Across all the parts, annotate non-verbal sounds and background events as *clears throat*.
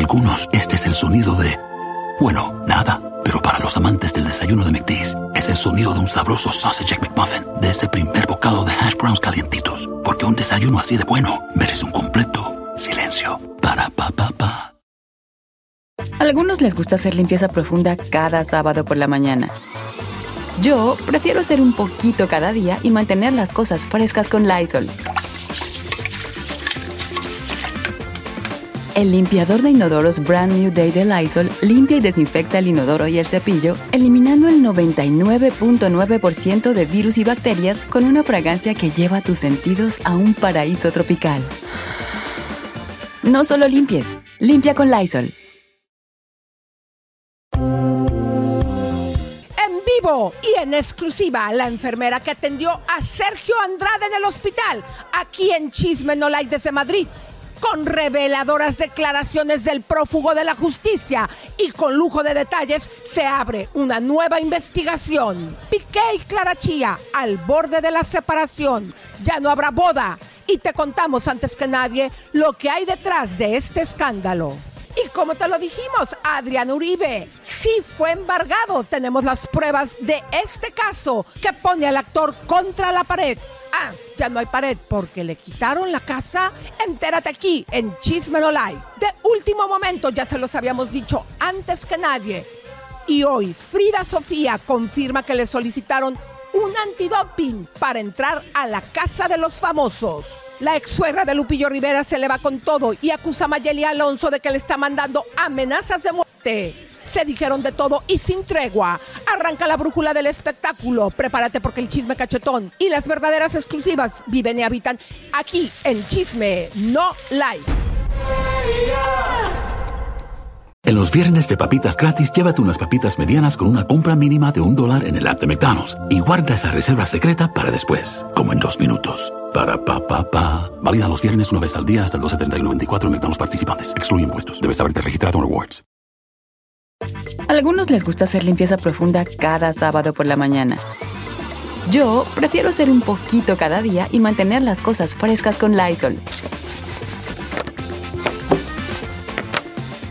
algunos, este es el sonido de... Bueno, nada. Pero para los amantes del desayuno de McDee's, es el sonido de un sabroso sausage McMuffin, de ese primer bocado de hash browns calientitos. Porque un desayuno así de bueno merece un completo silencio. Para pa pa pa. Algunos les gusta hacer limpieza profunda cada sábado por la mañana. Yo prefiero hacer un poquito cada día y mantener las cosas frescas con Lysol. El limpiador de inodoros Brand New Day de Lysol limpia y desinfecta el inodoro y el cepillo, eliminando el 99.9% de virus y bacterias con una fragancia que lleva tus sentidos a un paraíso tropical. No solo limpies, limpia con Lysol. En vivo y en exclusiva, la enfermera que atendió a Sergio Andrade en el hospital, aquí en Chisme No Like desde Madrid con reveladoras declaraciones del prófugo de la justicia y con lujo de detalles, se abre una nueva investigación. Piqué y Clara Chía al borde de la separación. Ya no habrá boda. Y te contamos antes que nadie lo que hay detrás de este escándalo. Y como te lo dijimos, Adrián Uribe sí fue embargado. Tenemos las pruebas de este caso que pone al actor contra la pared. Ah, ya no hay pared porque le quitaron la casa. Entérate aquí en Chisme No Live. De último momento, ya se los habíamos dicho antes que nadie. Y hoy Frida Sofía confirma que le solicitaron un antidoping para entrar a la casa de los famosos. La ex suegra de Lupillo Rivera se le va con todo y acusa a Mayeli Alonso de que le está mandando amenazas de muerte. Se dijeron de todo y sin tregua. Arranca la brújula del espectáculo. Prepárate porque el chisme cachetón y las verdaderas exclusivas viven y habitan aquí en Chisme No Live. En los viernes de papitas gratis, llévate unas papitas medianas con una compra mínima de un dólar en el app de McDonald's y guarda esa reserva secreta para después, como en dos minutos. Para pa pa pa. Válida los viernes una vez al día hasta el 12.31.24 en McDonald's participantes. Excluye impuestos. Debes haberte registrado en Rewards. Algunos les gusta hacer limpieza profunda cada sábado por la mañana. Yo prefiero hacer un poquito cada día y mantener las cosas frescas con Lysol.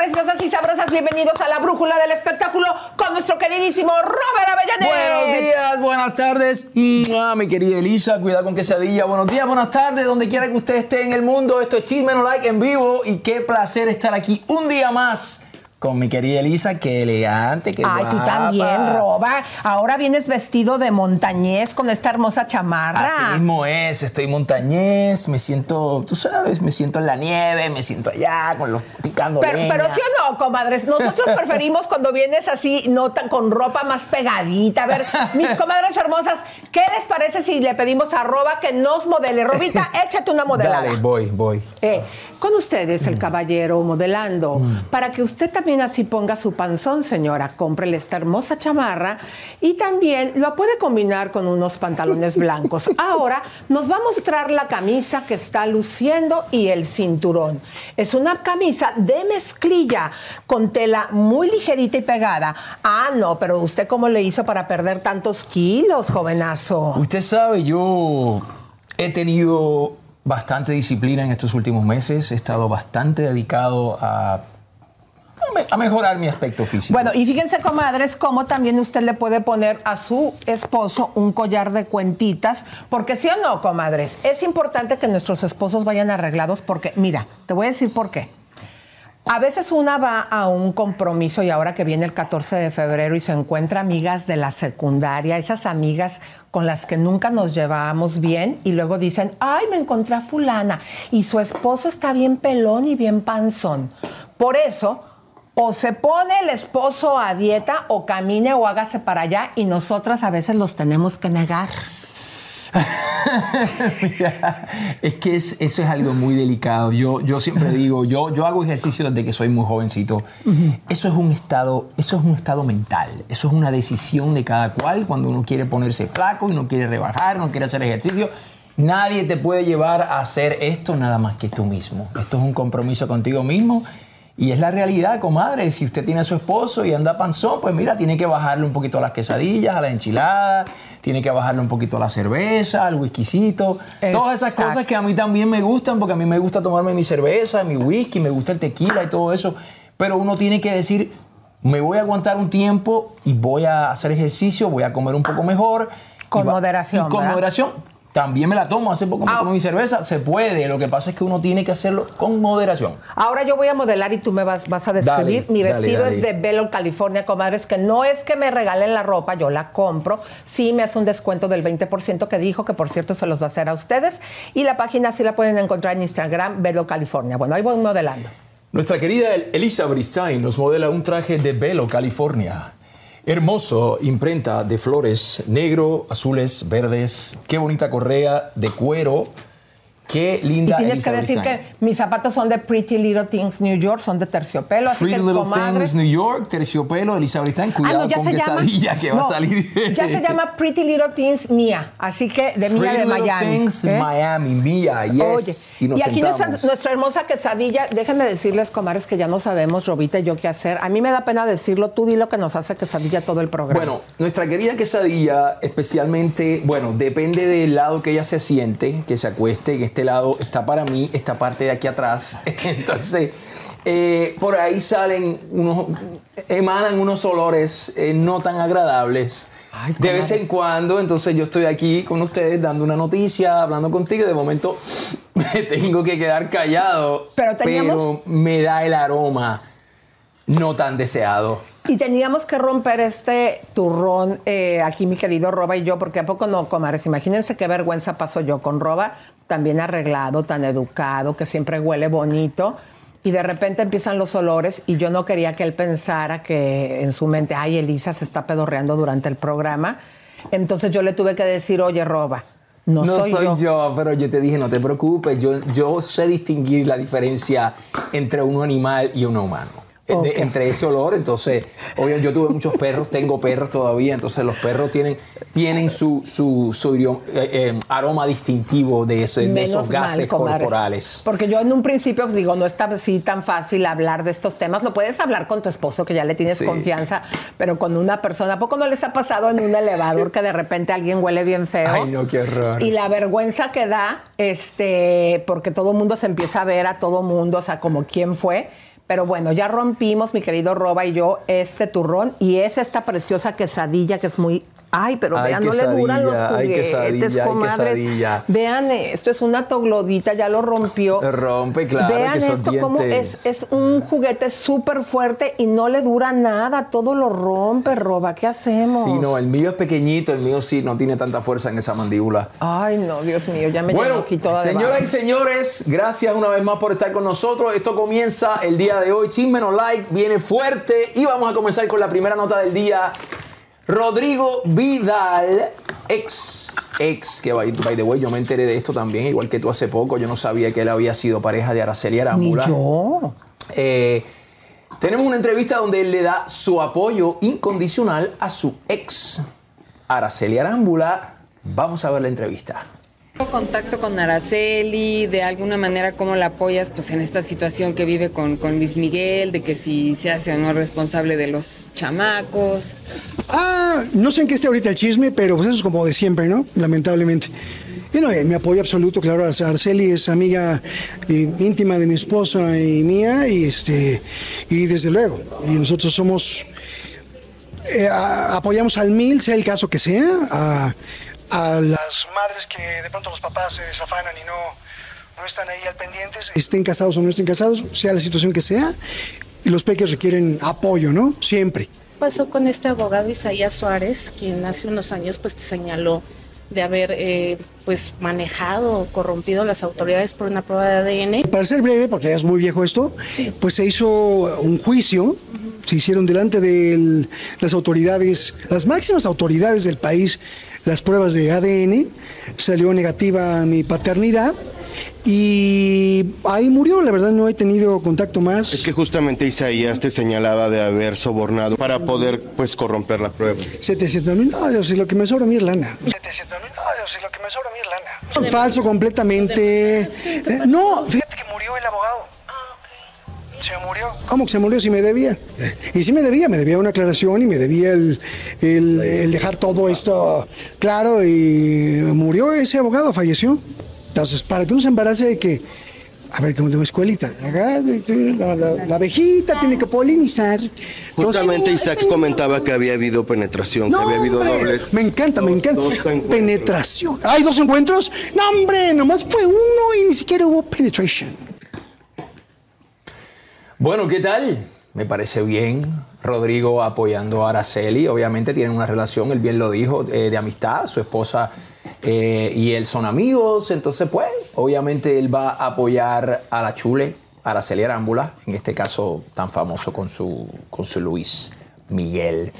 Preciosas y sabrosas, bienvenidos a la brújula del espectáculo con nuestro queridísimo Robert Avellanet. Buenos días, buenas tardes. Mua, mi querida Elisa, cuidado con quesadilla. Buenos días, buenas tardes, donde quiera que usted esté en el mundo. Esto es Chisme No Like en vivo y qué placer estar aquí un día más con mi querida Elisa. Qué elegante, qué Ay, tú guapa. también, Roba. Ahora vienes vestido de montañés con esta hermosa chamarra. Así mismo es, estoy montañés, me siento, tú sabes, me siento en la nieve, me siento allá con los picando Pero, leña. pero sí o no, comadres, nosotros *laughs* preferimos cuando vienes así, no tan con ropa más pegadita. A ver, mis comadres hermosas, ¿qué les parece si le pedimos a Roba que nos modele? Robita, *laughs* échate una modelada. Dale, voy, voy. Eh, con ustedes, el caballero modelando, para que usted también así ponga su panzón, señora. Cómprele esta hermosa chamarra y también lo puede combinar con unos pantalones *laughs* blancos. Ahora nos va a mostrar la camisa que está luciendo y el cinturón. Es una camisa de mezclilla con tela muy ligerita y pegada. Ah, no, pero usted cómo le hizo para perder tantos kilos, jovenazo. Usted sabe, yo he tenido bastante disciplina en estos últimos meses, he estado bastante dedicado a, a me- a mejorar mi aspecto físico. Bueno, y fíjense, comadres, cómo también usted le puede poner a su esposo un collar de cuentitas, porque sí o no, comadres, es importante que nuestros esposos vayan arreglados, porque, mira, te voy a decir por qué. A veces una va a un compromiso y ahora que viene el 14 de febrero y se encuentra amigas de la secundaria, esas amigas con las que nunca nos llevábamos bien y luego dicen, ay, me encontré a fulana y su esposo está bien pelón y bien panzón. Por eso, o se pone el esposo a dieta o camine o hágase para allá y nosotras a veces los tenemos que negar. *laughs* Mira, es que es- eso es algo muy delicado. Yo, yo siempre digo, yo, yo hago ejercicio desde que soy muy jovencito. Eso es un estado, eso es un estado mental. Eso es una decisión de cada cual cuando uno quiere ponerse flaco y no quiere rebajar, no quiere hacer ejercicio. Nadie te puede llevar a hacer esto nada más que tú mismo. Esto es un compromiso contigo mismo. Y es la realidad, comadre. Si usted tiene a su esposo y anda panzón, pues mira, tiene que bajarle un poquito a las quesadillas, a la enchilada, tiene que bajarle un poquito a la cerveza, al whiskycito. Todas esas cosas que a mí también me gustan, porque a mí me gusta tomarme mi cerveza, mi whisky, me gusta el tequila y todo eso. Pero uno tiene que decir, me voy a aguantar un tiempo y voy a hacer ejercicio, voy a comer un poco mejor. Con moderación, Y con ¿verdad? moderación. También me la tomo, hace poco me Ah. tomé mi cerveza, se puede. Lo que pasa es que uno tiene que hacerlo con moderación. Ahora yo voy a modelar y tú me vas, vas a describir. Dale, Mi vestido dale. es de Belo, California, comadres, que no es que me regalen la ropa, yo la compro. Sí me hace un descuento del 20% que dijo, que por cierto se los va a hacer a ustedes. Y la página sí la pueden encontrar en Instagram, Belo, California. Bueno, ahí voy modelando. Nuestra querida Elisa Bristain nos modela un traje de Velo, California. Hermoso, imprenta de flores, negro, azules, verdes. Qué bonita correa de cuero. Qué Y linda tienes Elisa que decir que mis zapatos son de Pretty Little Things New York, son de terciopelo. Así Pretty que, Little comadres, Things New York, terciopelo, Elisa Bristain. Ah, Cuidado no, con llama. quesadilla que va No, a salir. Ya se llama Pretty Little Things Mía, así que de Mía Pretty de Little Miami. Things ¿eh? Miami, mía, yes. Oye, y aquí nuestra, nuestra hermosa quesadilla, déjenme decirles, comares, que ya no sabemos, Robita y yo, qué hacer. A mí me da pena decirlo, tú di lo que nos hace quesadilla todo el programa. Bueno, nuestra querida quesadilla, especialmente, bueno, depende del lado que ella se siente, que se acueste. En este lado está para mí, esta parte de aquí atrás. *laughs* Entonces, eh, por ahí salen unos, emanan unos olores eh, no tan agradables. Ay, de vez en cuando, entonces yo estoy aquí con ustedes dando una noticia, hablando contigo y de momento *laughs* me tengo que quedar callado. Pero teníamos- pero me da el aroma no tan deseado. Y teníamos que romper este turrón eh, aquí, mi querido Roba y yo, porque a poco no, comares. Imagínense qué vergüenza paso yo con Roba, tan bien arreglado, tan educado, que siempre huele bonito. Y de repente empiezan los olores y yo no quería que él pensara que en su mente, ay, Elisa se está pedorreando durante el programa. Entonces yo le tuve que decir, oye, Roba, no, No, soy, soy, yo. yo. pero yo te dije, no te preocupes, yo, yo sé distinguir la diferencia entre un animal y un humano. De- entre ese olor, entonces, obvio, yo tuve muchos perros, tengo perros todavía, entonces los perros tienen, tienen su, su, eh, eh, aroma distintivo de, ese- de Menos esos gases corporales. Porque yo en un principio pues, digo, no está así tan fácil hablar de estos temas. Lo puedes hablar con tu esposo, que ya le tienes Sí. confianza, pero con una persona. ¿A poco no les ha pasado en un elevador que de repente alguien huele bien feo? Ay, no, qué horror. Y la vergüenza que da, este, porque todo el mundo se empieza a ver a todo mundo, o sea, como quién fue. Pero bueno, ya rompimos, mi querido Roba y yo, este turrón y es esta preciosa quesadilla que es muy. Ay, pero vean, no le duran los juguetes, quesadilla, ay, comadres. quesadilla. Vean, esto es una toglodita, ya lo rompió. Rompe, claro, Vean que esto, como es, es un juguete súper fuerte y no le dura nada, todo lo rompe, Roba. ¿Qué hacemos? Sí, no, el mío es pequeñito, el mío sí no tiene tanta fuerza en esa mandíbula. Ay, no, Dios mío, ya me Bueno, aquí toda señoras y señores, gracias una vez más por estar con nosotros. Esto comienza el día de hoy. Chisme no like, viene fuerte y vamos a comenzar con la primera nota del día. Rodrigo Vidal, ex, ex, que by, by the way, yo me enteré de esto también, igual que tú hace poco. Yo no sabía que él había sido pareja de Araceli Ni Arámbula. yo. Eh, tenemos una entrevista donde él le da su apoyo incondicional a su ex, Araceli Arámbula. Vamos a ver la entrevista. Contacto con Araceli, de alguna manera cómo la apoyas pues en esta situación que vive con, con Luis Miguel, de que si se hace o no responsable de los chamacos. Ah, no sé en qué esté ahorita el chisme, pero pues eso es como de siempre, ¿no? Lamentablemente. Y no, eh, mi apoyo absoluto, claro, Arce- Arceli es amiga eh, íntima de mi esposa y mía, y este, y desde luego, y nosotros somos, eh, apoyamos al mil, sea el caso que sea, a las madres que de pronto los papás se desafanan y no, no están ahí al pendientes, estén casados o no estén casados, sea la situación que sea, y los peques requieren apoyo, ¿no? Siempre. pasó con este abogado Isaías Suárez, quien hace unos años pues te señaló de haber eh, pues manejado o corrompido a las autoridades por una prueba de ADN. Para ser breve, porque ya es muy viejo esto, Sí. pues se hizo un juicio, se hicieron delante de las autoridades, las máximas autoridades del país, las pruebas de ADN, salió negativa mi paternidad y ahí murió, la verdad no he tenido contacto más. Es que justamente Isaías te señalaba de haber sobornado para poder pues corromper la prueba. 700 mil, no, yo sé, lo que me sobra a mí es lana. 700 mil, no, si lo que me sobra a mí es lana. Falso completamente. Eh, no, Fíjate que murió el abogado. Se murió. ¿cómo que se murió si me debía? Y sí me debía, me debía una aclaración y me debía el, el- el dejar todo esto claro y murió ese abogado, falleció. Entonces, para que uno se embarace hay que, a ver, como de escuelita, acá, la, la- la abejita tiene que polinizar. Justamente Isaac comentaba que había habido penetración, que había habido hombre, dobles. Me encanta, me encanta. dos. Penetración. ¿Hay dos encuentros? No, hombre, nomás fue uno y ni siquiera hubo penetration. Bueno, ¿qué tal? Me parece bien. Rodrigo apoyando a Araceli. Obviamente tienen una relación, él bien lo dijo, eh, de amistad. Su esposa eh, y él son amigos. Entonces, pues, obviamente él va a apoyar a la chule, Araceli Arámbula, en este caso tan famoso con su, con su Luis Miguel.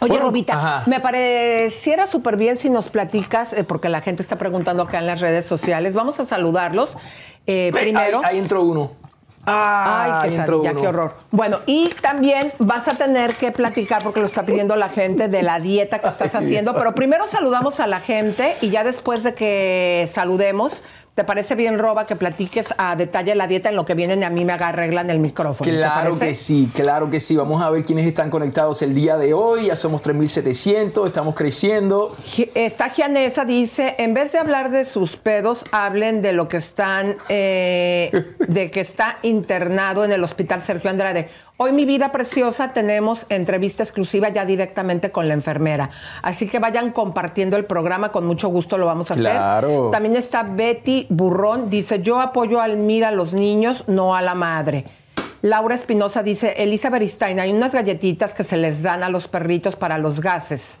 Oye, Bueno, Robita, ajá. me pareciera súper bien si nos platicas, eh, porque la gente está preguntando acá en las redes sociales. Vamos a saludarlos. Eh, primero. Ahí, ahí entró uno. Ah, Ay, qué qué horror. Bueno, y también vas a tener que platicar, porque lo está pidiendo la gente, de la dieta que estás haciendo. Pero primero saludamos a la gente y ya después de que saludemos, ¿te parece bien, Roba, que platiques a detalle la dieta en lo que vienen y a mí me arreglan el micrófono? ¿Te Claro que sí, claro que sí. Vamos a ver quiénes están conectados el día de hoy. Ya somos 3.700, estamos creciendo. Está Gianesa, dice, en vez de hablar de sus pedos, hablen de lo que están, eh, de que está internado en el hospital Sergio Andrade. Hoy, mi vida preciosa, tenemos entrevista exclusiva ya directamente con la enfermera. Así que vayan compartiendo el programa, con mucho gusto lo vamos a Claro. hacer. También está Betty Burrón, dice, yo apoyo al Mira a los niños, no a la madre. Laura Espinosa dice, Elisa Beristain, hay unas galletitas que se les dan a los perritos para los gases.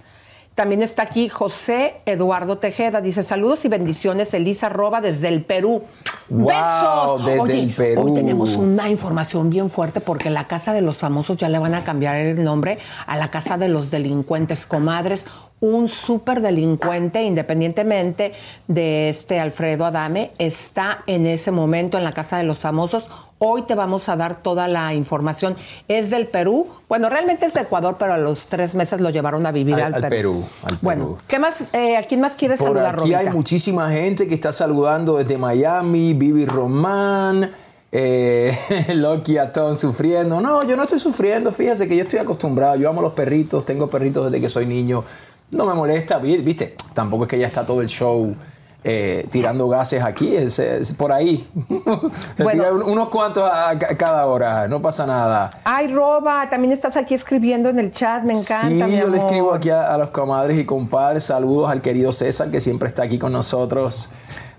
También está aquí José Eduardo Tejeda. Dice saludos y bendiciones, Elisa Roba desde el Perú. Wow, ¡Besos! desde Oye, el Perú. hoy tenemos una información bien fuerte porque la Casa de los Famosos ya le van a cambiar el nombre a la Casa de los Delincuentes, comadres. Un súper delincuente, independientemente de este Alfredo Adame, está en ese momento en la Casa de los Famosos. Hoy te vamos a dar toda la información. Es del Perú. Bueno, realmente es de Ecuador, pero a los tres meses lo llevaron a vivir Al- al, al Perú, al Bueno, Perú. ¿qué más? eh, ¿a quién más quieres Por saludar, aquí hay muchísima gente que está saludando desde Miami, Vivi Román, eh, *laughs* Loki Atón sufriendo. No, yo no estoy sufriendo, fíjese que yo estoy acostumbrado, yo amo los perritos, tengo perritos desde que soy niño, no me molesta, vi- viste, tampoco es que ya está todo el show. eh, tirando gases aquí, es, es por ahí. *laughs* Se Bueno. tira un- unos cuantos a, a cada hora, no pasa nada. Ay, Roba, también estás aquí escribiendo en el chat, me encanta, Sí, mi yo le escribo aquí a, a los comadres y compadres. Saludos al querido César, que siempre está aquí con nosotros,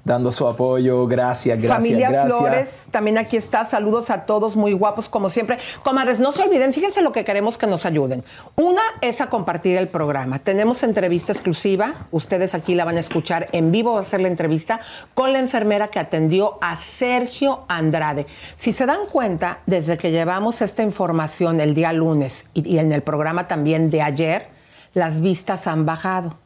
dando su apoyo. Gracias, gracias, Familia gracias. Flores, también aquí está. Saludos a todos, muy guapos como siempre. Comadres, no se olviden, fíjense lo que queremos que nos ayuden. Una es a compartir el programa. Tenemos entrevista exclusiva. Ustedes aquí la van a escuchar en vivo. Va a ser la entrevista con la enfermera que atendió a Sergio Andrade. Si se dan cuenta, desde que llevamos esta información el día lunes y, y en el programa también de ayer, las vistas han bajado.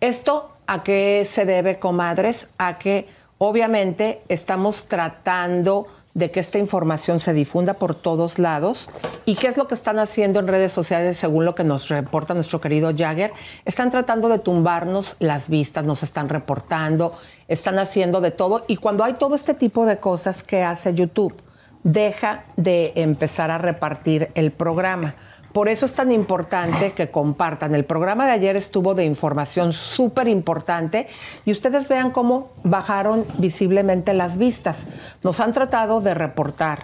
¿Esto a qué se debe, comadres? A que obviamente estamos tratando de que esta información se difunda por todos lados. ¿Y qué es lo que están haciendo en redes sociales según lo que nos reporta nuestro querido Jagger? Están tratando de tumbarnos las vistas, nos están reportando, están haciendo de todo. Y cuando hay todo este tipo de cosas que hace YouTube, deja de empezar a repartir el programa. Por eso es tan importante que compartan. El programa de ayer estuvo de información súper importante y ustedes vean cómo bajaron visiblemente las vistas. Nos han tratado de reportar,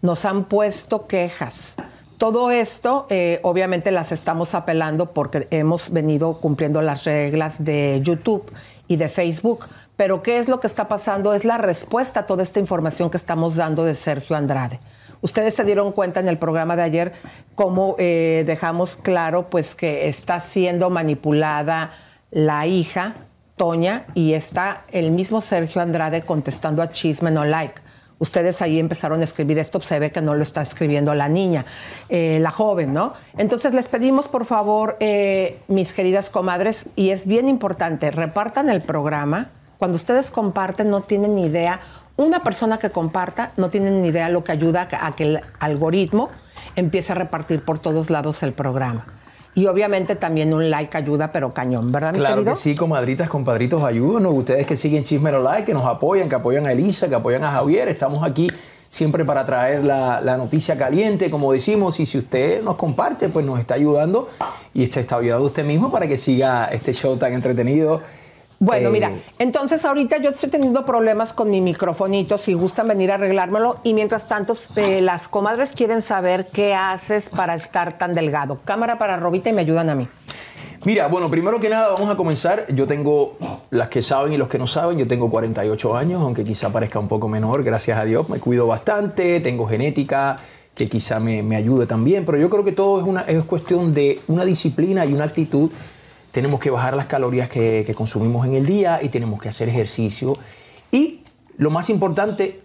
nos han puesto quejas. Todo esto, eh, obviamente, las estamos apelando porque hemos venido cumpliendo las reglas de YouTube y de Facebook. Pero ¿qué es lo que está pasando? Es la respuesta a toda esta información que estamos dando de Sergio Andrade. Ustedes se dieron cuenta en el programa de ayer cómo eh, dejamos claro pues que está siendo manipulada la hija, Toña, y está el mismo Sergio Andrade contestando a Chisme No Like. Ustedes ahí empezaron a escribir esto, se ve que no lo está escribiendo la niña, eh, la joven, ¿no? Entonces les pedimos, por favor, eh, mis queridas comadres, y es bien importante, repartan el programa. Cuando ustedes comparten, no tienen ni idea. Una persona que comparta no tiene ni idea lo que ayuda a que- el algoritmo empiece a repartir por todos lados el programa. y obviamente también un like ayuda, pero cañón, ¿verdad, mi Claro querido? que sí, comadritas, compadritos, ayúdenos. Ustedes que siguen Chismero Like, que nos apoyan, que apoyan a Elisa, que apoyan a Javier. Estamos aquí siempre para traer la, la noticia caliente, como decimos. Y si usted nos comparte, pues nos está ayudando. Y este está ayudando usted mismo para que siga este show tan entretenido. Bueno, Eh, mira, entonces ahorita yo estoy teniendo problemas con mi microfonito, si gustan venir a arreglármelo, y mientras tanto eh, las comadres quieren saber qué haces para estar tan delgado. Cámara para Robita y me ayudan a mí. Mira, bueno, primero que nada vamos a comenzar. Yo tengo, las que saben y los que no saben, yo tengo 48 años, aunque quizá parezca un poco menor, gracias a Dios. Me cuido bastante, tengo genética que quizá me, me ayude también, pero yo creo que todo es, una, es cuestión de una disciplina y una actitud. Tenemos que bajar las calorías que, consumimos en el día y tenemos que hacer ejercicio. Y lo más importante,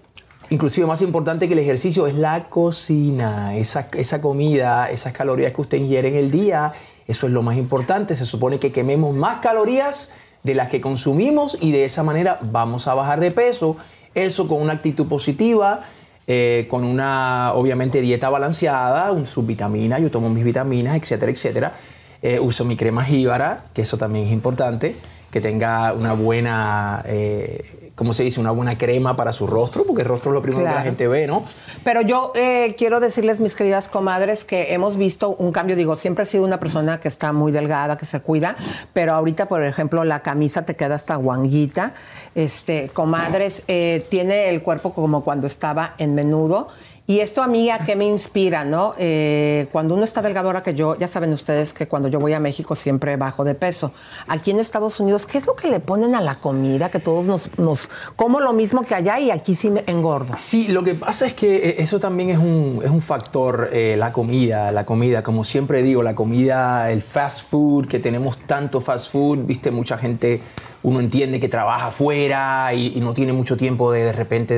inclusive más importante que el ejercicio, es la cocina, esa, esa comida, esas calorías que usted ingiere en el día. Eso es lo más importante. Se supone que quememos más calorías de las que consumimos y de esa manera vamos a bajar de peso. Eso con una actitud positiva, eh, con una, obviamente, dieta balanceada, un, sus vitaminas, yo tomo mis vitaminas, etcétera, etcétera. Eh, uso mi crema jíbara, que eso también es importante, que tenga una buena, eh, ¿cómo se dice? Una buena crema para su rostro, porque el rostro es lo primero que la gente ve, ¿no? Pero yo eh, quiero decirles, mis queridas comadres, que hemos visto un cambio. Digo, siempre he sido una persona que está muy delgada, que se cuida, pero ahorita, por ejemplo, la camisa te queda hasta guanguita. Este, comadres, tiene el cuerpo como cuando estaba en menudo. Y esto a mí, ¿a qué me inspira, no? Eh, cuando uno está delgado, ahora que yo, ya saben ustedes que cuando yo voy a México siempre bajo de peso. Aquí en Estados Unidos, ¿qué es lo que le ponen a la comida? Que todos nos, nos como lo mismo que allá y aquí sí me engordo. Sí, lo que pasa es que eh, eso también es un, es un factor, eh, la comida, la comida, como siempre digo, la comida, el fast food, que tenemos tanto fast food, viste, mucha gente, uno entiende que trabaja afuera y, no tiene mucho tiempo de, de repente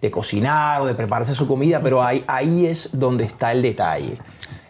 de, cocinar o de prepararse su comida, pero ahí, ahí es donde está el detalle.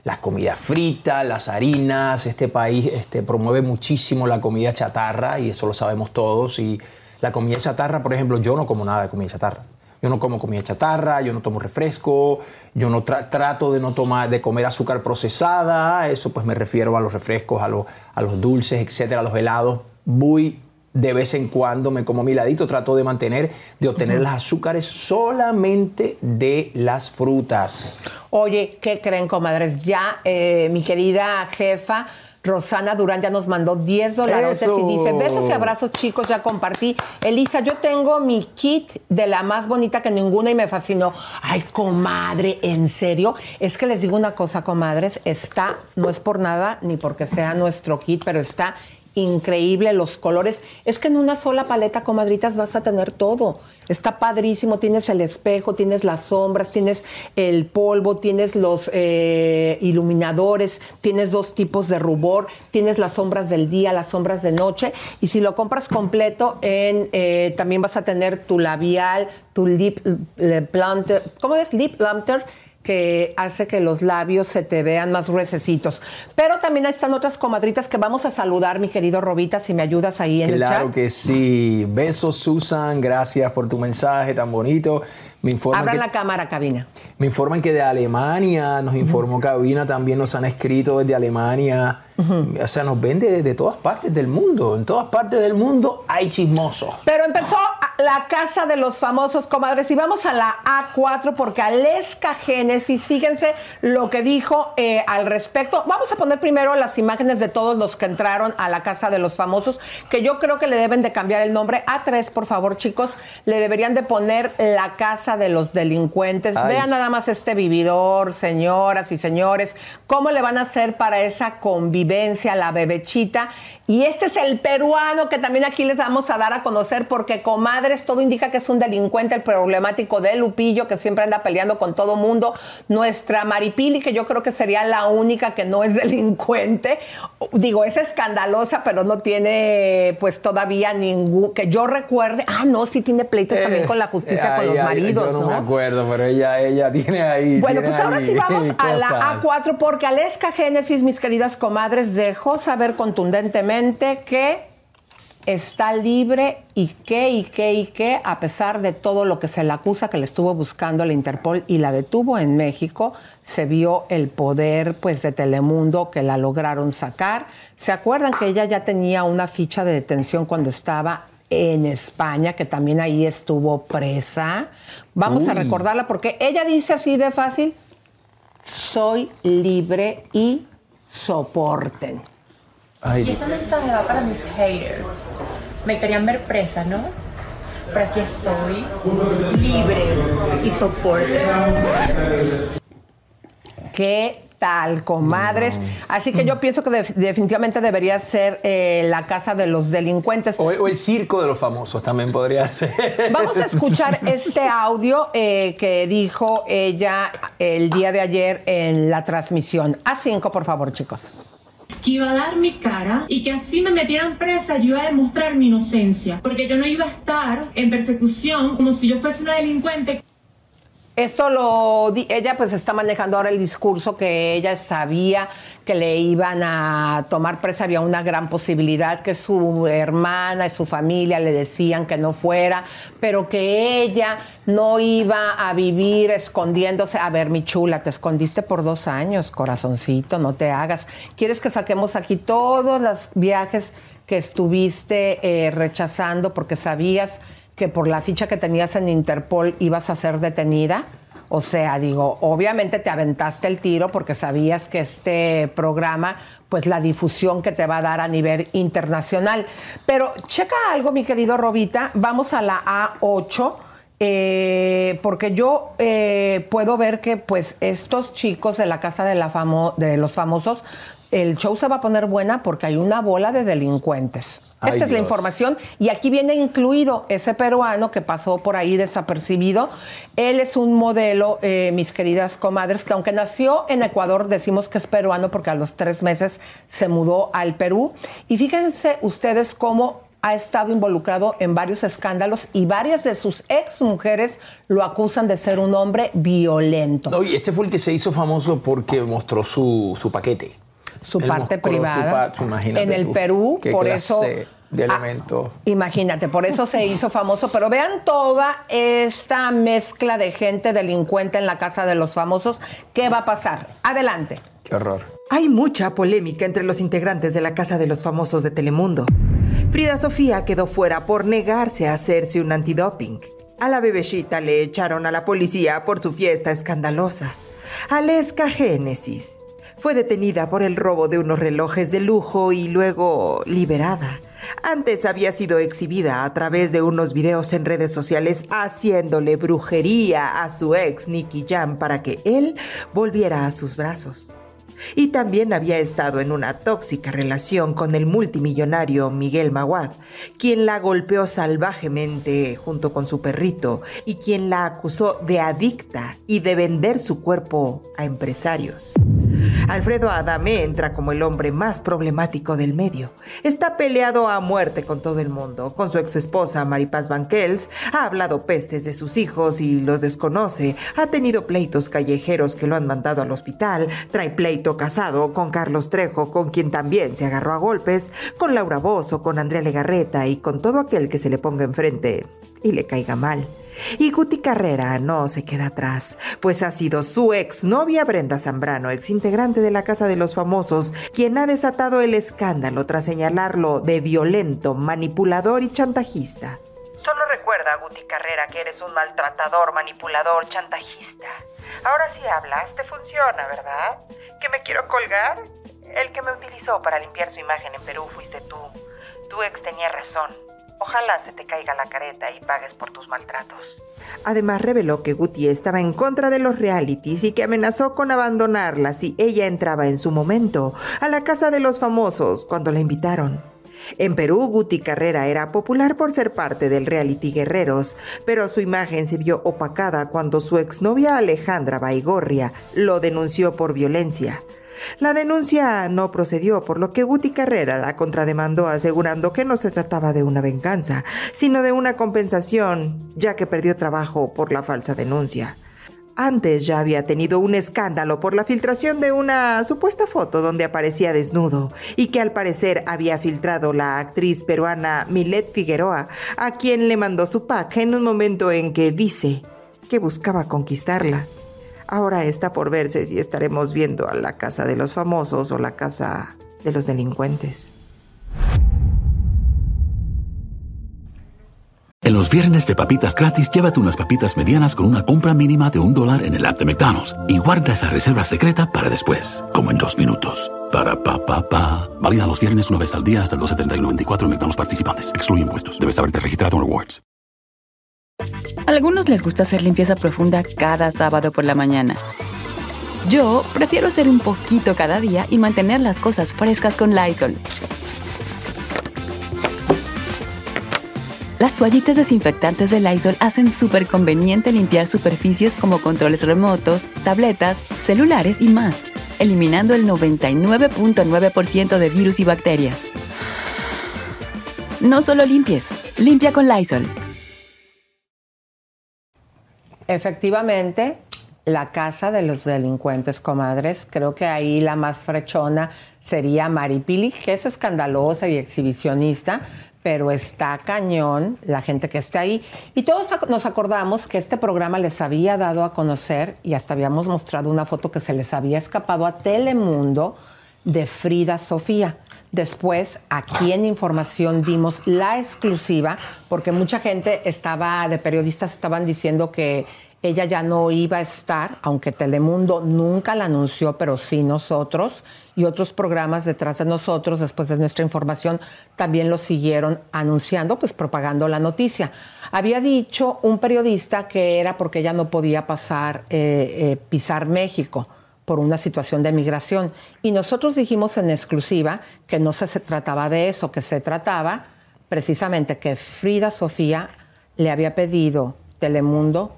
Las comidas fritas, las harinas, este país este, promueve muchísimo la comida chatarra y eso lo sabemos todos. Y la comida chatarra, por ejemplo, yo no como nada de comida chatarra. Yo no como comida chatarra, yo no tomo refresco, yo no tra- trato de no tomar, de comer azúcar procesada, eso pues me refiero a los refrescos, a, los- a los dulces, etcétera, a los helados. Muy de vez en cuando me como mi ladito, trato de mantener, de obtener las azúcares solamente de las frutas. Oye, ¿qué creen, comadres? Ya eh, mi querida jefa Rosana Durán ya nos mandó 10 dólares y dice, besos y abrazos chicos, ya compartí. Elisa, yo tengo mi kit de la más bonita que ninguna y me fascinó. Ay, comadre, ¿en serio? Es que les digo una cosa, comadres, está, no es por nada ni porque sea nuestro kit, pero está increíble los colores. Es que en una sola paleta, comadritas, vas a tener todo. Está padrísimo. Tienes el espejo, tienes las sombras, tienes el polvo, tienes los eh, iluminadores, tienes dos tipos de rubor, tienes las sombras del día, las sombras de noche. Y si lo compras completo, eh, también vas a tener tu labial, tu lip eh, planter. ¿Cómo es? Lip planter que hace que los labios se te vean más gruesecitos. Pero también están otras comadritas que vamos a saludar, mi querido Robita, si me ayudas ahí en el Claro chat. que sí. Besos, Susan. Gracias por tu mensaje tan bonito. Me informan, Abran que, la cámara, cabina. me informan que de Alemania, nos informó Cabina, también nos han escrito desde Alemania. O sea, nos ven de, de todas partes del mundo. En todas partes del mundo hay chismosos. Pero empezó la casa de los famosos comadres y vamos a la A4 porque Aleska Génesis, fíjense lo que dijo eh, al respecto. Vamos a poner primero las imágenes de todos los que entraron a la casa de los famosos, que yo creo que le deben de cambiar el nombre. A3, por favor, chicos, le deberían de poner la casa de los delincuentes. Ay. Vean nada más este vividor, señoras y señores, cómo le van a hacer para esa convivencia, la bebechita. Y este es el peruano que también aquí les vamos a dar a conocer porque, comadres, todo indica que es un delincuente, el problemático de Lupillo, que siempre anda peleando con todo mundo. Nuestra Maripili, que yo creo que sería la única que no es *laughs* delincuente. Digo, es escandalosa, pero no tiene, pues, todavía ningún, que yo recuerde. Ah, no, sí tiene pleitos también con la justicia, con Ay, los ay, maridos, Yo no, ¿no? me acuerdo, pero ella, ella tiene ahí. Bueno, tiene pues ahora sí vamos *laughs* a la cosas. A4 porque Aleska Génesis, mis queridas comadres, dejó saber contundentemente que está libre y qué, y qué, y qué, a pesar de todo lo que se le acusa que le estuvo buscando la Interpol y la detuvo en México, se vio el poder pues de Telemundo que la lograron sacar. ¿Se acuerdan que ella ya tenía una ficha de detención cuando estaba en España, que también ahí estuvo presa? Vamos a recordarla porque ella dice así de fácil, soy libre y soporten. Ay, Y este mensaje va para mis haters. Me querían ver presa, ¿no? Pero aquí estoy, libre y soporte. ¿Qué tal, comadres? Así que yo pienso que def- definitivamente debería ser eh, la casa de los delincuentes. O, o el circo de los famosos también podría *laughs* ser. Vamos a escuchar este audio eh, que dijo ella el día de ayer en la transmisión. A5, por favor, chicos. Que iba a dar mi cara y que así me metieran presa yo iba a demostrar mi inocencia, porque yo no iba a estar en persecución como si yo fuese una delincuente. Esto lo ella pues está manejando ahora el discurso que ella sabía que le iban a tomar presa, había una gran posibilidad que su hermana y su familia le decían que no fuera, pero que ella no iba a vivir escondiéndose. A ver, mi chula, te escondiste por dos años, corazoncito, no te hagas. ¿Quieres que saquemos aquí todos los viajes que estuviste eh, rechazando porque sabías que por la ficha que tenías en Interpol ibas a ser detenida? O sea, digo, obviamente te aventaste el tiro porque sabías que este programa, pues la difusión que te va a dar a nivel internacional. Pero checa algo, mi querido Robita, vamos a la A8. eh, porque yo eh, puedo ver que pues estos chicos de la casa de, la de los famosos, el show se va a poner buena porque hay una bola de delincuentes. Ay, Esta es la información y aquí viene incluido ese peruano que pasó por ahí desapercibido. Él es un modelo, eh, mis queridas comadres, que aunque nació en Ecuador, decimos que es peruano porque a los tres meses se mudó al Perú. Y fíjense ustedes cómo ha estado involucrado en varios escándalos y varias de sus ex mujeres lo acusan de ser un hombre violento. Oye, este fue el que se hizo famoso porque mostró su, su paquete. Su parte privada. en el tú, Perú, qué por clase eso. De Ah. Imagínate, por eso se hizo famoso. Pero vean toda esta mezcla de gente delincuente en la casa de los famosos. ¿Qué va a pasar? Adelante. Qué horror. Hay mucha polémica entre los integrantes de la Casa de los Famosos de Telemundo. Frida Sofía quedó fuera por negarse a hacerse un antidoping. A la bebecita le echaron a la policía por su fiesta escandalosa. Aleska Génesis fue detenida por el robo de unos relojes de lujo y luego liberada. Antes había sido exhibida a través de unos videos en redes sociales haciéndole brujería a su ex Nicky Jam para que él volviera a sus brazos. Y también había estado en una tóxica relación con el multimillonario Miguel Maguad, quien la golpeó salvajemente junto con su perrito y quien la acusó de adicta y de vender su cuerpo a empresarios. Alfredo Adame entra como el hombre más problemático del medio. Está peleado a muerte con todo el mundo. Con su ex esposa Maripaz Banquels ha hablado pestes de sus hijos y los desconoce. Ha tenido pleitos callejeros que lo han mandado al hospital. Trae casado con Carlos Trejo, con quien también se agarró a golpes, con Laura Bozo, con Andrea Legarreta y con todo aquel que se le ponga enfrente y le caiga mal. Y Guti Carrera no se queda atrás, pues ha sido su exnovia Brenda Zambrano, exintegrante de la Casa de los Famosos, quien ha desatado el escándalo tras señalarlo de violento, manipulador y chantajista. Solo recuerda, Guti Carrera, que eres un maltratador, manipulador, chantajista. Ahora sí hablas, te funciona, ¿verdad? ¿Que me quiero colgar? El que me utilizó para limpiar su imagen en Perú fuiste tú. Tu ex tenía razón. Ojalá se te caiga la careta y pagues por tus maltratos. Además reveló que Guti estaba en contra de los realities y que amenazó con abandonarla si ella entraba en su momento a la casa de los famosos cuando la invitaron. En Perú, Guti Carrera era popular por ser parte del reality Guerreros, pero su imagen se vio opacada cuando su exnovia Alejandra Baigorria lo denunció por violencia. La denuncia no procedió, por lo que Guti Carrera la contrademandó asegurando que no se trataba de una venganza, sino de una compensación, ya que perdió trabajo por la falsa denuncia. Antes ya había tenido un escándalo por la filtración de una supuesta foto donde aparecía desnudo y que al parecer había filtrado la actriz peruana Milet Figueroa, a quien le mandó su pack en un momento en que dice que buscaba conquistarla. Ahora está por verse si estaremos viendo a la casa de los famosos o la casa de los delincuentes. En los viernes de papitas gratis, llévate unas papitas medianas con una compra mínima de un dólar en el app de McDonald's y guarda esa reserva secreta para después, como en dos minutos. Para pa pa pa. Válida los viernes una vez al día hasta el 12.31.24 en McDonald's participantes. Excluye impuestos. Debes haberte registrado en Rewards. Algunos les gusta hacer limpieza profunda cada sábado por la mañana. Yo prefiero hacer un poquito cada día y mantener las cosas frescas con Lysol. Las toallitas desinfectantes de Lysol hacen súper conveniente limpiar superficies como controles remotos, tabletas, celulares y más, eliminando el 99.9% de virus y bacterias. No solo limpies, limpia con Lysol. Efectivamente, la casa de los delincuentes, comadres. Creo que ahí la más frechona sería Maripili, que es escandalosa y exhibicionista, pero está cañón la gente que está ahí. Y todos nos acordamos que este programa les había dado a conocer y hasta habíamos mostrado una foto que se les había escapado a Telemundo de Frida Sofía. Después, aquí en Información dimos la exclusiva, porque mucha gente estaba, de periodistas estaban diciendo que ella ya no iba a estar, aunque Telemundo nunca la anunció, pero sí nosotros y otros programas detrás de nosotros, después de nuestra información, también lo siguieron anunciando, pues propagando la noticia. Había dicho un periodista que era porque ella no podía pasar, eh, eh, pisar México por una situación de migración. Y nosotros dijimos en exclusiva que no se, se trataba de eso, que se trataba precisamente que Frida Sofía le había pedido Telemundo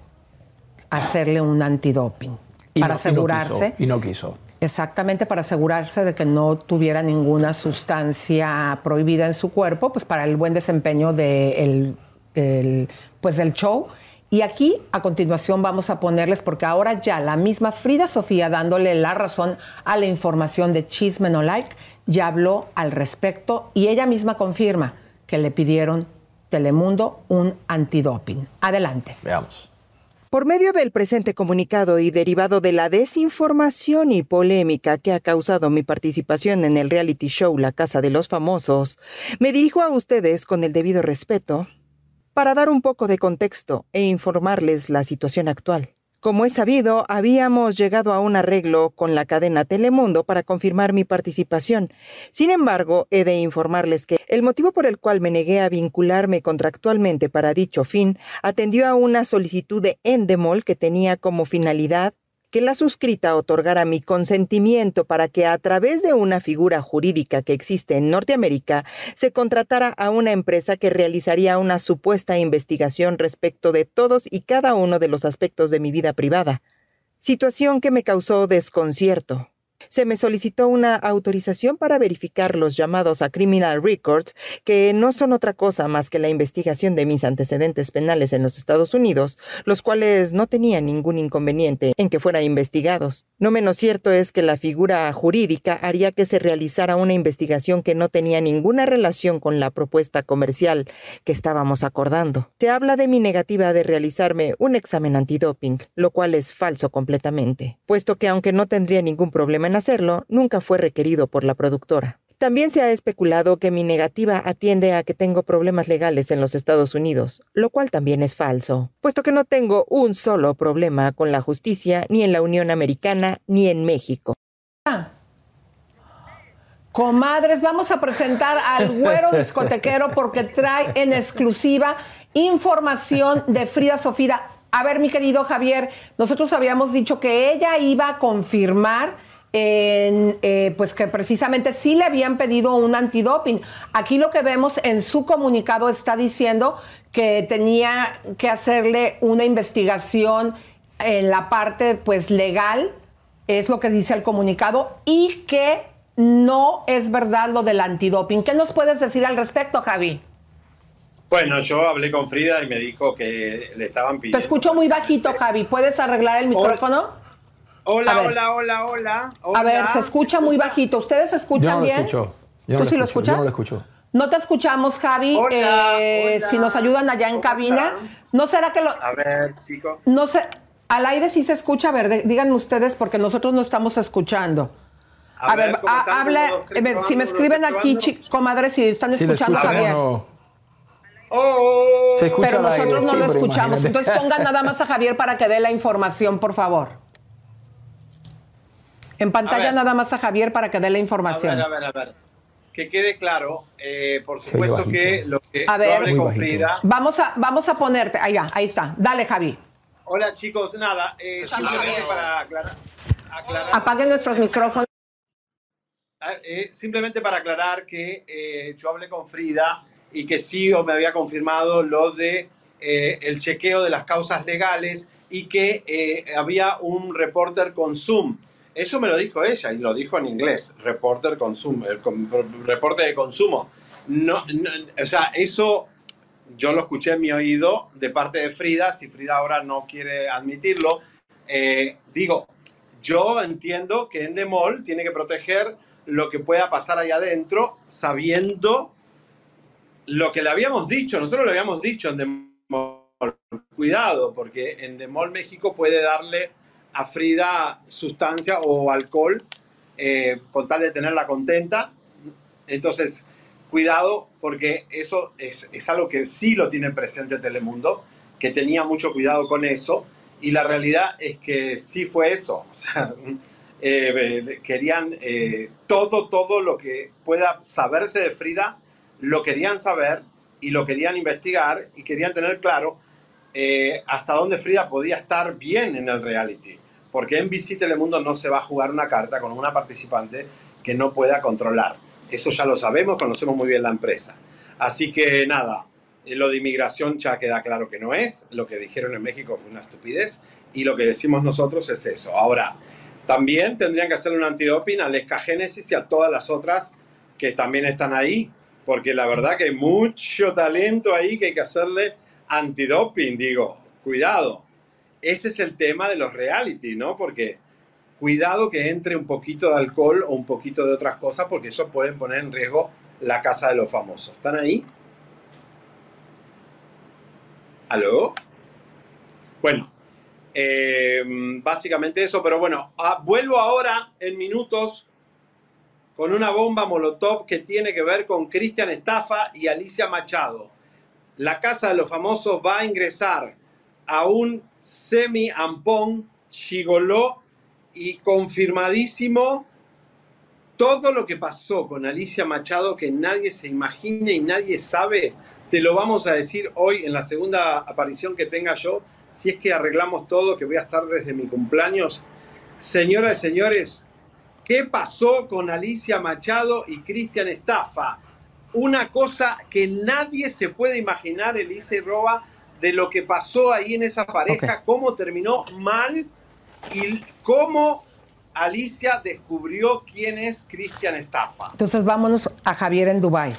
hacerle un antidoping Y para no- y no asegurarse. quiso, Y no quiso. Exactamente, para asegurarse de que no tuviera ninguna sustancia prohibida en su cuerpo, pues para el buen desempeño del pues del show. Y aquí, a continuación, vamos a ponerles, porque ahora ya la misma Frida Sofía, dándole la razón a la información de Chisme No Like, ya habló al respecto y ella misma confirma que le pidieron Telemundo un antidoping. Adelante. Veamos. Por medio del presente comunicado y derivado de la desinformación y polémica que ha causado mi participación en el reality show La Casa de los Famosos, me dirijo a ustedes con el debido respeto para dar un poco de contexto e informarles la situación actual. Como es sabido, habíamos llegado a un arreglo con la cadena Telemundo para confirmar mi participación. Sin embargo, he de informarles que el motivo por el cual me negué a vincularme contractualmente para dicho fin atendió a una solicitud de Endemol que tenía como finalidad que la suscrita otorgara mi consentimiento para que a través de una figura jurídica que existe en Norteamérica se contratara a una empresa que realizaría una supuesta investigación respecto de todos y cada uno de los aspectos de mi vida privada, situación que me causó desconcierto. Se me solicitó una autorización para verificar los llamados a Criminal Records, que no son otra cosa más que la investigación de mis antecedentes penales en los Estados Unidos, los cuales no tenían ningún inconveniente en que fueran investigados. No menos cierto es que la figura jurídica haría que se realizara una investigación que no tenía ninguna relación con la propuesta comercial que estábamos acordando. Se habla de mi negativa de realizarme un examen antidoping, lo cual es falso completamente, puesto que aunque no tendría ningún problema hacerlo, nunca fue requerido por la productora. También se ha especulado que mi negativa atiende a que tengo problemas legales en los Estados Unidos, lo cual también es falso, puesto que no tengo un solo problema con la justicia ni en la Unión Americana ni en México. Comadres, vamos a presentar al güero discotequero porque trae en exclusiva información de Frida Sofía. A ver, mi querido Javier, nosotros habíamos dicho que ella iba a confirmar en, eh, pues que precisamente sí le habían pedido un antidoping. Aquí lo que vemos en su comunicado está diciendo que tenía que hacerle una investigación en la parte pues legal, es lo que dice el comunicado, y que no es verdad lo del antidoping. ¿Qué nos puedes decir al respecto, Javi? Bueno, yo hablé con Frida y me dijo que le estaban Te pidiendo. escucho muy bajito, Javi. ¿Puedes arreglar el micrófono? Hola, ver. hola, hola, hola. A ver, se escucha muy bajito. ¿Ustedes se Yo escuchan no lo bien? escucho. Yo no ¿Tú lo sí lo escuchas? Yo no lo escucho. No te escuchamos, Javi. Hola, Eh, hola. Si nos ayudan allá en cabina. ¿No será que lo.? A ver, chicos. No sé. Al aire sí se escucha. A ver, díganme ustedes porque nosotros no estamos escuchando. A, A ver, habla. Eh, si me escriben aquí, probando. chi- comadres, si están escuchando, Javier. no. Oh. Se escucha Pero aire, nosotros no sí, lo escuchamos. imagínate. Entonces pongan nada más a Javier para que dé la información, por favor. En pantalla ver. nada más a Javier para que dé la A información. ver, a ver, a ver. Que quede claro, eh, por supuesto que lo que A yo ver. hablé Muy con. Frida. Vamos a, vamos a ponerte. Ahí, va, ahí está. Dale, Javi. Hola chicos, nada, eh, simplemente para aclarar, aclarar- Apaguen nuestros micrófonos. Ah, eh, simplemente para aclarar que eh, yo hablé con Frida y que sí o me había confirmado lo de eh, el chequeo de las causas legales y que eh, había un reporter con Zoom. Eso me lo dijo ella y lo dijo en inglés, reporter con Zoom, el com- reporte de consumo. No, o sea, eso yo lo escuché en mi oído de parte de Frida, si Frida ahora no quiere admitirlo. eh, digo, yo entiendo que Endemol tiene que proteger lo que pueda pasar ahí adentro, sabiendo lo que le habíamos dicho, nosotros le habíamos dicho en Endemol, cuidado, porque Endemol México puede darle Frida sustancia o alcohol eh, con tal de tenerla contenta. Entonces, cuidado, porque eso es, es algo que sí lo tiene presente Telemundo, que tenía mucho cuidado con eso, y la realidad es que sí fue eso. *laughs* Sea, eh, querían eh, todo, todo lo que pueda saberse de Frida, lo querían saber y lo querían investigar y querían tener claro eh, hasta dónde Frida podía estar bien en el reality. Porque en NBC Telemundo no se va a jugar una carta con una participante que no pueda controlar. Eso ya lo sabemos, conocemos muy bien la empresa. Así que nada, eh, lo de inmigración ya queda claro que no es. Lo que dijeron en México fue una estupidez y lo que decimos nosotros es eso. Ahora, también tendrían que hacerle un antidoping a Lesca Génesis y a todas las otras que también están ahí, porque la verdad que hay mucho talento ahí que hay que hacerle antidoping, digo, cuidado. Ese es el tema de los reality, ¿no? Porque cuidado que entre un poquito de alcohol o un poquito de otras cosas, porque eso puede poner en riesgo la casa de los famosos. ¿Están ahí? ¿Aló? Bueno, eh, básicamente eso, pero bueno, ah, vuelvo ahora en minutos con una bomba molotov que tiene que ver con Cristian Estafa y Alicia Machado. La Casa de los Famosos va a ingresar a un semi-ampón chigoló y confirmadísimo todo lo que pasó con Alicia Machado que nadie se imagina y nadie sabe. Te lo vamos a decir hoy en la segunda aparición que tenga yo, si es que arreglamos todo, que voy a estar desde mi cumpleaños. Señoras y señores, ¿qué pasó con Alicia Machado y Cristian Estafa? Una cosa que nadie se puede imaginar, Elisa y Roba, de lo que pasó ahí en esa pareja, cómo terminó mal y cómo Alicia descubrió quién es Cristian Estafa. Entonces vámonos a Javier en Dubai.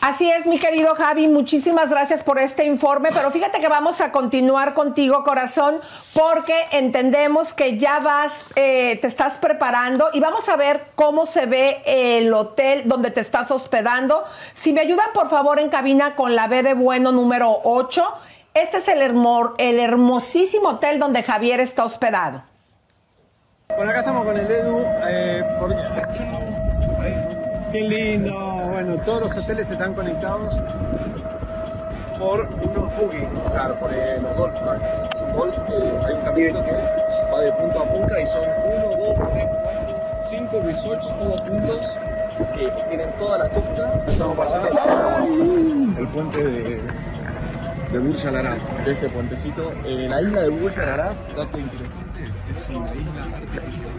Así es, mi querido Javi, muchísimas gracias por este informe, pero fíjate que vamos a continuar contigo, corazón, porque entendemos que ya vas, eh, te estás preparando y vamos a ver cómo se ve el hotel donde te estás hospedando. Si me ayudan, por favor, en cabina con la B de bueno número 8. Este es el, hermor- el hermosísimo hotel donde Javier está hospedado. Bueno, acá estamos con el Edu. eh, porque... Qué lindo. Bueno, todos los hoteles están conectados por unos buggy. Claro, por eh, los golf carts. Son golf que hay un caminito que va de punta a punta y son 1, 2, 3, 4, 5 resorts todos juntos que tienen toda la costa. Estamos pasando el puente de, de Burj Al Arab, de este puentecito. Eh, la isla de Burj Al Arab, dato interesante, es una isla artificial.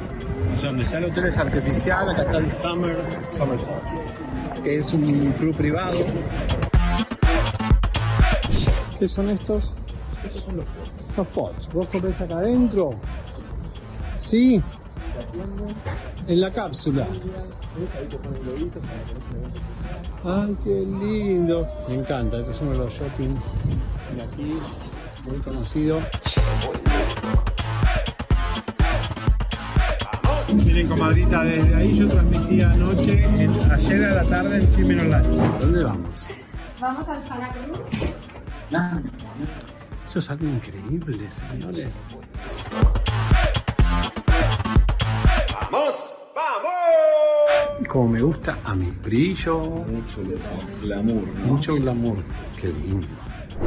O sea, donde está el hotel es artificial, acá está el Summer, Somerset, que es un club privado. ¿Qué son estos? Estos son los Los pots. ¿Vos comés acá adentro? Sí. En la cápsula. Ay, qué lindo. Me encanta, este es uno de los shopping de aquí, muy conocido. Miren, comadrita, desde ahí yo transmití anoche, ayer a la tarde en Chismen Online. ¿Dónde vamos? Vamos al Paracruz. Eso es algo increíble, señores. ¡Vamos! ¡Vamos! Como me gusta a mi brillo. Mucho glamour. Mucho glamour. Qué lindo.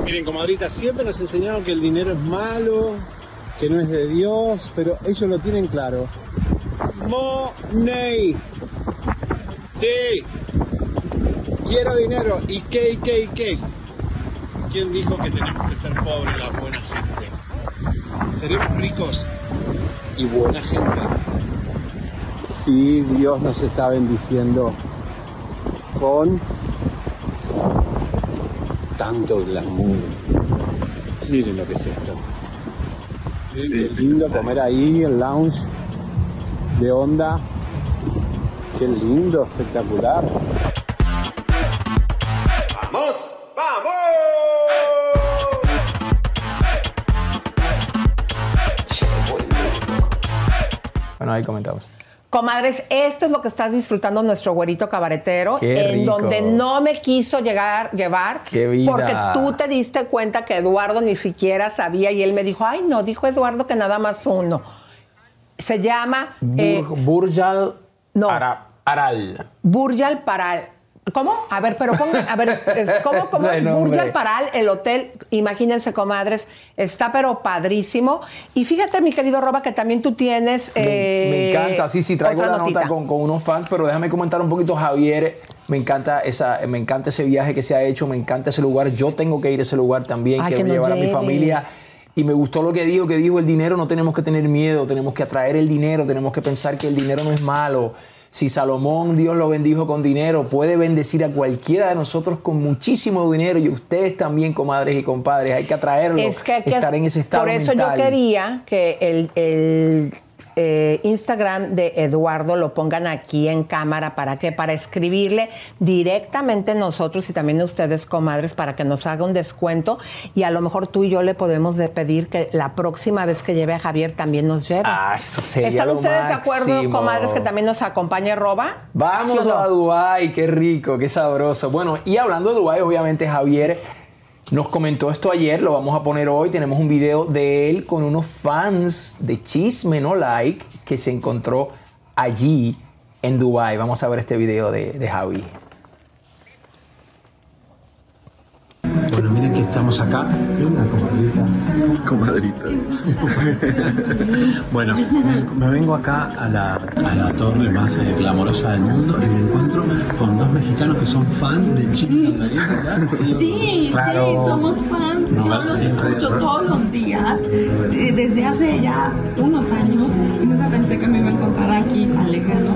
Miren, comadrita, siempre nos enseñaron que el dinero es malo, que no es de Dios, pero ellos lo tienen claro. Money. Sí. Quiero dinero. ¿Y qué, y qué, y qué? ¿Quién dijo que tenemos que ser pobres la buena gente? ¿Seremos ricos y buena gente? Sí, Dios nos está bendiciendo con tanto glamour. Miren lo que es esto. Qué lindo comer ahí, el lounge de onda. Qué lindo, espectacular. ¡Vamos! ¡Vamos! Bueno, ahí comentamos. Comadres, esto es lo que está disfrutando nuestro güerito cabaretero, Qué en rico. donde no me quiso llegar, llevar, Qué vida. porque tú te diste cuenta que Eduardo ni siquiera sabía y él me dijo, ay no, dijo Eduardo que nada más uno. Se llama eh, Bur- Burjal no. Ara- Aral. Burjal Paral. ¿Cómo? A ver, pero pongan, a ver, ¿cómo, cómo? *laughs* Burjal Paral, el hotel, imagínense, comadres, está pero padrísimo. Y fíjate, mi querido Roba, que también tú tienes. Me, me eh, encanta, sí, sí, traigo otra la nota notita. con, con unos fans, pero déjame comentar un poquito, Javier. Me encanta, esa, me encanta ese viaje que se ha hecho, me encanta ese lugar. Yo tengo que ir a ese lugar también, Ay, quiero que llevar a mi familia. Y me gustó lo que dijo, que dijo el dinero no tenemos que tener miedo, tenemos que atraer el dinero, tenemos que pensar que el dinero no es malo. Si Salomón, Dios lo bendijo con dinero, puede bendecir a cualquiera de nosotros con muchísimo dinero y ustedes también, comadres y compadres, hay que atraerlo, Es que estar en ese estado Por eso mental. yo quería que el, el, eh, Instagram de Eduardo lo pongan aquí en cámara. ¿Para qué? Para escribirle directamente nosotros y también a ustedes, comadres, para que nos haga un descuento. Y a lo mejor tú y yo le podemos de pedir que la próxima vez que lleve a Javier también nos lleve. Ah, eso sería ¿Están lo ustedes de acuerdo, comadres, que también nos acompañe Roba? Vamos ¿Sí o no? a Dubái, qué rico, qué sabroso. Bueno, y hablando de Dubái, obviamente Javier nos comentó esto ayer, lo vamos a poner hoy. Tenemos un video de él con unos fans de Chisme No Like que se encontró allí en Dubái. Vamos a ver este video de, de Javi. Bueno, miren que estamos acá. ¿Qué onda, comadrita? Comadrita. bueno, me vengo acá a la, a la torre más eh, glamorosa del mundo y me encuentro con dos mexicanos que son fan de Chile ¿verdad? Sí, Claro. sí, somos fans. No, Yo los siempre- escucho todos los días, eh, desde hace ya unos años, y nunca pensé que me iba a encontrar aquí, alejando.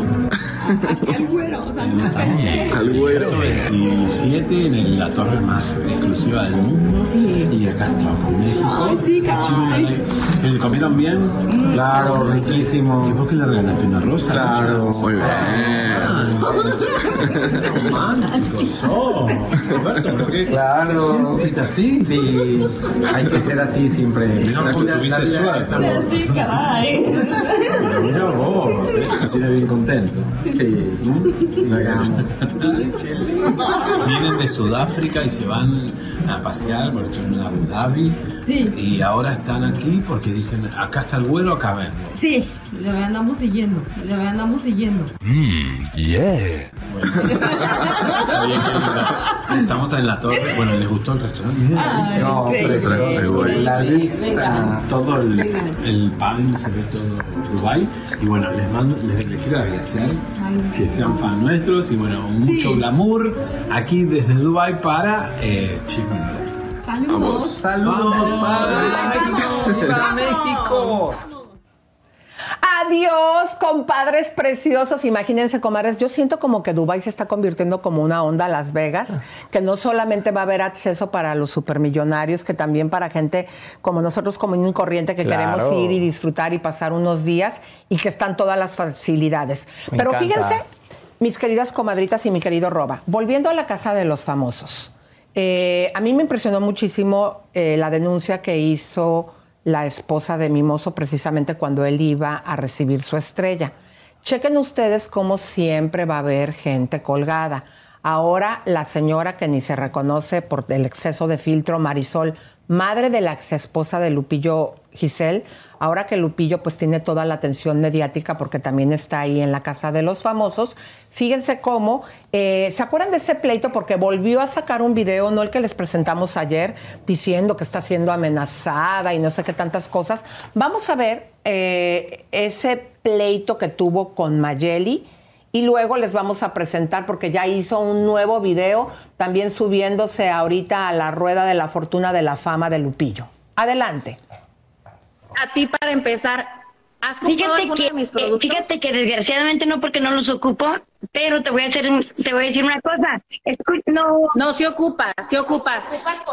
Aquí al güero, o sea, pensé. Al güero. 17 en la torre más exclusiva del mundo. Y acá estamos en México. Ay, sí, Chile. ¿Comieron bien? Claro, riquísimo. ¿Y vos que le regalaste una rosa? Claro, muy bien. *laughs* Romántico sos. Roberto, ¿pero qué? Claro. ¿Siempre fuiste así? Sí, hay que ser así siempre. Mira, tuviste suerte. Sí, caray. Vos, bien contento. Sí. Qué lindo. Vienen de Sudáfrica y se van a pasear en Abu Dhabi. Sí. Y ahora están aquí porque dicen, acá está el vuelo, acá ven. Sí, le andamos siguiendo, le andamos siguiendo. yeah. *laughs* Estamos en la torre. Bueno, ¿les gustó el restaurante? Ay, No. La vista, venga. todo el, el pan, se ve todo Dubai. Y bueno, les mando, les, les quiero agradecer que sean fan nuestros y bueno, mucho glamour aquí desde Dubai para eh, No Like. Saludos. Saludos, padre. ¡Viva México! Adiós, compadres preciosos. Imagínense, comadres, yo siento como que Dubai se está convirtiendo como una onda a Las Vegas, que no solamente va a haber acceso para los supermillonarios, que también para gente como nosotros, común y corriente, que Claro. queremos ir y disfrutar y pasar unos días y que están todas las facilidades. Me Pero encanta. fíjense mis queridas comadritas y mi querido Roba, volviendo a la casa de los famosos, eh, a mí me impresionó muchísimo eh, la denuncia que hizo la esposa de Mimoso precisamente cuando él iba a recibir su estrella. Chequen ustedes cómo siempre va a haber gente colgada. Ahora la señora que ni se reconoce por el exceso de filtro, Marisol, madre de la ex esposa de Lupillo Giselle, ahora que Lupillo pues tiene toda la atención mediática porque también está ahí en la casa de los famosos, fíjense cómo, eh, ¿se acuerdan de ese pleito? Porque volvió a sacar un video, no el que les presentamos ayer, diciendo que está siendo amenazada y no sé qué tantas cosas. Vamos a ver eh, ese pleito que tuvo con Mayeli y luego les vamos a presentar porque ya hizo un nuevo video también subiéndose ahorita a la rueda de la fortuna de la fama de Lupillo. Adelante. A ti para empezar, ¿has comprado Fíjate que, de mis productos? eh, fíjate que desgraciadamente no porque no los ocupo, pero te voy a hacer, te voy a decir una cosa. Escu- no, No, si ocupas, si ocupas.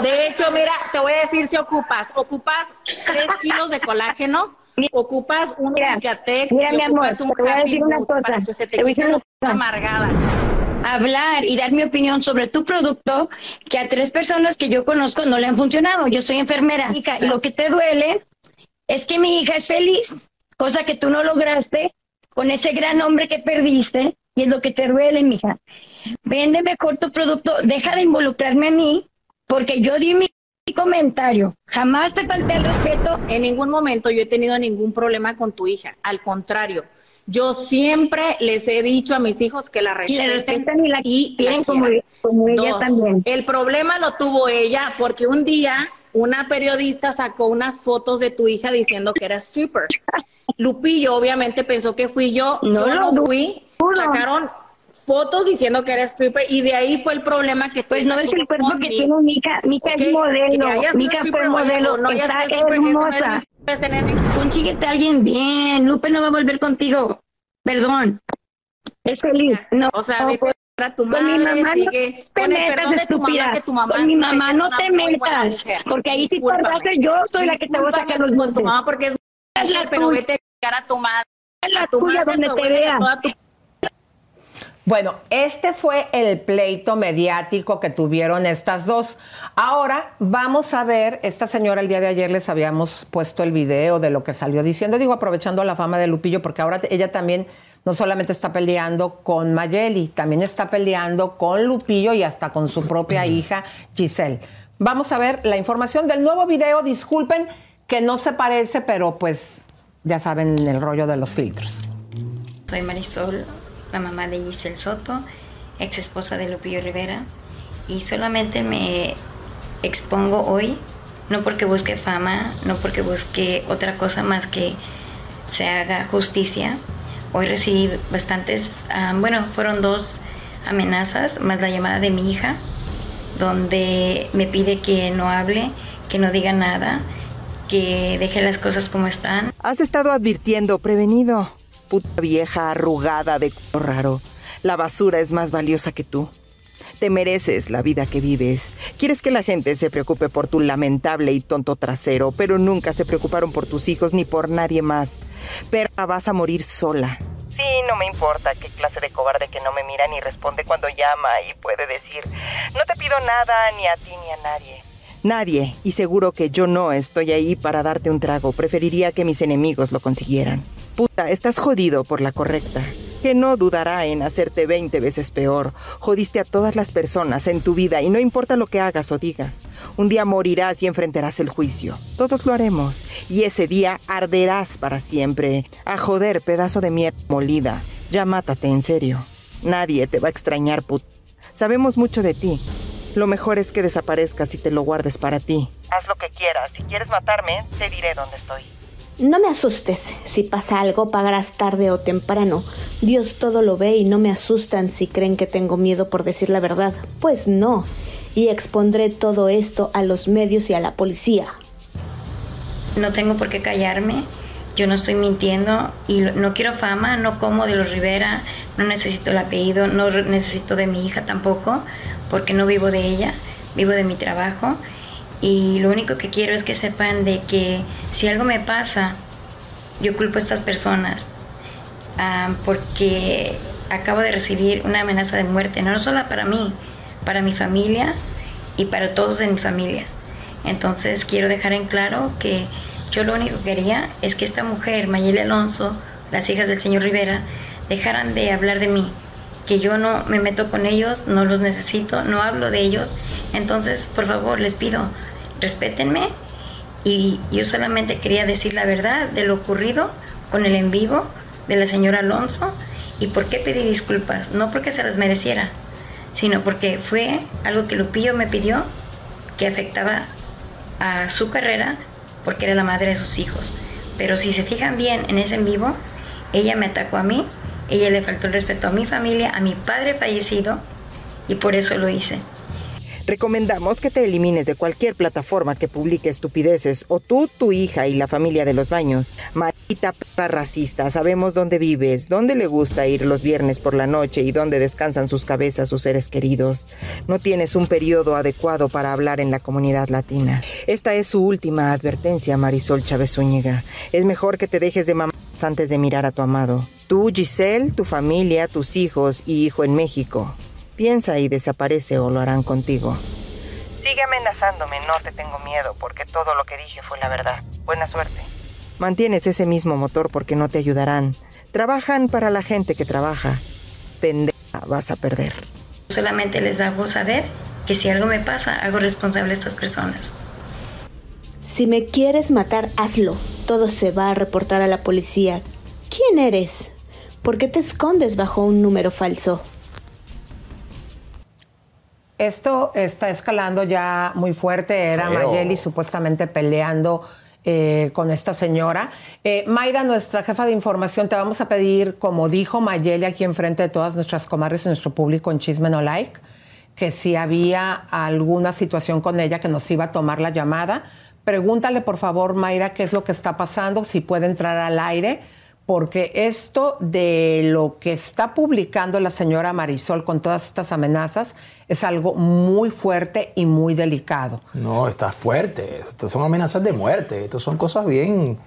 De hecho, mira, te voy a decir si ocupas. Ocupas tres kilos de colágeno, ocupas un mira, y mi amor, un te voy a decir una cosa. para que se te Te voy a decir una cosa. amargada. hablar y dar mi opinión sobre tu producto que a tres personas que yo conozco no le han funcionado. Yo soy enfermera. Hija, y lo que te duele es que mi hija es feliz, cosa que tú no lograste con ese gran hombre que perdiste y es lo que te duele, mija. Vende mejor tu producto, deja de involucrarme a mí porque yo di mi comentario. Jamás te falté el respeto. En ningún momento yo he tenido ningún problema con tu hija. Al contrario, yo siempre les he dicho a mis hijos que la Y la respeten respetan y la quieren como- como ella también. El problema lo tuvo ella porque un día una periodista sacó unas fotos de tu hija diciendo que era stripper. Lupillo obviamente pensó que fui yo, No yo lo no fui. Sacaron fotos diciendo que era stripper y de ahí fue el problema que Pues no ves el cuerpo que tiene Mica. Mica es modelo. Mica fue modelo. no Está es hermosa. Consíguete a alguien bien. Lupe no va a volver contigo. Perdón. Es feliz. No. O sea, no, pues, tu con mi mamá no te metas, tu mamá, estúpida. que tu mamá con mi mamá es no te metas. Porque ahí sí te Discúlpame. arrasas. Yo soy la que te voy a sacar los con tu mamá porque es Es la pero vete a tu madre. Es la A tu tuya madre, donde te vea. Bueno, este fue el pleito mediático que tuvieron estas dos. Ahora vamos a ver, esta señora el día de ayer les habíamos puesto el video de lo que salió diciendo, digo aprovechando la fama de Lupillo, porque ahora ella también no solamente está peleando con Mayeli, también está peleando con Lupillo y hasta con su propia hija Giselle. Vamos a ver la información del nuevo video, disculpen que no se parece, pero pues ya saben el rollo de los filtros. Soy Marisol, la mamá de Giselle Soto, ex esposa de Lupillo Rivera, y solamente me expongo hoy, no porque busque fama, no porque busque otra cosa más que se haga justicia. Hoy recibí bastantes, ah, bueno, fueron dos amenazas, más la llamada de mi hija, donde me pide que no hable, que no diga nada, que deje las cosas como están. Has estado advirtiendo, prevenido. Puta vieja arrugada de culo raro. La basura es más valiosa que tú. Te mereces la vida que vives. Quieres que la gente se preocupe por tu lamentable y tonto trasero, pero nunca se preocuparon por tus hijos ni por nadie más. Pero vas a morir sola. Sí, no me importa qué clase de cobarde que no me mira ni responde cuando llama y puede decir, no te pido nada ni a ti ni a nadie. Nadie, y seguro que yo no estoy ahí para darte un trago. Preferiría que mis enemigos lo consiguieran. Puta, estás jodido por la correcta. Que no dudará en hacerte 20 veces peor. Jodiste a todas las personas en tu vida y no importa lo que hagas o digas. Un día morirás y enfrentarás el juicio. Todos lo haremos. Y ese día arderás para siempre. A joder, pedazo de mierda molida. Ya mátate, en serio. Nadie te va a extrañar, put. Sabemos mucho de ti. Lo mejor es que desaparezcas y te lo guardes para ti. Haz lo que quieras. Si quieres matarme, te diré dónde estoy. No me asustes, si pasa algo pagarás tarde o temprano. Dios todo lo ve y no me asustan si creen que tengo miedo por decir la verdad. Pues no, y expondré todo esto a los medios y a la policía. No tengo por qué callarme. Yo no estoy mintiendo y no quiero fama, no como de los Rivera, no necesito el apellido, no necesito de mi hija tampoco, porque no vivo de ella, vivo de mi trabajo. Y lo único que quiero es que sepan de que si algo me pasa, yo culpo a estas personas, ah, porque acabo de recibir una amenaza de muerte, no solo para mí, para mi familia y para todos en mi familia. Entonces quiero dejar en claro que yo lo único que quería es que esta mujer, Mayeli Alonso, las hijas del señor Rivera, dejaran de hablar de mí, que yo no me meto con ellos, no los necesito, no hablo de ellos. Entonces, por favor, les pido, respétenme y yo solamente quería decir la verdad de lo ocurrido con el en vivo de la señora Alonso y por qué pedí disculpas, no porque se las mereciera, sino porque fue algo que Lupillo me pidió que afectaba a su carrera porque era la madre de sus hijos. Pero si se fijan bien en ese en vivo, ella me atacó a mí, ella le faltó el respeto a mi familia, a mi padre fallecido, y por eso lo hice. Recomendamos que te elimines de cualquier plataforma que publique estupideces o tú, tu hija y la familia de los baños. Marita perra racista, sabemos dónde vives, dónde le gusta ir los viernes por la noche y dónde descansan sus cabezas sus seres queridos. No tienes un periodo adecuado para hablar en la comunidad latina. Esta es su última advertencia, Marisol Chávez Zúñiga. Es mejor que te dejes de mamás antes de mirar a tu amado. Tú, Giselle, tu familia, tus hijos y hijo en México. Piensa y desaparece o lo harán contigo. Sigue amenazándome, no te tengo miedo, porque todo lo que dije fue la verdad. Buena suerte. Mantienes ese mismo motor porque no te ayudarán. Trabajan para la gente que trabaja. Pendeja, vas a perder. Solamente les hago saber que si algo me pasa, hago responsable a estas personas. Si me quieres matar, hazlo. Todo se va a reportar a la policía. ¿Quién eres? ¿Por qué te escondes bajo un número falso? Esto está escalando ya muy fuerte. Era Feo. Mayeli supuestamente peleando eh, con esta señora. Eh, Mayra, nuestra jefa de información, te vamos a pedir, como dijo Mayeli aquí enfrente de todas nuestras comadres y nuestro público en Chisme No Like, que si había alguna situación con ella que nos iba a tomar la llamada. Pregúntale, por favor, Mayra, qué es lo que está pasando, si puede entrar al aire, porque esto de lo que está publicando la señora Marisol con todas estas amenazas es algo muy fuerte y muy delicado. No, está fuerte. Estos son amenazas de muerte. Estos son cosas bien,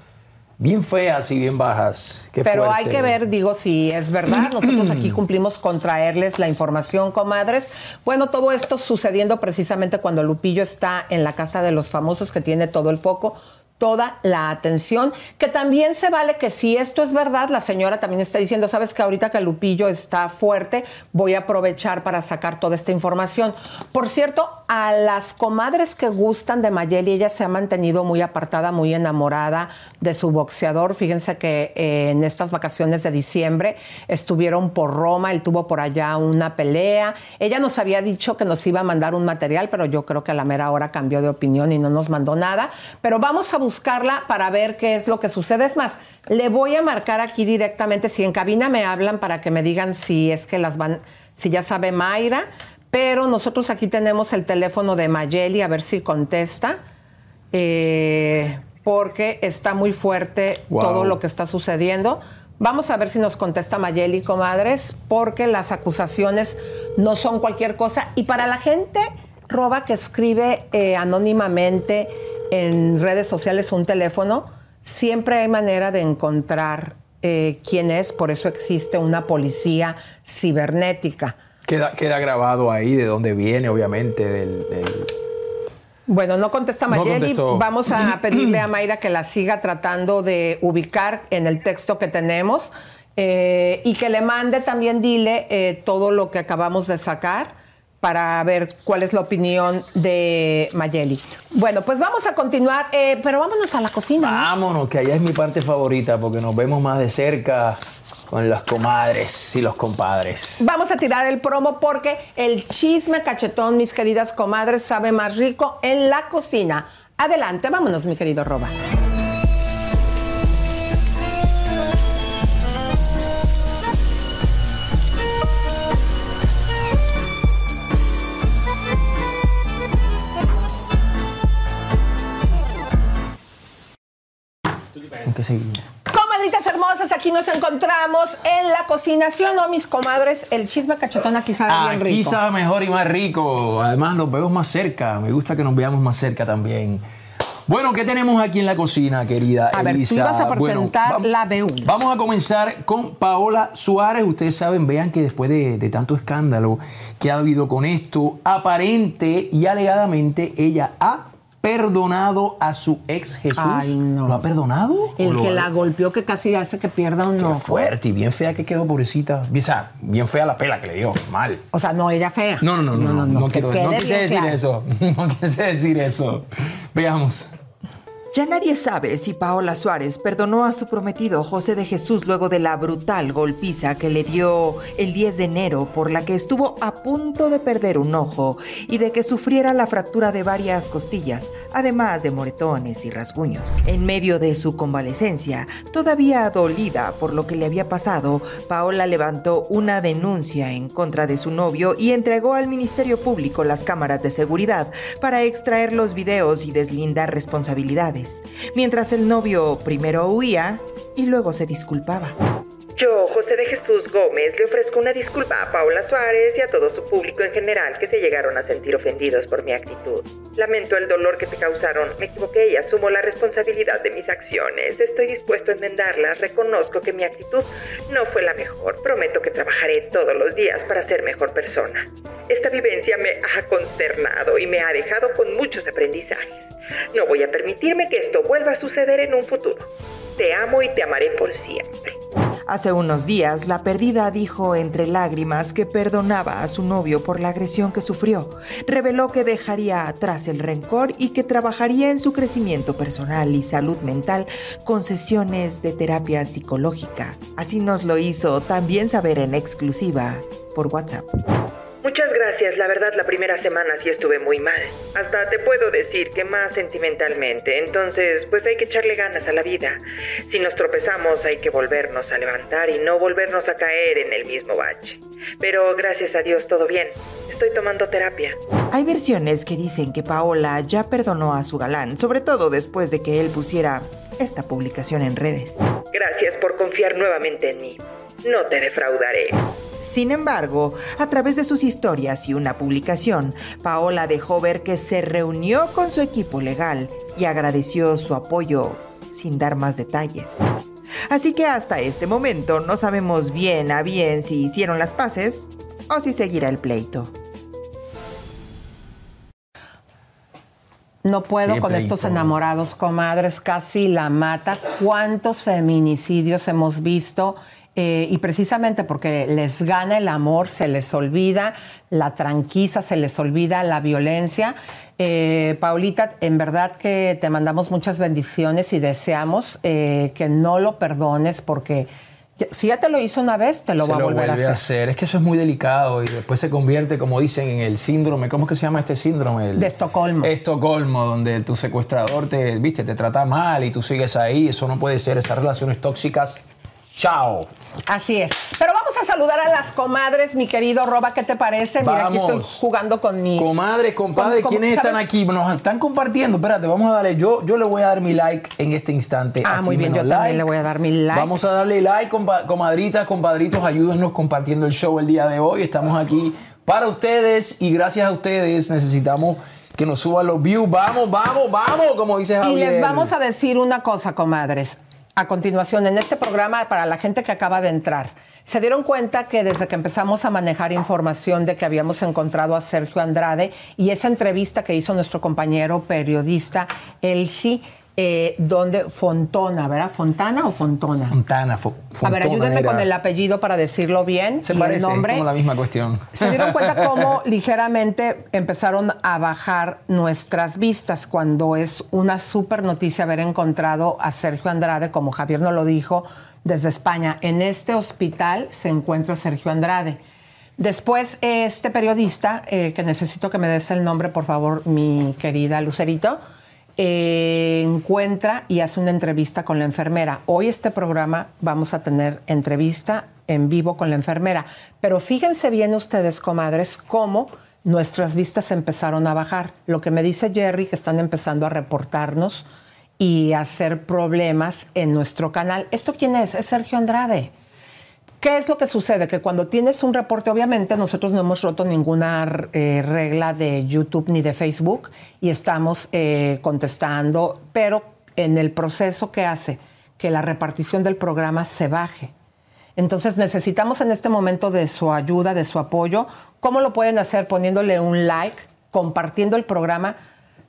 bien feas y bien bajas. Qué Pero fuerte. hay que ver, digo, si es verdad. *clears throat* Nosotros aquí cumplimos con traerles la información, comadres. Bueno, todo esto sucediendo precisamente cuando Lupillo está en la casa de los famosos que tiene todo el foco toda la atención, que también se vale que si esto es verdad, la señora también está diciendo, sabes que ahorita que Lupillo está fuerte, voy a aprovechar para sacar toda esta información. Por cierto, a las comadres que gustan de Mayeli, ella se ha mantenido muy apartada, muy enamorada de su boxeador. Fíjense que eh, en estas vacaciones de diciembre estuvieron por Roma, él tuvo por allá una pelea. Ella nos había dicho que nos iba a mandar un material, pero yo creo que a la mera hora cambió de opinión y no nos mandó nada. Pero vamos a buscarla para ver qué es lo que sucede. Es más, le voy a marcar aquí directamente, si en cabina me hablan para que me digan si es que las van, si ya sabe Mayra, pero nosotros aquí tenemos el teléfono de Mayeli, a ver si contesta, eh, porque está muy fuerte Wow. todo lo que está sucediendo. Vamos a ver si nos contesta Mayeli, comadres, porque las acusaciones no son cualquier cosa. Y para la gente, roba que escribe eh, anónimamente en redes sociales un teléfono, siempre hay manera de encontrar eh, quién es, por eso existe una policía cibernética. Queda, queda grabado ahí de dónde viene, obviamente, del, del- Bueno, no contesta No Mayeli. contestó. Vamos a *clears throat* pedirle a Mayra que la siga tratando de ubicar en el texto que tenemos eh, y que le mande también, dile, eh, todo lo que acabamos de sacar para ver cuál es la opinión de Mayeli. Bueno, pues vamos a continuar, eh, pero vámonos a la cocina. ¿no? Vámonos, que allá es mi parte favorita porque nos vemos más de cerca con las comadres y los compadres. Vamos a tirar el promo porque el chisme cachetón, mis queridas comadres, sabe más rico en la cocina. Adelante, vámonos, mi querido Roba. ¿En qué seguimos? Comadritas hermosas, aquí nos encontramos en la cocina, ¿sí o no, mis comadres? El chisme cachetón aquí sabe bien Aquí rico. sabe mejor y más rico. Además, nos vemos más cerca. Me gusta que nos veamos más cerca también. Bueno, ¿qué tenemos aquí en la cocina, querida A ver, tú Elisa? ibas a Bueno, presentar vam- la B1. Vamos a comenzar con Paola Suárez. Ustedes saben, vean que después de, de tanto escándalo que ha habido con esto, aparente y alegadamente ella ha perdonado a su ex Jesús. Ay, no. ¿Lo ha perdonado? ¿O El que la golpeó que casi hace que pierda un Qué ojo. fuerte y bien fea que quedó, pobrecita. O sea, bien fea la pela que le dio, mal. O sea, no, ella fea. No, no, no, no, no, no, no quise decir claro. eso. *laughs* No quise decir eso. Veamos. Ya nadie sabe si Paola Suárez perdonó a su prometido José de Jesús luego de la brutal golpiza que le dio el 10 de enero por la que estuvo a punto de perder un ojo y de que sufriera la fractura de varias costillas, además de moretones y rasguños. En medio de su convalecencia, todavía dolida por lo que le había pasado, Paola levantó una denuncia en contra de su novio y entregó al Ministerio Público las cámaras de seguridad para extraer los videos y deslindar responsabilidades, mientras el novio primero huía y luego se disculpaba. Yo, José de Jesús Gómez, le ofrezco una disculpa a Paula Suárez y a todo su público en general que se llegaron a sentir ofendidos por mi actitud. Lamento el dolor que te causaron, me equivoqué y asumo la responsabilidad de mis acciones. Estoy dispuesto a enmendarlas, reconozco que mi actitud no fue la mejor, prometo que trabajaré todos los días para ser mejor persona. Esta vivencia me ha consternado y me ha dejado con muchos aprendizajes. No voy a permitirme que esto vuelva a suceder en un futuro. Te amo y te amaré por siempre. Hace unos días, la perdida dijo entre lágrimas que perdonaba a su novio por la agresión que sufrió. Reveló que dejaría atrás el rencor y que trabajaría en su crecimiento personal y salud mental con sesiones de terapia psicológica. Así nos lo hizo también saber en exclusiva por WhatsApp. Muchas gracias, la verdad la primera semana sí estuve muy mal. Hasta te puedo decir que más sentimentalmente, entonces pues hay que echarle ganas a la vida. Si nos tropezamos hay que volvernos a levantar y no volvernos a caer en el mismo bache. Pero gracias a Dios todo bien, estoy tomando terapia. Hay versiones que dicen que Paola ya perdonó a su galán, sobre todo después de que él pusiera esta publicación en redes. Gracias por confiar nuevamente en mí. No te defraudaré. Sin embargo, a través de sus historias y una publicación, Paola dejó ver que se reunió con su equipo legal y agradeció su apoyo sin dar más detalles. Así que hasta este momento no sabemos bien a bien si hicieron las paces o si seguirá el pleito. No puedo Qué con pleito. estos enamorados, comadres, casi la mata. ¿Cuántos feminicidios hemos visto? Eh, y precisamente porque les gana el amor, se les olvida la tranquiza, se les olvida la violencia. Eh, Paulita, en verdad que te mandamos muchas bendiciones y deseamos eh, que no lo perdones porque si ya te lo hizo una vez, te lo Se va a volver a vuelve hacer. Es que eso es muy delicado y después se convierte, como dicen, en el síndrome. ¿Cómo es que se llama este síndrome? El- De Estocolmo. Estocolmo, donde tu secuestrador te, viste, te trata mal y tú sigues ahí. Eso no puede ser. Esas relaciones tóxicas. Chao. Así es. Pero vamos a saludar a las comadres, mi querido Roba, ¿qué te parece? Mira, aquí estoy Vamos. jugando con mi... Comadres, compadres, con- con- ¿quiénes están aquí? Nos están compartiendo. Espérate, vamos a darle. Yo, yo le voy a dar mi like en este instante. Ah, muy bien, yo también le voy a dar mi like. Vamos a darle like, compa- comadritas, compadritos. Ayúdennos compartiendo el show el día de hoy. Estamos aquí para ustedes y gracias a ustedes necesitamos que nos suban los views. Vamos, vamos, vamos, como dice Y Javier. les vamos a decir una cosa, comadres. A continuación, en este programa, para la gente que acaba de entrar, se dieron cuenta que desde que empezamos a manejar información de que habíamos encontrado a Sergio Andrade y esa entrevista que hizo nuestro compañero periodista Elsie, eh, donde Fontona, ¿verdad? ¿Fontana o Fontona? Fontana, fo- a ver, Fontona ayúdenme era- con el apellido para decirlo bien. Se y parece, el nombre. es como la misma cuestión. Se dieron cuenta *laughs* cómo ligeramente empezaron a bajar nuestras vistas cuando es una súper noticia haber encontrado a Sergio Andrade, como Javier nos lo dijo, desde España. En este hospital se encuentra Sergio Andrade. Después, este periodista, eh, que necesito que me des el nombre, por favor, mi querida Lucerito, eh, encuentra y hace una entrevista con la enfermera. Hoy este programa vamos a tener entrevista en vivo con la enfermera. Pero fíjense bien ustedes, comadres, cómo nuestras vistas empezaron a bajar. Lo que me dice Jerry, que están empezando a reportarnos y a hacer problemas en nuestro canal. ¿Esto quién es? Es Sergio Andrade. ¿Qué es lo que sucede? Que cuando tienes un reporte, obviamente nosotros no hemos roto ninguna eh, regla de YouTube ni de Facebook y estamos eh, contestando, pero en el proceso que hace que la repartición del programa se baje. Entonces necesitamos en este momento de su ayuda, de su apoyo. ¿Cómo lo pueden hacer? Poniéndole un like, compartiendo el programa.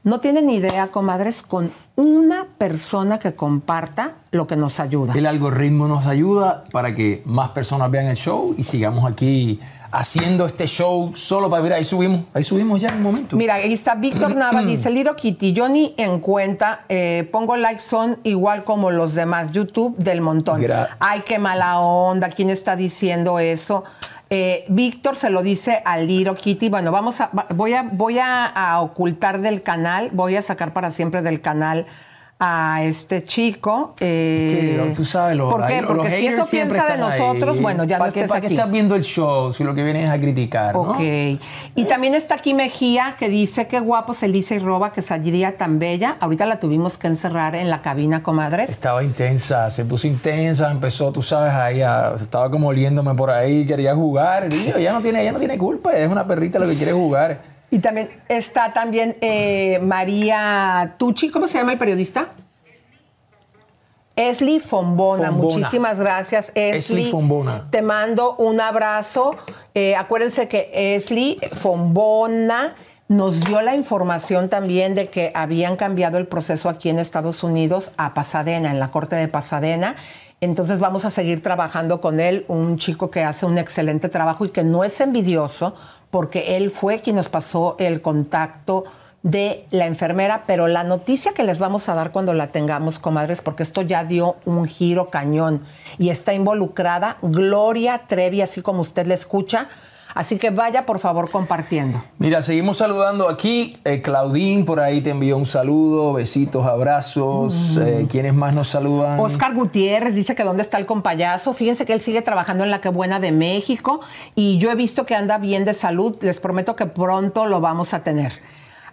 No tienen idea, comadres, con una persona que comparta lo que nos ayuda. El algoritmo nos ayuda para que más personas vean el show y sigamos aquí haciendo este show solo para ver. Ahí subimos, ahí subimos ya en un momento. Mira, ahí está Víctor Nava, dice *clears throat* Liro Kitty, yo ni en cuenta, eh, pongo likes son igual como los demás, YouTube del montón. Gra- Ay, qué mala onda, ¿quién está diciendo eso? Eh, Víctor se lo dice a Liro Kitty. Bueno, vamos a, voy, a, voy a, a ocultar del canal, voy a sacar para siempre del canal a este chico. eh, tú sabes, los, ¿Por qué? los Porque si eso piensa de ahí. nosotros, bueno, ya no ¿Para qué, estés ¿Para qué estás viendo el show si lo que vienes es a criticar, no? Ok. Y también está aquí Mejía, que dice qué guapo se Elisa y Roba, que saldría tan bella. Ahorita la tuvimos que encerrar en la cabina, comadres. Estaba intensa, se puso intensa, empezó, tú sabes, ahí a- estaba como oliéndome por ahí, quería jugar. Digo, ella no tiene, ella no tiene culpa, es una perrita lo que quiere jugar. Y también está también eh, María Tucci, ¿cómo se llama el periodista? Esli Fombona. Fombona. Muchísimas gracias, Esli. Esli Fombona. Te mando un abrazo. Eh, acuérdense que Esli Fombona nos dio la información también de que habían cambiado el proceso aquí en Estados Unidos a Pasadena, en la corte de Pasadena. Entonces vamos a seguir trabajando con él, un chico que hace un excelente trabajo y que no es envidioso, porque él fue quien nos pasó el contacto de la enfermera, pero la noticia que les vamos a dar cuando la tengamos, comadres, porque esto ya dio un giro cañón y está involucrada Gloria Trevi, así como usted le escucha. Así que vaya por favor compartiendo. Mira, seguimos saludando aquí. Eh, Claudín por ahí te envió un saludo, besitos, abrazos. Eh, ¿Quiénes más nos saludan? Oscar Gutiérrez dice que dónde está el compayazo. Fíjense que él sigue trabajando en la Que Buena de México y yo he visto que anda bien de salud. Les prometo que pronto lo vamos a tener.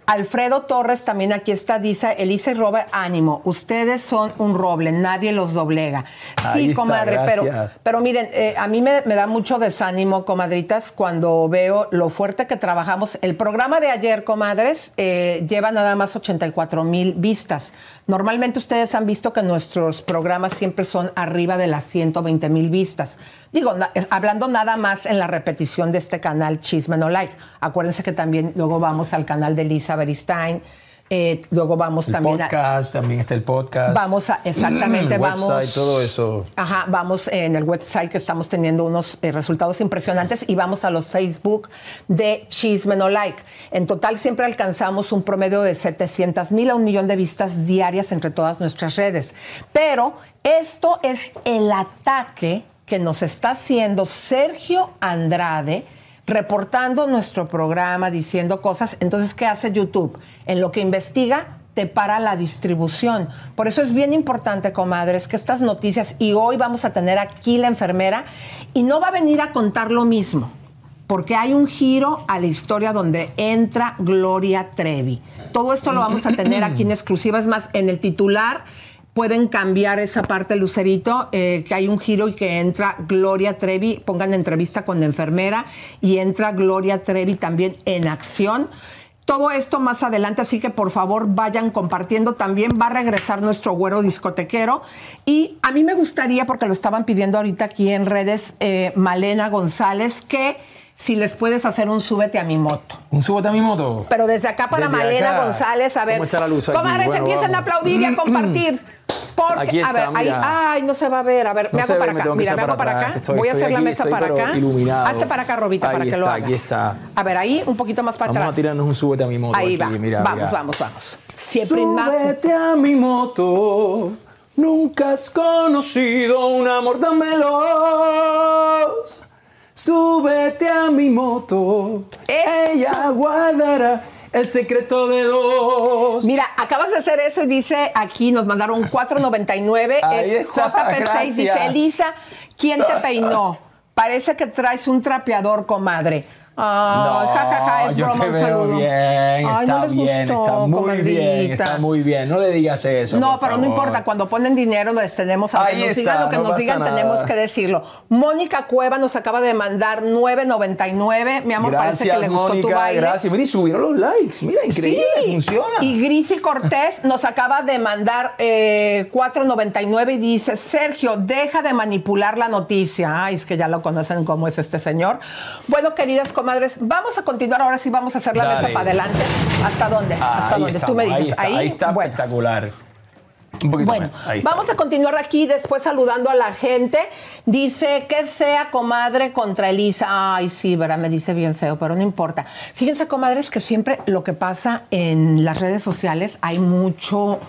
Alfredo Torres también aquí está, dice Elisa y Robert, ánimo, ustedes son un roble, nadie los doblega. Ahí Sí, está, comadre, pero, pero miren, eh, a mí me, me da mucho desánimo, comadritas, cuando veo lo fuerte que trabajamos. El programa de ayer, comadres, eh, lleva nada más 84 mil vistas. Normalmente ustedes han visto que nuestros programas siempre son arriba de las 120 mil vistas. Digo, es- hablando nada más en la repetición de este canal Chisme No Like. Acuérdense que también luego vamos al canal de Lisa Beristain. Eh, luego vamos el también a, podcast, también está el podcast. Vamos a- *clears throat* exactamente, El vamos- website, todo eso. Ajá, vamos en el website que estamos teniendo unos eh, resultados impresionantes y vamos a los Facebook de Chisme No Like. En total siempre alcanzamos un promedio de 700 mil a un millón de vistas diarias entre todas nuestras redes. Pero esto es el ataque que nos está haciendo Sergio Andrade reportando nuestro programa, diciendo cosas. Entonces, ¿qué hace YouTube? En lo que investiga, te para la distribución. Por eso es bien importante, comadres, que estas noticias, y hoy vamos a tener aquí la enfermera, y no va a venir a contar lo mismo, porque hay un giro a la historia donde entra Gloria Trevi. Todo esto lo vamos a tener aquí en *clears throat* exclusiva, es más, en el titular pueden cambiar esa parte, Lucerito, eh, que hay un giro y que entra Gloria Trevi, pongan entrevista con la enfermera y entra Gloria Trevi también en acción. Todo esto más adelante, así que por favor vayan compartiendo. También va a regresar nuestro güero discotequero. Y a mí me gustaría, porque lo estaban pidiendo ahorita aquí en redes, eh, Malena González, que si les puedes hacer un súbete a mi moto. Un súbete a mi moto. Pero desde acá para Desde Malena acá. González, a ver. ¿Cómo luz aquí? Comadres, Bueno, empiecen a aplaudir y a *clears throat* compartir. Porque, Aquí a ver, ahí, ay, no se va a ver. A ver, No me hago para acá. Mira, me hago para acá. estoy- Voy a hacer la mesa estoy, para acá. iluminado. Hazte para acá, Robita, para que lo hagas. aquí está. A ver, ahí, un poquito más para Vamos atrás. a tirarnos un súbete a mi moto. Ahí aquí, va. mira, vamos, mira. vamos, vamos. Siempre. Súbete a mi moto. Nunca has conocido un amor tan veloz. Súbete a mi moto. Ella guardará el secreto de dos. Mira, acabas de hacer eso y dice aquí, nos mandaron 4.99. Ahí es está, JP6. Dice. Elisa, ¿quién te peinó? *laughs* Parece que traes un trapeador, comadre. Ay, ja, ja, ja, es yo broma, te veo saludo. bien, Ay, está no les bien, gustó, está muy bien, está muy bien. No le digas eso. No, pero no importa, cuando ponen dinero les tenemos, aunque Ahí nos está, digan lo que no nos digan, nada. tenemos que decirlo. Mónica Cueva nos acaba de mandar 9.99. Mi amor, parece que Gracias, le gustó tu baile. gracias. Mira, y subieron los likes. Mira, increíble, Sí. funciona. Y Grisi Cortés nos acaba de mandar eh, 4.99 y dice, Sergio, deja de manipular la noticia. Ay, es que ya lo conocen cómo es este señor. Bueno, queridas comadres, vamos a continuar. Ahora sí vamos a hacer la Dale. mesa para adelante. ¿Hasta dónde? ¿Hasta Ahí dónde? Tú me dices. Ahí está, ahí está bueno. espectacular. Un poquito Bueno. Ahí está. vamos a continuar aquí después saludando a la gente. Dice que fea comadre contra Elisa. Ay, sí, ¿verdad? Me dice bien feo, pero no importa. Fíjense, comadres, que siempre lo que pasa en las redes sociales hay mucho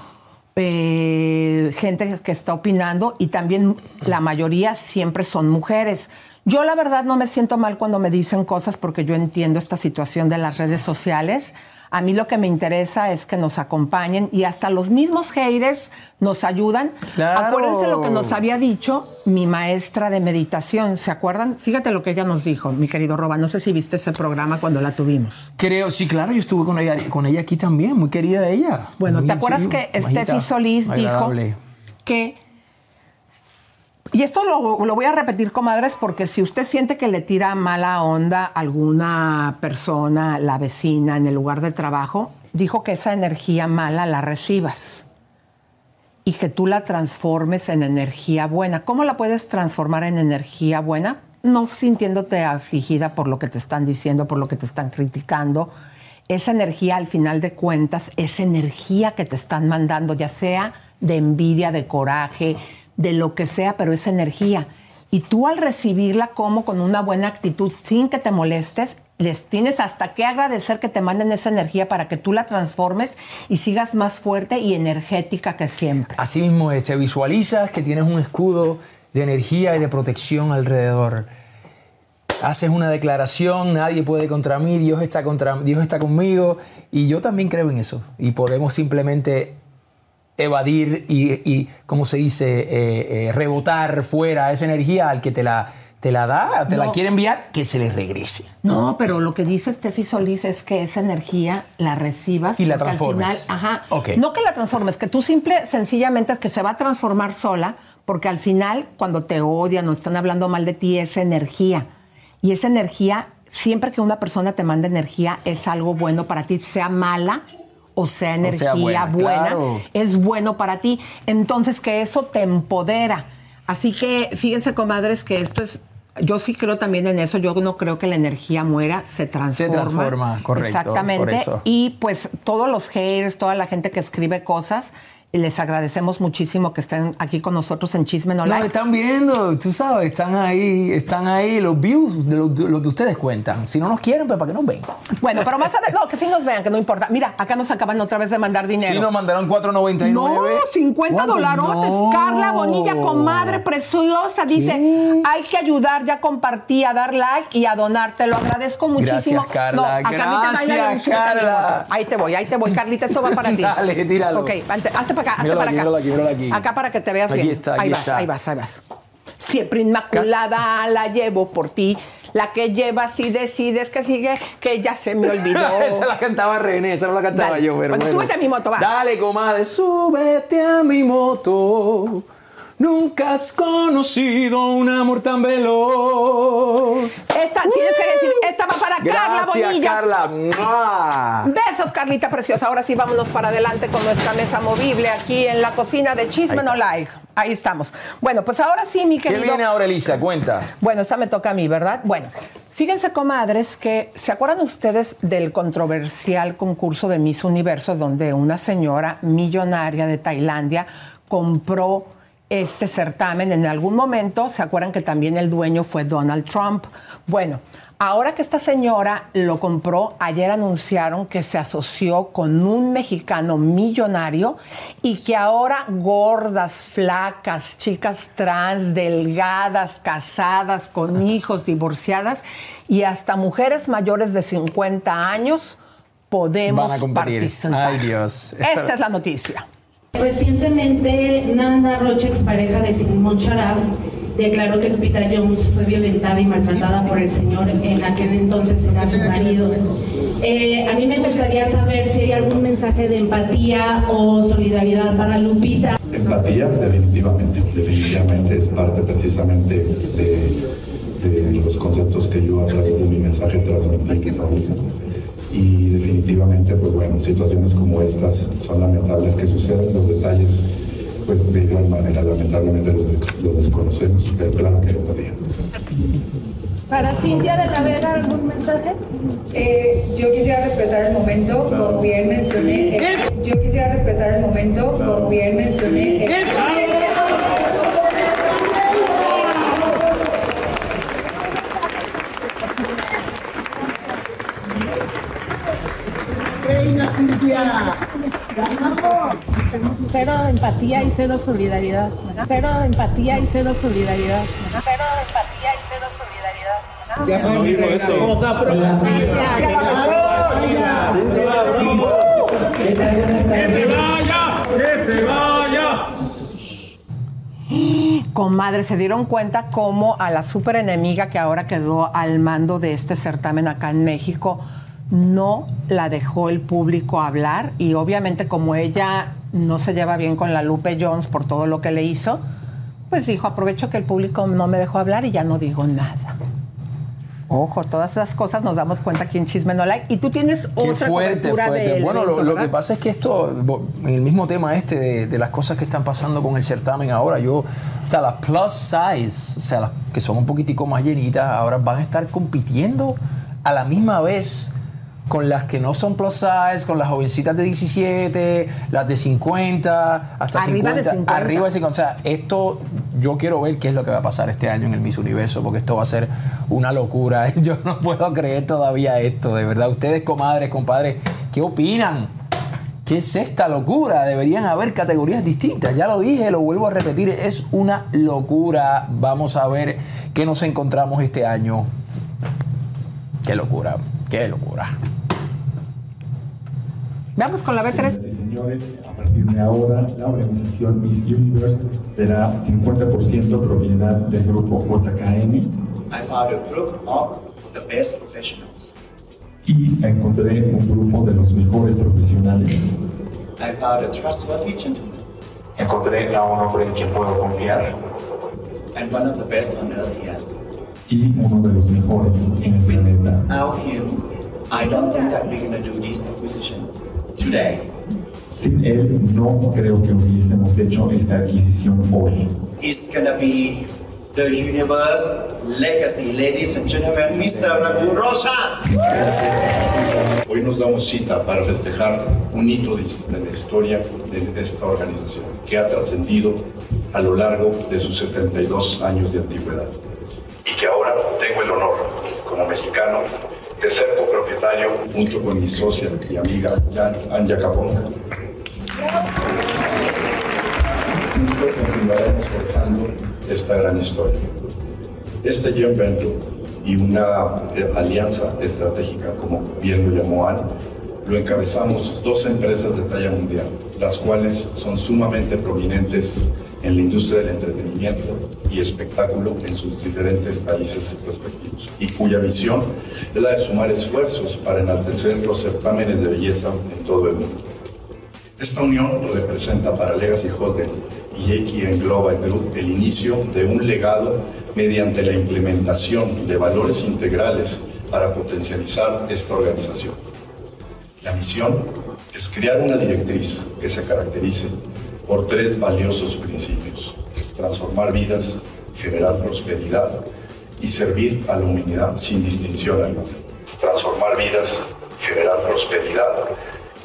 eh, gente que está opinando y también la mayoría siempre son mujeres. Yo la verdad no me siento mal cuando me dicen cosas porque yo entiendo esta situación de las redes sociales. A mí lo que me interesa es que nos acompañen y hasta los mismos haters nos ayudan. Claro. Acuérdense lo que nos había dicho mi maestra de meditación, ¿se acuerdan? Fíjate lo que ella nos dijo, mi querido Roba. No sé si viste ese programa cuando la tuvimos. Creo, sí, claro, yo estuve con ella, con ella aquí también, muy querida ella. Bueno, Muy ¿te acuerdas que Steffi Solís agradable. dijo que... Y esto lo, voy a repetir, comadres, porque si usted siente que le tira mala onda alguna persona, la vecina, en el lugar de trabajo, dijo que esa energía mala la recibas y que tú la transformes en energía buena. ¿Cómo la puedes transformar en energía buena? No sintiéndote afligida por lo que te están diciendo, por lo que te están criticando. Esa energía, al final de cuentas, es energía que te están mandando, ya sea de envidia, de coraje, de lo que sea, pero es energía. Y tú al recibirla como con una buena actitud, sin que te molestes, les tienes hasta que agradecer que te manden esa energía para que tú la transformes y sigas más fuerte y energética que siempre. Así mismo es, te visualizas que tienes un escudo de energía y de protección alrededor. Haces una declaración, nadie puede contra mí, Dios está, contra, Dios está conmigo. Y yo también creo en eso. Y podemos simplemente evadir y, y ¿cómo se dice? Eh, eh, rebotar fuera esa energía al que te la, te la da, te la quiere enviar, que se le regrese. No, pero lo que dice Steffi Solís es que esa energía la recibas Y la porque al transformes. final, ajá, Ok. no que la transformes, que tú simple, sencillamente es que se va a transformar sola, porque al final cuando te odian o están hablando mal de ti es energía y esa energía siempre que una persona te manda energía es algo bueno para ti, sea mala o sea energía buena, buena, claro. es bueno para ti. Entonces que eso te empodera. Así que fíjense, comadres, que esto es. Yo sí creo también en eso. Yo no creo que la energía muera, se transforma. transforma, correcto, Exactamente. por eso. Y pues todos los haters, toda la gente que escribe cosas, les agradecemos muchísimo que estén aquí con nosotros en Chisme No Like. están viendo, tú sabes, están ahí, están ahí, los views de los, de los de ustedes cuentan. Si no nos quieren, pues para que nos ven. Bueno, pero más adelante, no, que sí nos vean, que no importa. Mira, acá nos acaban otra vez de mandar dinero. Sí, nos mandaron 4.99. No, 50 ¿Cuánto? dolarotes. No. Carla Bonilla, comadre preciosa, dice, hay que ayudar, ya compartí, a dar like y a donar. Te lo agradezco muchísimo. Gracias, Carla. No, a Carlita Gracias, Maynard, súbete a mi Carla. Ahí te voy, ahí te voy, Carlita, esto va para *laughs* ti. Dale, tíralo. Ok, hazte para acá, hazte para aquí, acá. míralo aquí, míralo aquí. Acá para que te veas Aquí bien. está, ahí vas, está. ahí vas, ahí vas. Siempre inmaculada la llevo por ti. La que llevas y decides que sigue, que ya se me *laughs* olvidó. esa la cantaba René, esa no la cantaba Dale. yo, pero Bueno, bueno. súbete a mi moto, va. Dale, comadre, súbete a mi moto. Nunca has conocido un amor tan veloz. Esta, tienes que decir, esta va para Carla Bonillas. Carla. ¡Mua! Besos, Carlita preciosa. Ahora sí, vámonos para adelante con nuestra mesa movible aquí en la cocina de Chisme No Like. Ahí estamos. Bueno, pues ahora sí, mi ¿Qué querido. viene ahora, Elisa? Cuenta. Bueno, esta me toca a mí, ¿verdad? Bueno, fíjense, comadres, que ¿se acuerdan ustedes del controversial concurso de Miss Universo donde una señora millonaria de Tailandia compró este certamen en algún momento? ¿Se acuerdan que también el dueño fue Donald Trump? Bueno, Ahora que esta señora lo compró, ayer anunciaron que se asoció con un mexicano millonario y que ahora gordas, flacas, chicas trans, delgadas, casadas, con hijos, divorciadas y hasta mujeres mayores de 50 años podemos Van a participar. Ay, Dios. Esta es la noticia. Recientemente, Nanda Rocha, expareja de Simón Sharaf, declaró que Lupita Jones fue violentada y maltratada por el señor en aquel entonces era su marido. Eh, a mí me gustaría saber si hay algún mensaje de empatía o solidaridad para Lupita. Empatía, definitivamente, definitivamente es parte precisamente de, de los conceptos que yo a través de mi mensaje transmití. Y definitivamente, pues bueno, situaciones como estas son lamentables que sucedan, los detalles, pues de igual manera, lamentablemente los, los desconocemos, pero claro que empatía. Para Cintia de la Vega, ¿algún mensaje? Eh, yo quisiera respetar el momento, como bien mencioné. eh, yo quisiera respetar el momento, como bien mencioné. eh, Reina Cintia. Cero empatía y cero solidaridad. Cero empatía y cero solidaridad. Cero empatía y cero solidaridad. Ya no digo eso. Comadre, ¿se dieron cuenta cómo a la super enemiga que ahora quedó al mando de este certamen acá en México no la dejó el público hablar? Y obviamente como ella no se lleva bien con la Lupe Jones por todo lo que le hizo, pues dijo, aprovecho que el público no me dejó hablar y ya no digo nada. Ojo, todas esas cosas nos damos cuenta aquí en Chisme No Like. Y tú tienes Qué otra fuerte, fuerte. del Bueno, lo, evento, lo que pasa es que esto, en el mismo tema este de, de las cosas que están pasando con el certamen ahora, yo, o sea, las plus size, o sea, las que son un poquitico más llenitas, ahora van a estar compitiendo a la misma vez con las que no son plus size, con las jovencitas de 17, las de 50, hasta Arriba de 50, 50. arriba de 50. O sea, esto yo quiero ver qué es lo que va a pasar este año en el Miss Universo, porque esto va a ser una locura. *laughs* Yo no puedo creer todavía esto, de verdad. Ustedes, comadres, compadres, ¿qué opinan? ¿Qué es esta locura? Deberían haber categorías distintas. Ya lo dije, lo vuelvo a repetir, es una locura. Vamos a ver qué nos encontramos este año. Qué locura, qué locura. Veamos con la B3. Señoras y señores, a partir de ahora, la organización Miss Universe será 50% propiedad del grupo JKM I found a group of the best professionals. y encontré un grupo de los mejores profesionales. I found a trustworthy gentleman Encontré a un hombre en quien puedo confiar and one of the best on earth here. y uno de los mejores en el planeta. Without him, I don't think that we're gonna do this acquisition today. Sin él, no creo que hubiésemos hecho esta adquisición hoy. It's gonna be the universe legacy, ladies and gentlemen, Mr. Raghu Roshan. Hoy nos damos cita para festejar un hito de de la historia de esta organización, que ha trascendido a lo largo de sus 72 años de antigüedad. Y que ahora tengo el honor, como mexicano, de ser copropietario junto con mi socia y amiga Jan Anja Capón. Juntos continuaremos forjando esta gran historia. Este joint venture y una eh, alianza estratégica, como bien lo llamó Anne, lo encabezamos dos empresas de talla mundial, las cuales son sumamente prominentes en la industria del entretenimiento y espectáculo en sus diferentes países respectivos, y cuya visión es la de sumar esfuerzos para enaltecer los certámenes de belleza en todo el mundo. Esta unión representa para Legacy Hotel y AKN Global Group el inicio de un legado mediante la implementación de valores integrales para potencializar esta organización. La misión es crear una directriz que se caracterice por tres valiosos principios. Transformar vidas, generar prosperidad y servir a la humanidad sin distinción alguna. Transformar vidas, generar prosperidad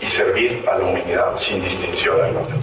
y servir a la humanidad sin distinción alguna.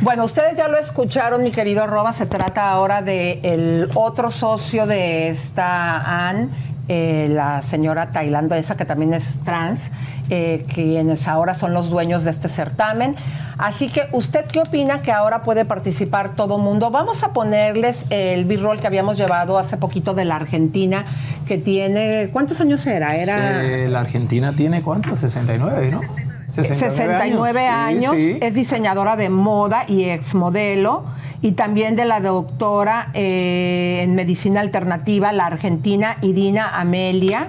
Bueno, ustedes ya lo escucharon, mi querido Roba. Se trata ahora de el otro socio de esta Anne, eh, la señora tailandesa, que también es trans, eh, quienes ahora son los dueños de este certamen. Así que, ¿usted qué opina que ahora puede participar todo mundo? Vamos a ponerles el b-roll que habíamos llevado hace poquito de la Argentina, que tiene. ¿Cuántos años era? Era. La Argentina tiene cuánto? 69, ¿no? 69 años, Sí, sí. es diseñadora de moda y exmodelo y también de la doctora eh, en medicina alternativa, la argentina Irina Amelia.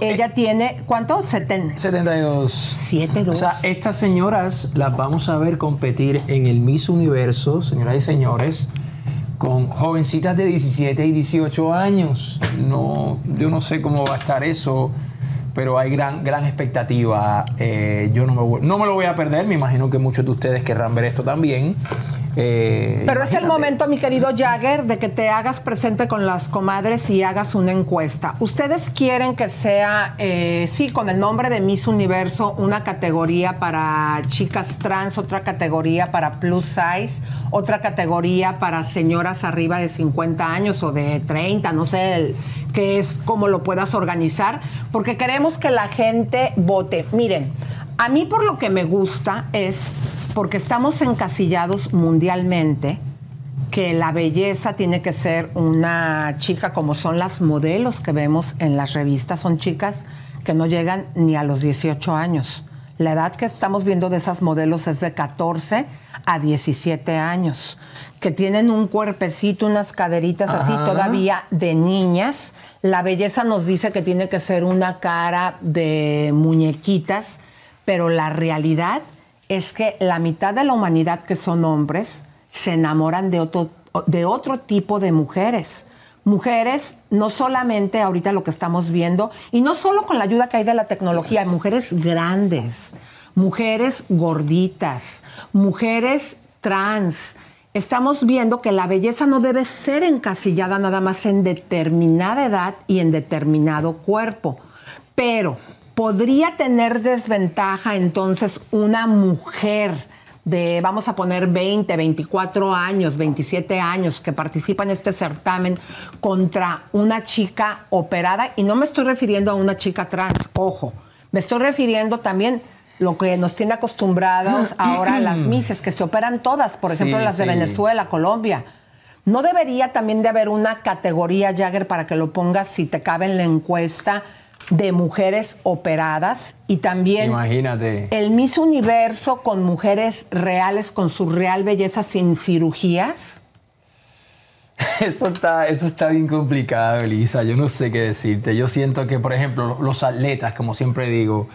Ella tiene, ¿cuánto? Seten- 72. 72. O sea, estas señoras las vamos a ver competir en el Miss Universo, señoras y señores, con jovencitas de 17 y 18 años. No, yo no sé cómo va a estar eso, pero hay gran, gran expectativa. Eh, yo no me, no me lo voy a perder, me imagino que muchos de ustedes querrán ver esto también. Eh, Pero es el momento, mi querido Jagger, de que te hagas presente con las comadres y hagas una encuesta. ¿Ustedes quieren que sea, eh, sí, con el nombre de Miss Universo, una categoría para chicas trans, otra categoría para plus size, otra categoría para señoras arriba de 50 años o de 30, no sé, el- qué es, cómo lo puedas organizar? Porque queremos que la gente vote. Miren, a mí por lo que me gusta es porque estamos encasillados mundialmente que la belleza tiene que ser una chica como son las modelos que vemos en las revistas, son chicas que no llegan ni a los 18 años. La edad que estamos viendo de esas modelos es de 14 a 17 años, que tienen un cuerpecito, unas caderitas así todavía de niñas. La belleza nos dice que tiene que ser una cara de muñequitas, pero la realidad es que la mitad de la humanidad que son hombres se enamoran de otro, de otro tipo de mujeres. Mujeres, no solamente ahorita lo que estamos viendo, y no solo con la ayuda que hay de la tecnología, mujeres grandes, mujeres gorditas, mujeres trans. Estamos viendo que la belleza no debe ser encasillada nada más en determinada edad y en determinado cuerpo. Pero podría tener desventaja entonces una mujer de, vamos a poner 20, 24 años, 27 años que participa en este certamen contra una chica operada. Y no me estoy refiriendo a una chica trans, ojo, me estoy refiriendo también lo que nos tiene acostumbrados *clears throat* ahora las mises, que se operan todas, por ejemplo Sí, las de sí. Venezuela, Colombia. ¿No debería también de haber una categoría, Jagger, para que lo pongas si te cabe en la encuesta de mujeres operadas y también Imagínate. el Miss Universo con mujeres reales, con su real belleza sin cirugías? *laughs* Eso está, eso está bien complicado, Elisa. Yo no sé qué decirte. Yo siento que, por ejemplo, los atletas, como siempre digo,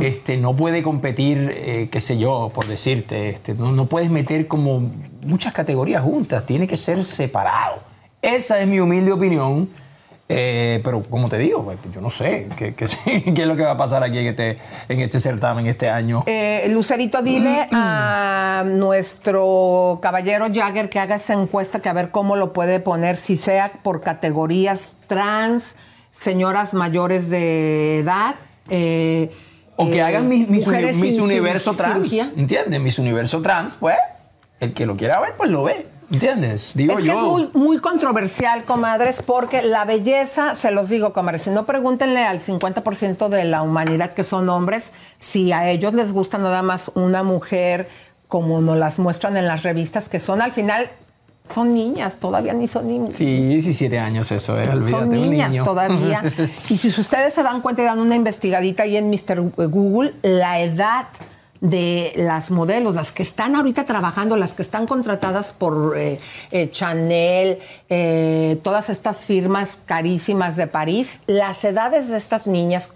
este, no puede competir, eh, qué sé yo, por decirte, este, no, no puedes meter como muchas categorías juntas. Tiene que ser separado. Esa es mi humilde opinión. Eh, pero como te digo, pues, yo no sé qué, qué- *laughs* qué es lo que va a pasar aquí en este, en este certamen este año. Eh, Lucerito, dile *clears throat* a nuestro caballero Jagger que haga esa encuesta, que a ver cómo lo puede poner, si sea por categorías trans, señoras mayores de edad. eh, O que eh, hagan Miss, Miss Uni- sin Universo Trans. ¿Entiendes? Miss Universo Trans, pues, el que lo quiera ver, pues lo ve. ¿Entiendes? Digo es que yo. es muy, muy controversial, comadres, porque la belleza, se los digo, comadres, si no pregúntenle al 50% de la humanidad que son hombres, si a ellos les gusta nada más una mujer como nos las muestran en las revistas, que son al final, son niñas, todavía ni son niños. Sí, 17 años eso, ¿eh? Olvídate, Son un niñas niño. *laughs* todavía. y si ustedes se dan cuenta y dan una investigadita ahí en Mr. Google, la edad de las modelos, las que están ahorita trabajando, las que están contratadas por eh, eh, Chanel, eh, todas estas firmas carísimas de París, las edades de estas niñas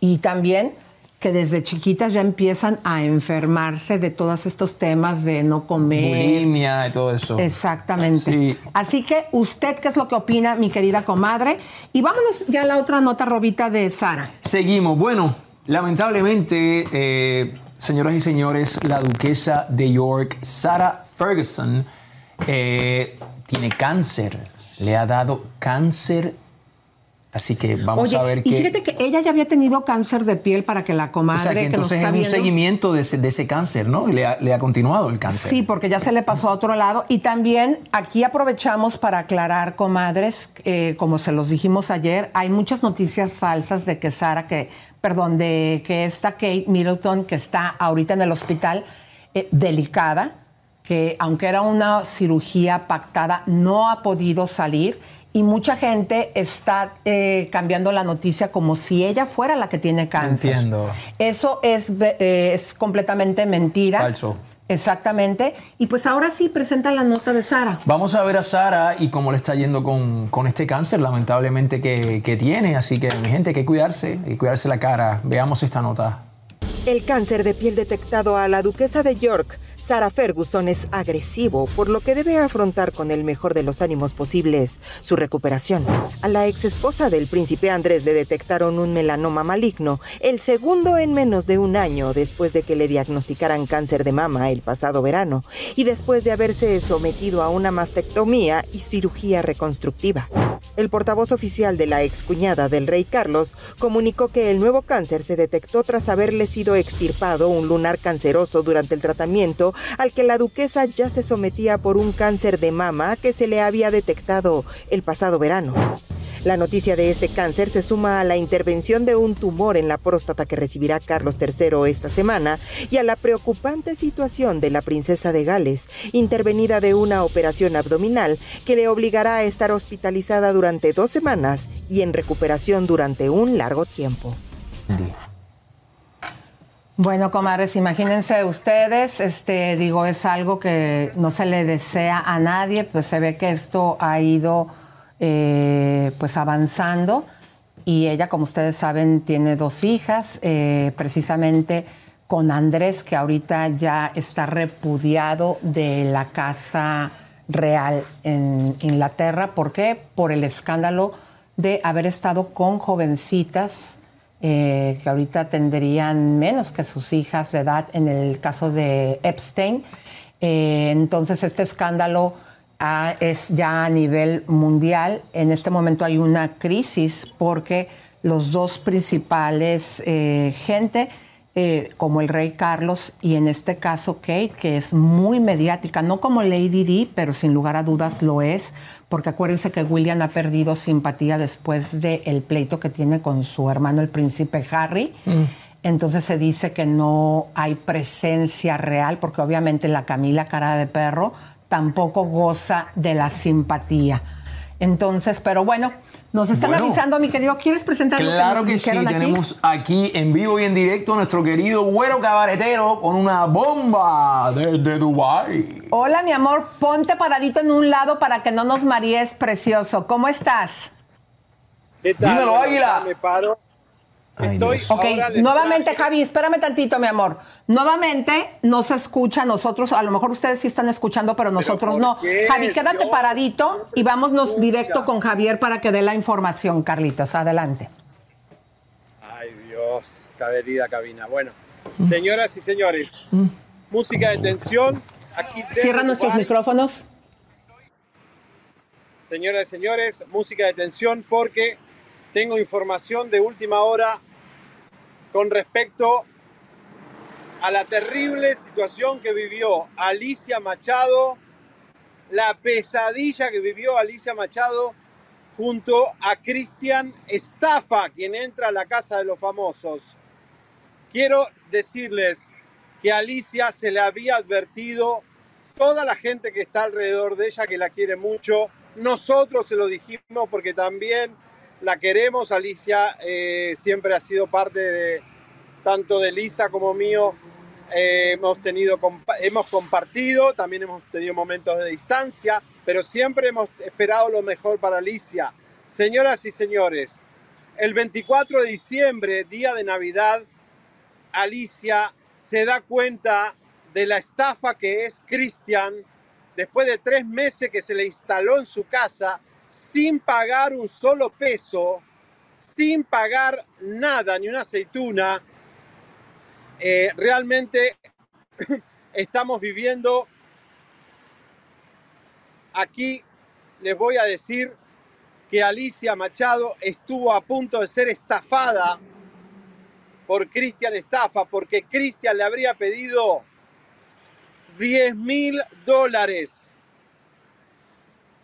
y también que desde chiquitas ya empiezan a enfermarse de todos estos temas de no comer, Bulimia y todo eso. Exactamente. Sí. Así que, ¿usted qué es lo que opina, mi querida comadre? Y vámonos ya a la otra nota, Robita, de Sara. Seguimos. Bueno, lamentablemente, eh, señoras y señores, la duquesa de York, Sarah Ferguson, eh, tiene cáncer. Le ha dado cáncer. Así que vamos Oye, a ver y qué. fíjate que ella ya había tenido cáncer de piel para que la comadre o sea, que que nos entonces está es un viendo... seguimiento de ese, de ese cáncer, ¿no? Y le ha, le ha continuado el cáncer. Sí, porque ya se le pasó a otro lado. Y también aquí aprovechamos para aclarar, comadres, eh, como se los dijimos ayer, hay muchas noticias falsas de que Sara, que, perdón, de que esta Kate Middleton, que está ahorita en el hospital, eh, delicada, que aunque era una cirugía pactada, no ha podido salir. Y mucha gente está eh, cambiando la noticia como si ella fuera la que tiene cáncer. Entiendo. Eso es, eh, es completamente mentira. Falso. Exactamente. Y pues ahora sí presenta la nota de Sara. Vamos a ver a Sara y cómo le está yendo con, con este cáncer, lamentablemente, que, que tiene. Así que, mi gente, hay que cuidarse, hay que cuidarse la cara. Veamos esta nota. El cáncer de piel detectado a la duquesa de York, Sarah Ferguson, es agresivo, por lo que debe afrontar con el mejor de los ánimos posibles su recuperación. A la ex esposa del príncipe Andrés le detectaron un melanoma maligno, el segundo en menos de un año después de que le diagnosticaran cáncer de mama el pasado verano y después de haberse sometido a una mastectomía y cirugía reconstructiva. El portavoz oficial de la excuñada del rey Carlos comunicó que el nuevo cáncer se detectó tras haberle sido extirpado un lunar canceroso durante el tratamiento al que la duquesa ya se sometía por un cáncer de mama que se le había detectado el pasado verano. La noticia de este cáncer se suma a la intervención de un tumor en la próstata que recibirá Carlos III esta semana y a la preocupante situación de la princesa de Gales, intervenida de una operación abdominal que le obligará a estar hospitalizada durante dos semanas y en recuperación durante un largo tiempo. Bueno, comadres, imagínense ustedes, este, digo, es algo que no se le desea a nadie, pues se ve que esto ha ido eh, pues avanzando y ella, como ustedes saben, tiene dos hijas, eh, precisamente con Andrés, que ahorita ya está repudiado de la Casa Real en Inglaterra. ¿Por qué? Por el escándalo de haber estado con jovencitas eh, que ahorita tendrían menos que sus hijas de edad en el caso de Epstein. Eh, entonces este escándalo ah, es ya a nivel mundial. En este momento hay una crisis porque los dos principales eh, gente, como el rey Carlos y en este caso Kate, que es muy mediática, no como Lady Di, pero sin lugar a dudas lo es, porque acuérdense que William ha perdido simpatía después del pleito que tiene con su hermano el príncipe Harry. Mm. Entonces se dice que no hay presencia real, porque obviamente la Camila cara de perro tampoco goza de la simpatía. Entonces, pero bueno, nos están avisando, mi querido. ¿Quieres presentar Claro que, sí, tenemos aquí en vivo y en directo a nuestro querido güero cabaretero con una bomba desde Dubai. Hola, mi amor, ponte paradito en un lado para que no nos marees, precioso. ¿Cómo estás? ¿Qué tal? Dímelo, Águila. Me paro ok, nuevamente, Javi, espérame tantito, mi amor. Nuevamente no se escucha nosotros, a lo mejor ustedes sí están escuchando, pero nosotros no. Javi, quédate paradito y vámonos directo con Javier para que dé la información, Carlitos. Adelante. Ay, Dios, caberida cabina. Bueno, señoras y señores, música de tensión. Aquí Cierra nuestros micrófonos. Señoras y señores, música de tensión porque tengo información de última hora con respecto a la terrible situación que vivió Alicia Machado, la pesadilla que vivió Alicia Machado junto a Cristian Estafa, quien entra a la Casa de los Famosos. Quiero decirles que a Alicia se le había advertido toda la gente que está alrededor de ella, que la quiere mucho. Nosotros se lo dijimos porque también la queremos. Alicia eh, siempre ha sido parte de tanto de Lisa como mío. Eh, hemos, tenido, hemos compartido, también hemos tenido momentos de distancia, pero siempre hemos esperado lo mejor para Alicia. Señoras y señores, el 24 de diciembre, día de Navidad, Alicia se da cuenta de la estafa que es Cristian después de tres meses que se le instaló en su casa sin pagar un solo peso, sin pagar nada, ni una aceituna, eh, realmente *clears throat* estamos viviendo aquí, les voy a decir que Alicia Machado estuvo a punto de ser estafada por Cristian Estafa, porque Cristian le habría pedido 10 mil dólares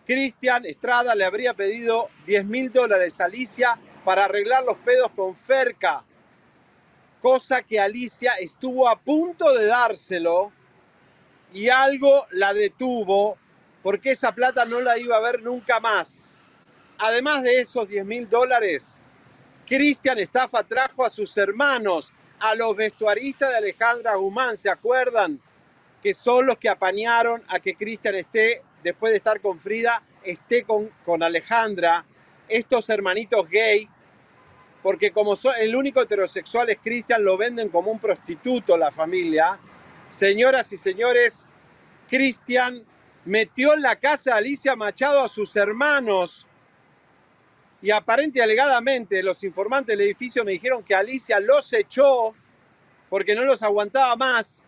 Cristian Estrada le habría pedido 10 mil dólares a Alicia para arreglar los pedos con Ferca, cosa que Alicia estuvo a punto de dárselo y algo la detuvo porque esa plata no la iba a ver nunca más. Además de esos 10 mil dólares, Cristian Estafa trajo a sus hermanos, a los vestuaristas de Alejandra Guzmán, ¿se acuerdan? que son los que apañaron a que Cristian esté, después de estar con Frida, esté con, con Alejandra, estos hermanitos gay, porque como el único heterosexual es Cristian, lo venden como un prostituto la familia. Señoras y señores, Cristian metió en la casa de Alicia Machado a sus hermanos y aparente y alegadamente los informantes del edificio me dijeron que Alicia los echó porque no los aguantaba más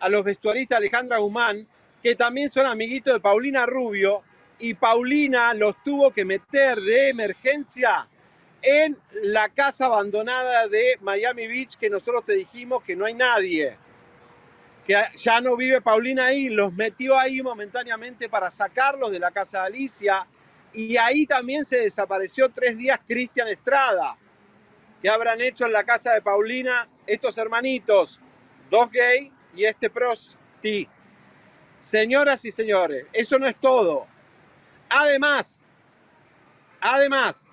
a los vestuaristas Alejandra Guzmán, que también son amiguitos de Paulina Rubio, y Paulina los tuvo que meter de emergencia en la casa abandonada de Miami Beach, que nosotros te dijimos que no hay nadie, que ya no vive Paulina ahí, los metió ahí momentáneamente para sacarlos de la casa de Alicia, y ahí también se desapareció tres días Cristian Estrada, que habrán hecho en la casa de Paulina estos hermanitos, dos gay y este prosti. Señoras y señores, eso no es todo. Además, además,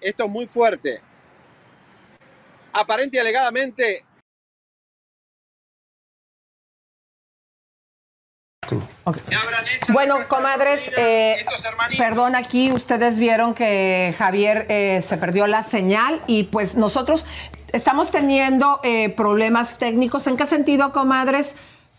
esto es muy fuerte. Aparente y alegadamente, Bueno, comadres, eh, perdón, aquí ustedes vieron que Javier eh, se perdió la señal y pues nosotros estamos teniendo eh, problemas técnicos. ¿En qué sentido, comadres?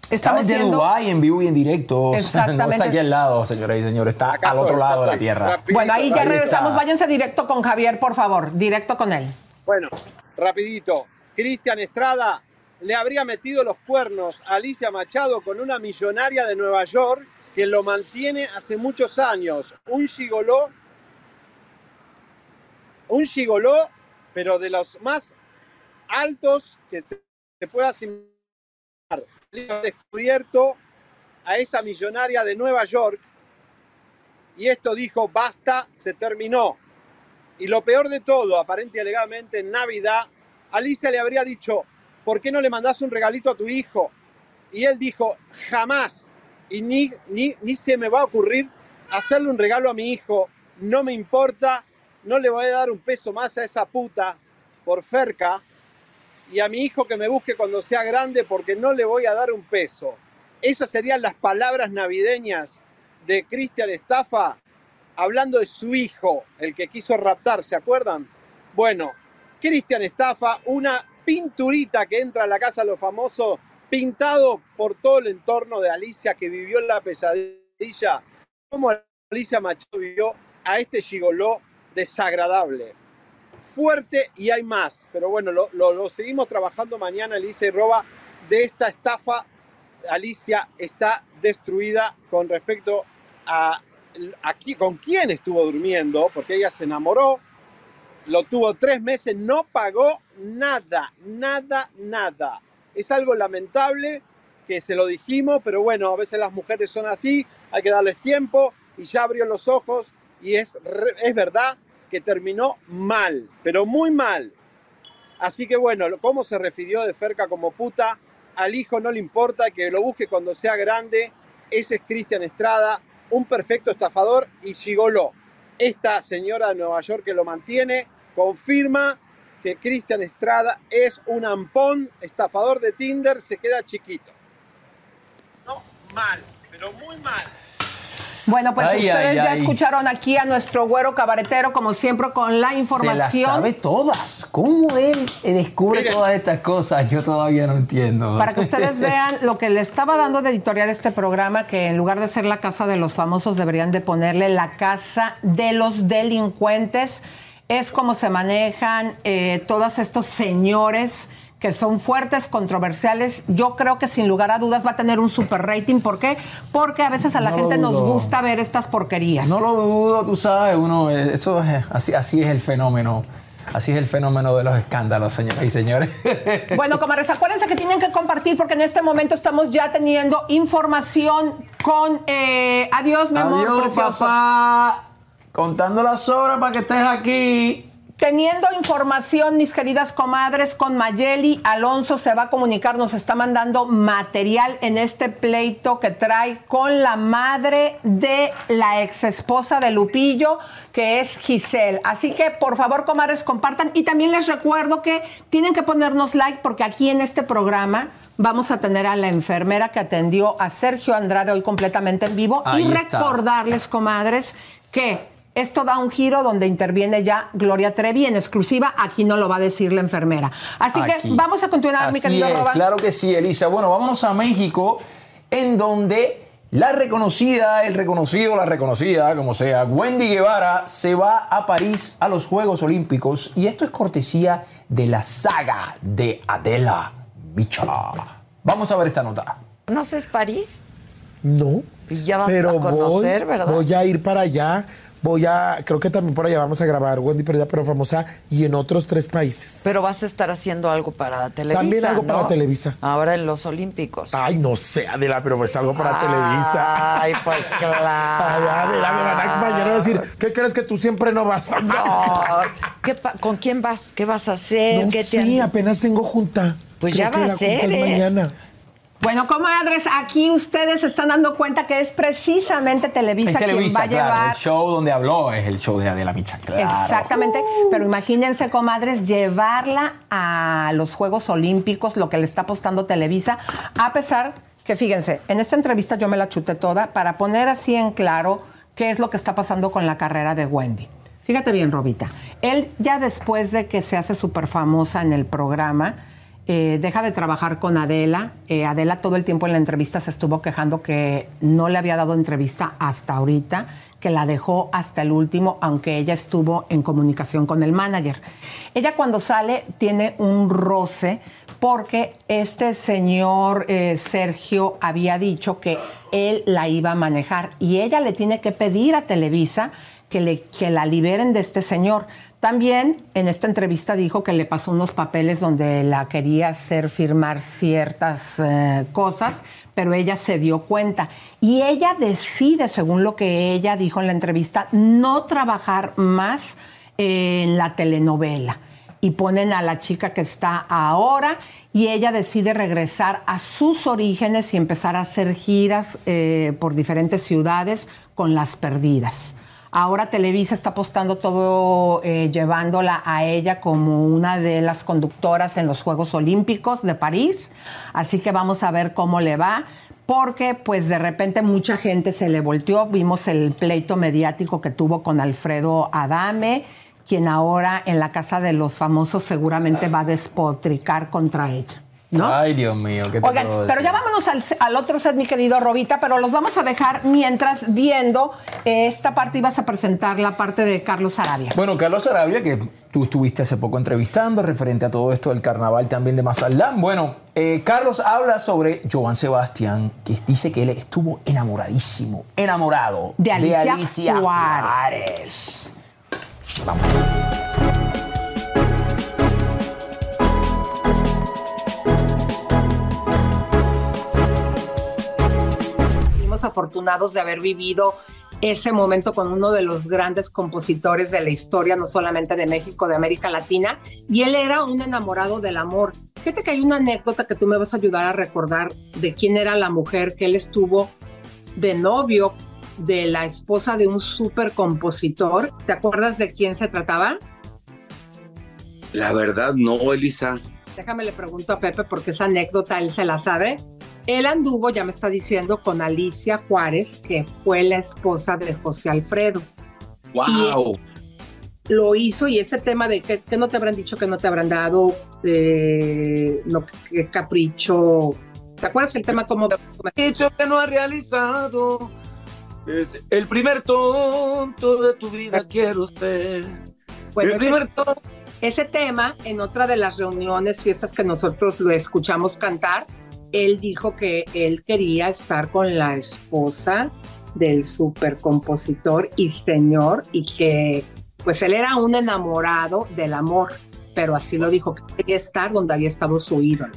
Estamos de siendo- Dubái en vivo y en directo. Exactamente. *laughs* No está aquí al lado, señoras y señores. Está al otro lado de la tierra. Bueno, ahí ya Ahí regresamos. está. Váyanse directo con Javier, por favor. Directo con él. bueno, rapidito, Cristian Estrada le habría metido los cuernos a Alicia Machado con una millonaria de Nueva York que lo mantiene hace muchos años. Un gigoló, un gigoló, pero de los más altos que te, te puedas imaginar. Descubierto a esta millonaria de Nueva York. Y esto dijo, basta, se terminó. Y lo peor de todo, aparente y alegadamente en Navidad, Alicia le habría dicho, ¿por qué no le mandás un regalito a tu hijo? Y él dijo, jamás, y ni, ni, ni se me va a ocurrir hacerle un regalo a mi hijo, no me importa, no le voy a dar un peso más a esa puta por cerca, y a mi hijo que me busque cuando sea grande porque no le voy a dar un peso. Esas serían las palabras navideñas de Cristian Estafa hablando de su hijo, el que quiso raptar, ¿se acuerdan? Bueno, Cristian Estafa, una pinturita que entra a la casa de los famosos, pintado por todo el entorno de Alicia que vivió la pesadilla, como Alicia Machado vivió a este gigoló desagradable. Fuerte y hay más, pero bueno, lo, seguimos trabajando mañana, Alicia y Roba, de esta estafa. Alicia está destruida con respecto a, a qui- con quién estuvo durmiendo, porque ella se enamoró, lo tuvo tres meses, no pagó nada, nada, nada. Es algo lamentable que se lo dijimos, pero bueno, a veces las mujeres son así, hay que darles tiempo y ya abrió los ojos y es, es verdad que terminó mal, pero muy mal. Así que bueno, cómo se refirió de Ferca como puta, al hijo no le importa que lo busque cuando sea grande, ese es Cristian Estrada, un perfecto estafador y gigoló. Esta señora de Nueva York que lo mantiene confirma que Cristian Estrada es un ampón, estafador de Tinder, se queda chiquito. No, mal, pero muy mal. Bueno, pues Ay, ustedes ay, ya ay. escucharon aquí a nuestro güero cabaretero, como siempre, con la Se las información. sabe todas. ¿Cómo él eh, descubre todas estas cosas? Yo todavía no entiendo. Para que ustedes *laughs* vean lo que le estaba dando de editorial este programa, que en lugar de ser la casa de los famosos, deberían de ponerle la casa de los delincuentes. Es como se manejan eh, todos estos señores que son fuertes, controversiales. Yo creo que sin lugar a dudas va a tener un super rating. ¿Por qué? Porque a veces a la No gente nos gusta ver estas porquerías. No lo dudo, tú sabes, uno, eh, eso es, así, así es el fenómeno. Así es el fenómeno de los escándalos, señoras y señores. *laughs* Bueno, comadres, acuérdense que tienen que compartir porque en este momento estamos ya teniendo información con... eh, adiós, mi amor Adiós, precioso. papá. Contando las horas para que estés aquí. Teniendo información, mis queridas comadres, con Mayeli Alonso se va a comunicar, nos está mandando material en este pleito que trae con la madre de la ex esposa de Lupillo, que es Giselle. Así que por favor, comadres, compartan. Y también les recuerdo que tienen que ponernos like porque aquí en este programa vamos a tener a la enfermera que atendió a Sergio Andrade hoy completamente en vivo. Ahí y está. recordarles, comadres, que esto da un giro donde interviene ya Gloria Trevi en exclusiva. Aquí no lo va a decir la enfermera. Así que vamos a continuar, mi querido es, Roban. Claro que sí, Elisa. Bueno, vámonos a México, en donde la reconocida, el reconocido, la reconocida, como sea, Wendy Guevara se va a París a los Juegos Olímpicos y esto es cortesía de la saga de Adela Micha. Vamos a ver esta nota. ¿Conoces París? No. Y ya vas pero a conocer, voy, ¿verdad? Voy a ir para allá. Voy a, creo que también por allá vamos a grabar Wendy Perdida, pero famosa, y en otros tres países. Pero vas a estar haciendo algo para Televisa. También algo para. Televisa. Ahora en los Olímpicos. Ay, no sé, Adela, pero pues algo para Televisa. Ay, pues claro. *laughs* Ay, Adela, me van a mañana a decir, ¿qué crees que tú siempre no vas? No. ¿Qué pa- ¿Con quién vas? ¿Qué vas a hacer? No ¿Qué te sí, han- apenas tengo junta. Pues Creo ya va a ser, ¿eh? mañana. Bueno, comadres, aquí ustedes se están dando cuenta que es precisamente Televisa, Es Televisa, quien va a claro. llevar El show donde habló es el show de Adela Micha, claro. Exactamente, pero imagínense, comadres, llevarla a los Juegos Olímpicos, lo que le está apostando Televisa, a pesar que, fíjense, en esta entrevista yo me la chuté toda para poner así en claro qué es lo que está pasando con la carrera de Wendy. Fíjate bien, Robita. Él ya después de que se hace súper famosa en el programa, eh, deja de trabajar con Adela. Eh, Adela todo el tiempo en la entrevista se estuvo quejando que no le había dado entrevista hasta ahorita, que la dejó hasta el último, aunque ella estuvo en comunicación con el manager. Ella cuando sale tiene un roce porque este señor eh, Sergio había dicho que él la iba a manejar y ella le tiene que pedir a Televisa que, le, que la liberen de este señor. También en esta entrevista dijo que le pasó unos papeles donde la quería hacer firmar ciertas eh, cosas, pero ella se dio cuenta. Y ella decide, según lo que ella dijo en la entrevista, no trabajar más en la telenovela. Y ponen a la chica que está ahora y ella decide regresar a sus orígenes y empezar a hacer giras eh, por diferentes ciudades con las perdidas. Ahora Televisa está apostando todo, eh, llevándola a ella como una de las conductoras en los Juegos Olímpicos de París. Así que vamos a ver cómo le va. Porque pues de repente mucha gente se le volteó. Vimos el pleito mediático que tuvo con Alfredo Adame, quien ahora en la Casa de los Famosos seguramente va a despotricar contra ella. ¿No? Ay, Dios mío, ¿qué te Oigan, puedo pero ya vámonos al, al otro set, mi querido Robita, pero los vamos a dejar mientras viendo eh, esta parte y vas a presentar la parte de Carlos Arabia. Bueno, Carlos Arabia, que tú estuviste hace poco entrevistando, referente a todo esto del carnaval también de Mazaldán. Bueno, eh, Carlos habla sobre Joan Sebastián, que dice que él estuvo enamoradísimo, enamorado De Alicia Juárez. Vamos. Afortunados de haber vivido ese momento con uno de los grandes compositores de la historia, no solamente de México, de América Latina, y él era un enamorado del amor. Fíjate que hay una anécdota que tú me vas a ayudar a recordar de quién era la mujer que él estuvo de novio de la esposa de un súper compositor. ¿Te acuerdas de quién se trataba? La verdad, no, Elisa. Déjame le pregunto a Pepe porque esa anécdota él se la sabe. Él anduvo, ya me está diciendo, con Alicia Juárez, que fue la esposa de José Alfredo. ¡Wow! Lo hizo y ese tema de que, que no te habrán dicho, que no te habrán dado, eh, lo que, que capricho. ¿Te acuerdas el tema como... Dicho que no ha realizado. Es el primer tonto de tu vida quiero ser. Bueno, el ese- primer tonto. Ese tema, en otra de las reuniones, fiestas que nosotros lo escuchamos cantar, él dijo que él quería estar con la esposa del supercompositor y señor y que pues él era un enamorado del amor, pero así lo dijo, que quería estar donde había estado su ídolo.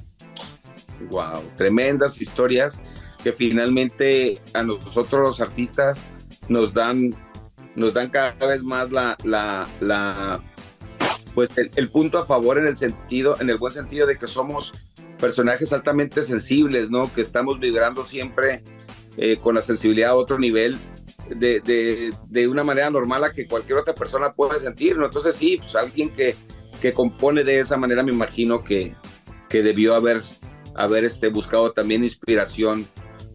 Wow, tremendas historias que finalmente a nosotros los artistas nos dan, nos dan cada vez más la, la, pues el, el punto a favor en el sentido, en el buen sentido de que somos personajes altamente sensibles, ¿no? Que estamos vibrando siempre eh, con la sensibilidad a otro nivel de, de, una manera normal a que cualquier otra persona puede sentir, ¿no? Entonces sí, pues alguien que, que compone de esa manera me imagino que, que debió haber, haber este, buscado también inspiración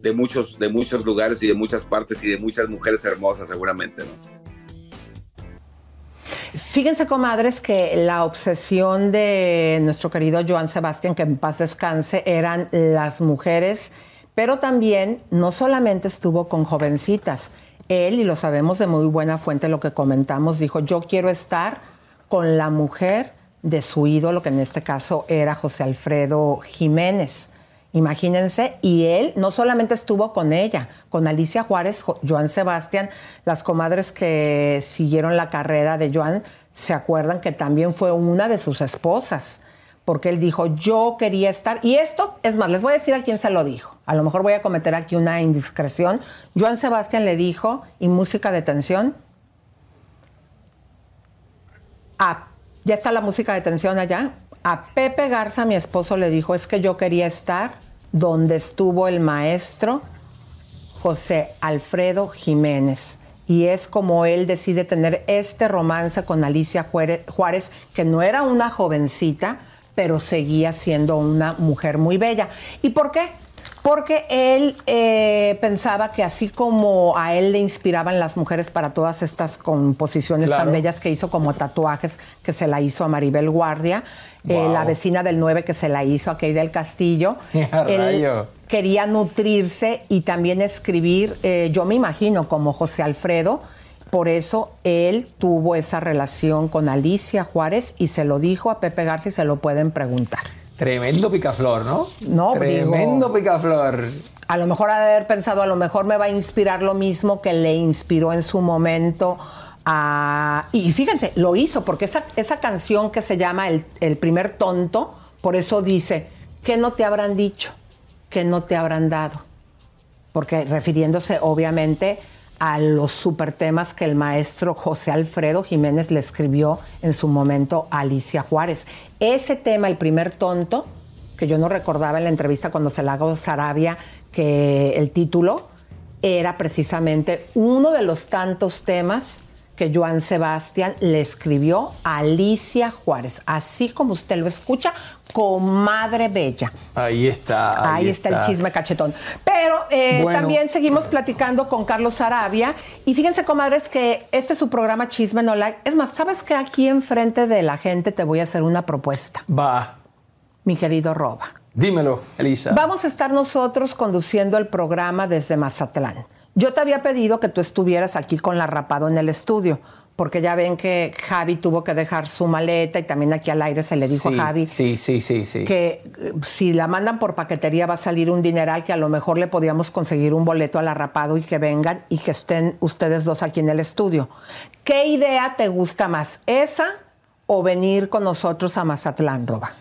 de muchos, de muchos lugares y de muchas partes y de muchas mujeres hermosas seguramente, ¿no? Fíjense, comadres, que la obsesión de nuestro querido Joan Sebastián, que en paz descanse, eran las mujeres, pero también no solamente estuvo con jovencitas. Él, y lo sabemos de muy buena fuente lo que comentamos, dijo, yo quiero estar con la mujer de su ídolo, que en este caso era José Alfredo Jiménez. Imagínense, y él no solamente estuvo con ella, con Alicia Juárez, Joan Sebastián, las comadres que siguieron la carrera de Joan, se acuerdan que también fue una de sus esposas, porque él dijo, yo quería estar, y esto, es más, les voy a decir a quién se lo dijo, a lo mejor voy a cometer aquí una indiscreción, Joan Sebastián le dijo, y música de tensión, a, ya está la música de tensión allá, a Pepe Garza, mi esposo, le dijo, es que yo quería estar donde estuvo el maestro José Alfredo Jiménez. Y es como él decide tener este romance con Alicia Juárez, que no era una jovencita, pero seguía siendo una mujer muy bella. ¿Y por qué? porque él eh, pensaba que así como a él le inspiraban las mujeres para todas estas composiciones tan bellas que hizo, como tatuajes que se la hizo a Maribel Guardia, eh, la vecina del 9 que se la hizo a Key del Castillo, *laughs* él quería nutrirse y también escribir, eh, yo me imagino, como José Alfredo, por eso él tuvo esa relación con Alicia Juárez y se lo dijo a Pepe Garza y se lo pueden preguntar. Tremendo picaflor, ¿no? No, Tremendo picaflor. A lo mejor ha de haber pensado, a lo mejor me va a inspirar lo mismo que le inspiró en su momento Y fíjense, lo hizo, porque esa, esa canción que se llama el, el primer tonto, por eso dice, ¿qué no te habrán dicho? ¿Qué no te habrán dado? Porque refiriéndose obviamente a los super temas que el maestro José Alfredo Jiménez le escribió en su momento a Alicia Juárez. Ese tema, el primer tonto, que yo no recordaba en la entrevista cuando se la hago Sarabia, que el título era precisamente uno de los tantos temas que Joan Sebastián le escribió a Alicia Juárez, así como usted lo escucha, comadre bella. Ahí está. Ahí, está. el chisme cachetón. Pero eh, también seguimos platicando con Carlos Arabia. Y fíjense, comadres, que este es su programa Chisme No Like. Es más, ¿sabes que aquí enfrente de la gente te voy a hacer una propuesta? Va. Mi querido Roba. Dímelo, Elisa. Vamos a estar nosotros conduciendo el programa desde Mazatlán. Yo te había pedido que tú estuvieras aquí con la rapado en el estudio, porque ya ven que Javi tuvo que dejar su maleta y también aquí al aire se le dijo sí, a Javi sí, sí, sí, sí. que eh, si la mandan por paquetería va a salir un dineral que a lo mejor le podíamos conseguir un boleto al arrapado y que vengan y que estén ustedes dos aquí en el estudio. ¿Qué idea te gusta más, esa o venir con nosotros a Mazatlán, Roba?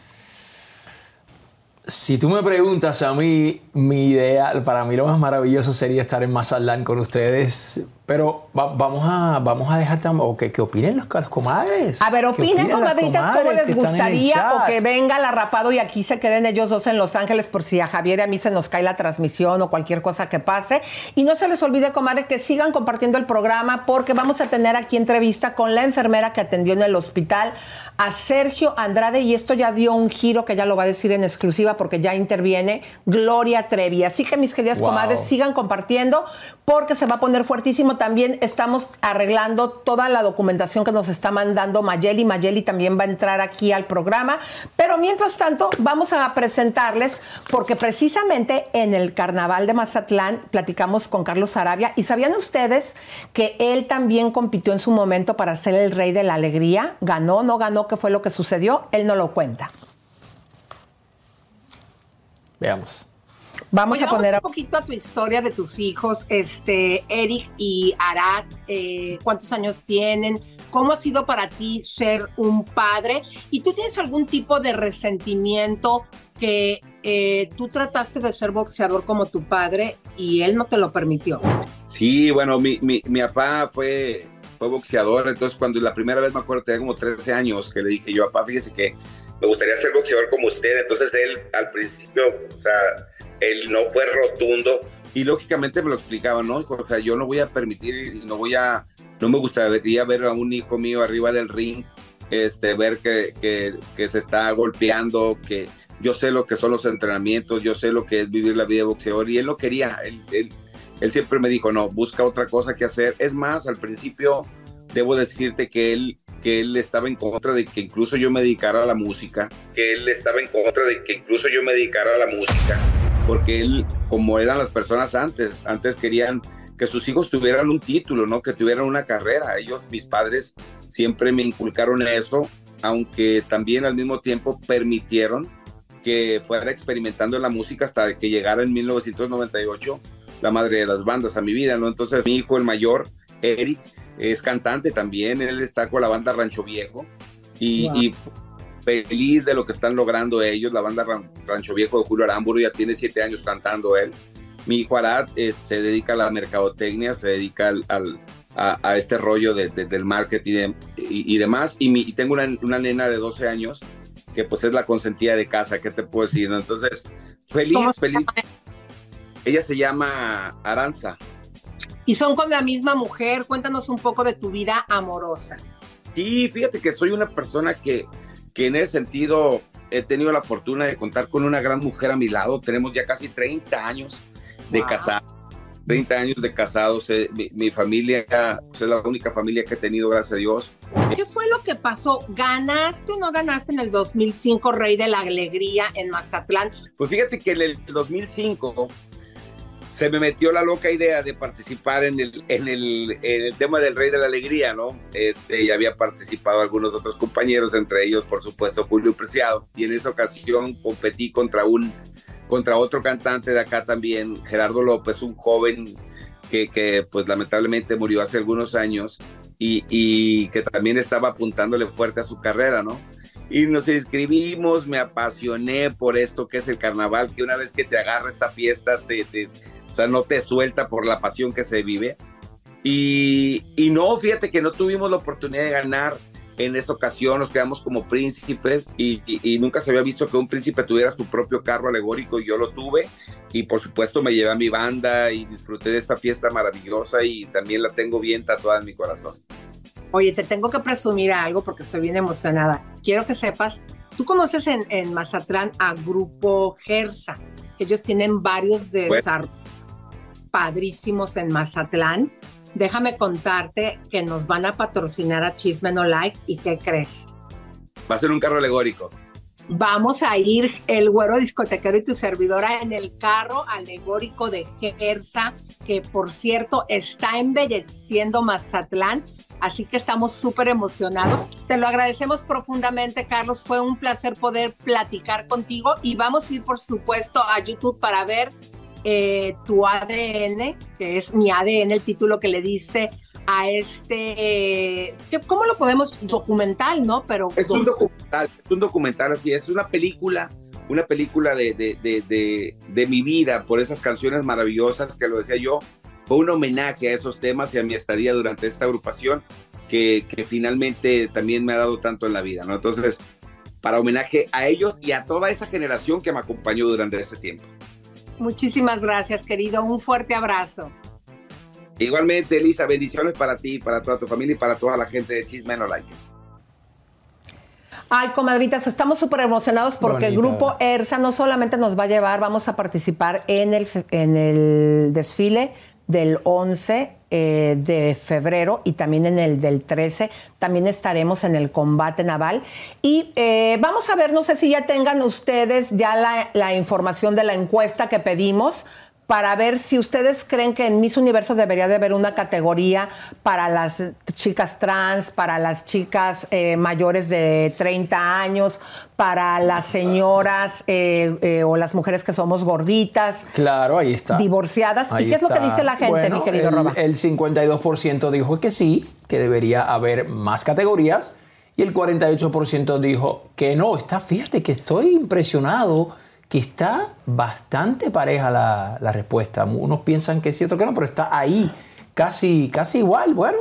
Si tú me preguntas a mí, mi idea, para mí lo más maravilloso sería estar en Mazatlán con ustedes. Pero va- vamos, a, vamos a dejar o que, que opinen los, los comadres. A ver, opinen, comadritas, cómo les gustaría o que venga la rapado y aquí se queden ellos dos en Los Ángeles por si a Javier y a mí se nos cae la transmisión o cualquier cosa que pase. Y no se les olvide, comadres, que sigan compartiendo el programa porque vamos a tener aquí entrevista con la enfermera que atendió en el hospital a Sergio Andrade y esto ya dio un giro que ya lo va a decir en exclusiva porque ya interviene Gloria Trevi. Así que mis queridas Wow. comadres, sigan compartiendo porque se va a poner fuertísimo. También estamos arreglando toda la documentación que nos está mandando Mayeli. Mayeli también va a entrar aquí al programa. Pero mientras tanto, vamos a presentarles, porque precisamente en el carnaval de Mazatlán platicamos con Carlos Arabia. ¿Y sabían ustedes que él también compitió en su momento para ser el rey de la alegría? ¿Ganó, no ganó? ¿Qué fue lo que sucedió? Él no lo cuenta. Veamos. Vamos Oye, a poner un poquito a tu historia de tus hijos, este, Eric y Arad, eh, cuántos años tienen, cómo ha sido para ti ser un padre y tú tienes algún tipo de resentimiento que eh, tú trataste de ser boxeador como tu padre y él no te lo permitió. Sí, bueno, mi, mi, mi papá fue fue boxeador, entonces cuando la primera vez me acuerdo tenía como 13 años que le dije yo, papá, fíjese que me gustaría ser boxeador como usted, entonces él al principio, o sea, él no fue rotundo y lógicamente me lo explicaba, ¿no? O sea, yo no voy a permitir, no voy a, no me gustaría ver a un hijo mío arriba del ring, este, ver que, que, que se está golpeando, que yo sé lo que son los entrenamientos, yo sé lo que es vivir la vida de boxeador y él lo quería, él, él, él siempre me dijo, no, busca otra cosa que hacer. Es más, al principio debo decirte que él, que él estaba en contra de que incluso yo me dedicara a la música, que él estaba en contra de que incluso yo me dedicara a la música, porque él, como eran las personas antes, antes querían que sus hijos tuvieran un título, ¿no? Que tuvieran una carrera. Ellos, mis padres, siempre me inculcaron eso, aunque también al mismo tiempo permitieron que fuera experimentando en la música hasta que llegara en 1998 la madre de las bandas a mi vida, ¿no? Entonces mi hijo, el mayor, Eric, es cantante también, él está con la banda Rancho Viejo y, Wow. y feliz de lo que están logrando ellos, la banda Ran- Rancho Viejo de Julio Aramburu ya tiene siete años cantando él. Mi hijo Arad eh, se dedica a la mercadotecnia, se dedica al, al- a, a este rollo de- de- del marketing y, y demás. Y, mi- y tengo una, una nena de 12 años que pues es la consentida de casa, ¿qué te puedo decir? no? Entonces, feliz, ¿Cómo se feliz. Ella se llama Aranza. Y son con la misma mujer. Cuéntanos un poco de tu vida amorosa. Sí, fíjate que soy una persona que, que en ese sentido he tenido la fortuna de contar con una gran mujer a mi lado. Tenemos ya casi 30 años de Wow. casados. 30 años de casados. eh, mi, mi familia pues, es la única familia que he tenido, gracias a Dios. ¿Qué fue lo que pasó? ¿Ganaste o no ganaste en el 2005 Rey de la Alegría en Mazatlán? Pues fíjate que en el 2005 se me metió la loca idea de participar en el, en el, en el tema del Rey de la Alegría, ¿no? Este, y había participado algunos otros compañeros, entre ellos, por supuesto, Julio Preciado. Y en esa ocasión competí contra un, contra otro cantante de acá también, Gerardo López, un joven que, que pues lamentablemente murió hace algunos años y, y que también estaba apuntándole fuerte a su carrera, ¿no? y nos inscribimos, me apasioné por esto que es el carnaval, que una vez que te agarra esta fiesta, te, te- o sea, no te suelta por la pasión que se vive. Y, y no, fíjate que no tuvimos la oportunidad de ganar en esa ocasión, nos quedamos como príncipes y, y- y nunca se había visto que un príncipe tuviera su propio carro alegórico y yo lo tuve. Y por supuesto me llevé a mi banda y disfruté de esta fiesta maravillosa y también la tengo bien tatuada en mi corazón. Oye, te tengo que presumir algo porque estoy bien emocionada. Quiero que sepas, tú conoces en, en Mazatlán a Grupo Gersa, ellos tienen varios desarrollos padrísimos en Mazatlán. Déjame contarte que nos van a patrocinar a Chisme No Like y ¿qué crees? Va a ser un carro alegórico. Vamos a ir el güero discotequero y tu servidora en el carro alegórico de Gersa, que por cierto está embelleciendo Mazatlán. Así que estamos súper emocionados. Te lo agradecemos profundamente, Carlos. Fue un placer poder platicar contigo y vamos a ir, por supuesto, a YouTube para ver eh, tu ADN, que es mi ADN, el título que le diste a este, que- ¿cómo lo podemos? Documental, ¿no? Pero Es un documental, es un documental así, es una película, una película de, de, de, de, mi vida por esas canciones maravillosas que lo decía yo. Fue un homenaje a esos temas y a mi estadía durante esta agrupación que, que finalmente también me ha dado tanto en la vida, ¿no? Entonces, para homenaje a ellos y a toda esa generación que me acompañó durante ese tiempo. Muchísimas gracias, querido. Un fuerte abrazo. Igualmente, Elisa, bendiciones para ti, para toda tu familia y para toda la gente de Chisme No Like. Ay, comadritas, estamos súper emocionados porque el grupo ERSA no solamente nos va a llevar, vamos a participar en el, en el desfile del 11 eh, de febrero y también en el del 13. También estaremos en el combate naval. Y eh, vamos a ver, no sé si ya tengan ustedes ya la, la información de la encuesta que pedimos para ver si ustedes creen que en Miss Universo debería de haber una categoría para las chicas trans, para las chicas eh, mayores de 30 años, para las señoras eh, eh, o las mujeres que somos gorditas, Claro, ahí está. divorciadas. Ahí ¿Y qué es lo que está. dice la gente, Bueno, mi querido el, Roba? El 52% dijo que sí, que debería haber más categorías. Y el 48% dijo que no. Está, fíjate que estoy impresionado, que está bastante pareja la, la respuesta. Unos piensan que sí, otros que no, pero está ahí, casi, casi igual. Bueno,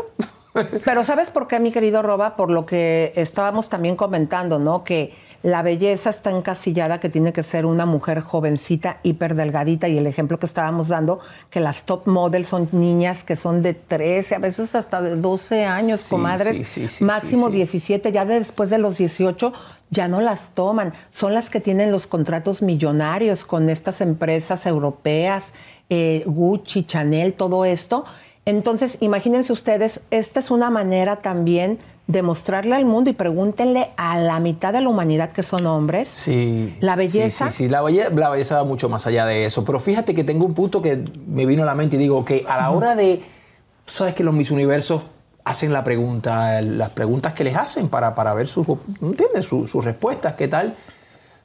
*laughs* Pero ¿sabes por qué, mi querido Roba? Por lo que estábamos también comentando, ¿no? Que la belleza está encasillada, que tiene que ser una mujer jovencita, hiper delgadita, y el ejemplo que estábamos dando, que las top models son niñas que son de 13, a veces hasta de 12 años, comadres, sí, sí, sí, máximo sí, sí. 17, ya de- después de los 18 ya no las toman, son las que tienen los contratos millonarios con estas empresas europeas, eh, Gucci, Chanel, todo esto. Entonces, imagínense ustedes, esta es una manera también de mostrarle al mundo y pregúntenle a la mitad de la humanidad que son hombres. Sí. La belleza. Sí, sí, sí. La, belle- la belleza va mucho más allá de eso. Pero fíjate que tengo un punto que me vino a la mente y digo que a la hora de. Sabes que los Miss Universos hacen la pregunta, las preguntas que les hacen para, para ver sus, ¿entiendes? Sus, sus respuestas, qué tal.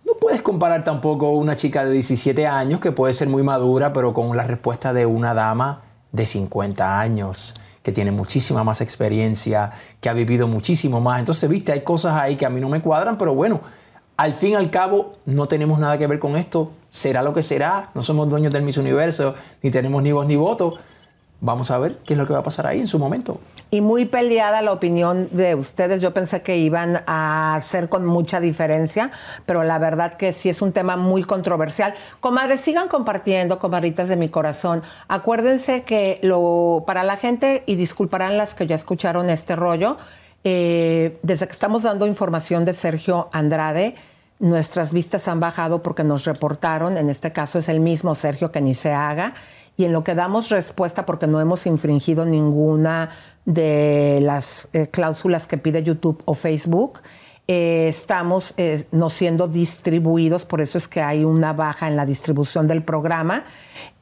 No puedes comparar tampoco una chica de 17 años que puede ser muy madura, pero con la respuesta de una dama de 50 años que tiene muchísima más experiencia, que ha vivido muchísimo más. Entonces, viste, hay cosas ahí que a mí no me cuadran, pero bueno, al fin y al cabo no tenemos nada que ver con esto. Será lo que será. No somos dueños del Miss Universo, ni tenemos ni voz ni voto. Vamos a ver qué es lo que va a pasar ahí en su momento. Y muy peleada la opinión de ustedes. Yo pensé que iban a ser con mucha diferencia, pero la verdad que sí es un tema muy controversial. Comadres, sigan compartiendo, comadritas de mi corazón. Acuérdense que lo para la gente, y disculparán las que ya escucharon este rollo, eh, desde que estamos dando información de Sergio Andrade, nuestras vistas han bajado porque nos reportaron, en este caso es el mismo Sergio que ni se haga, y en lo que damos respuesta porque no hemos infringido ninguna de las eh, cláusulas que pide YouTube o Facebook, eh, estamos eh, no siendo distribuidos, por eso es que hay una baja en la distribución del programa.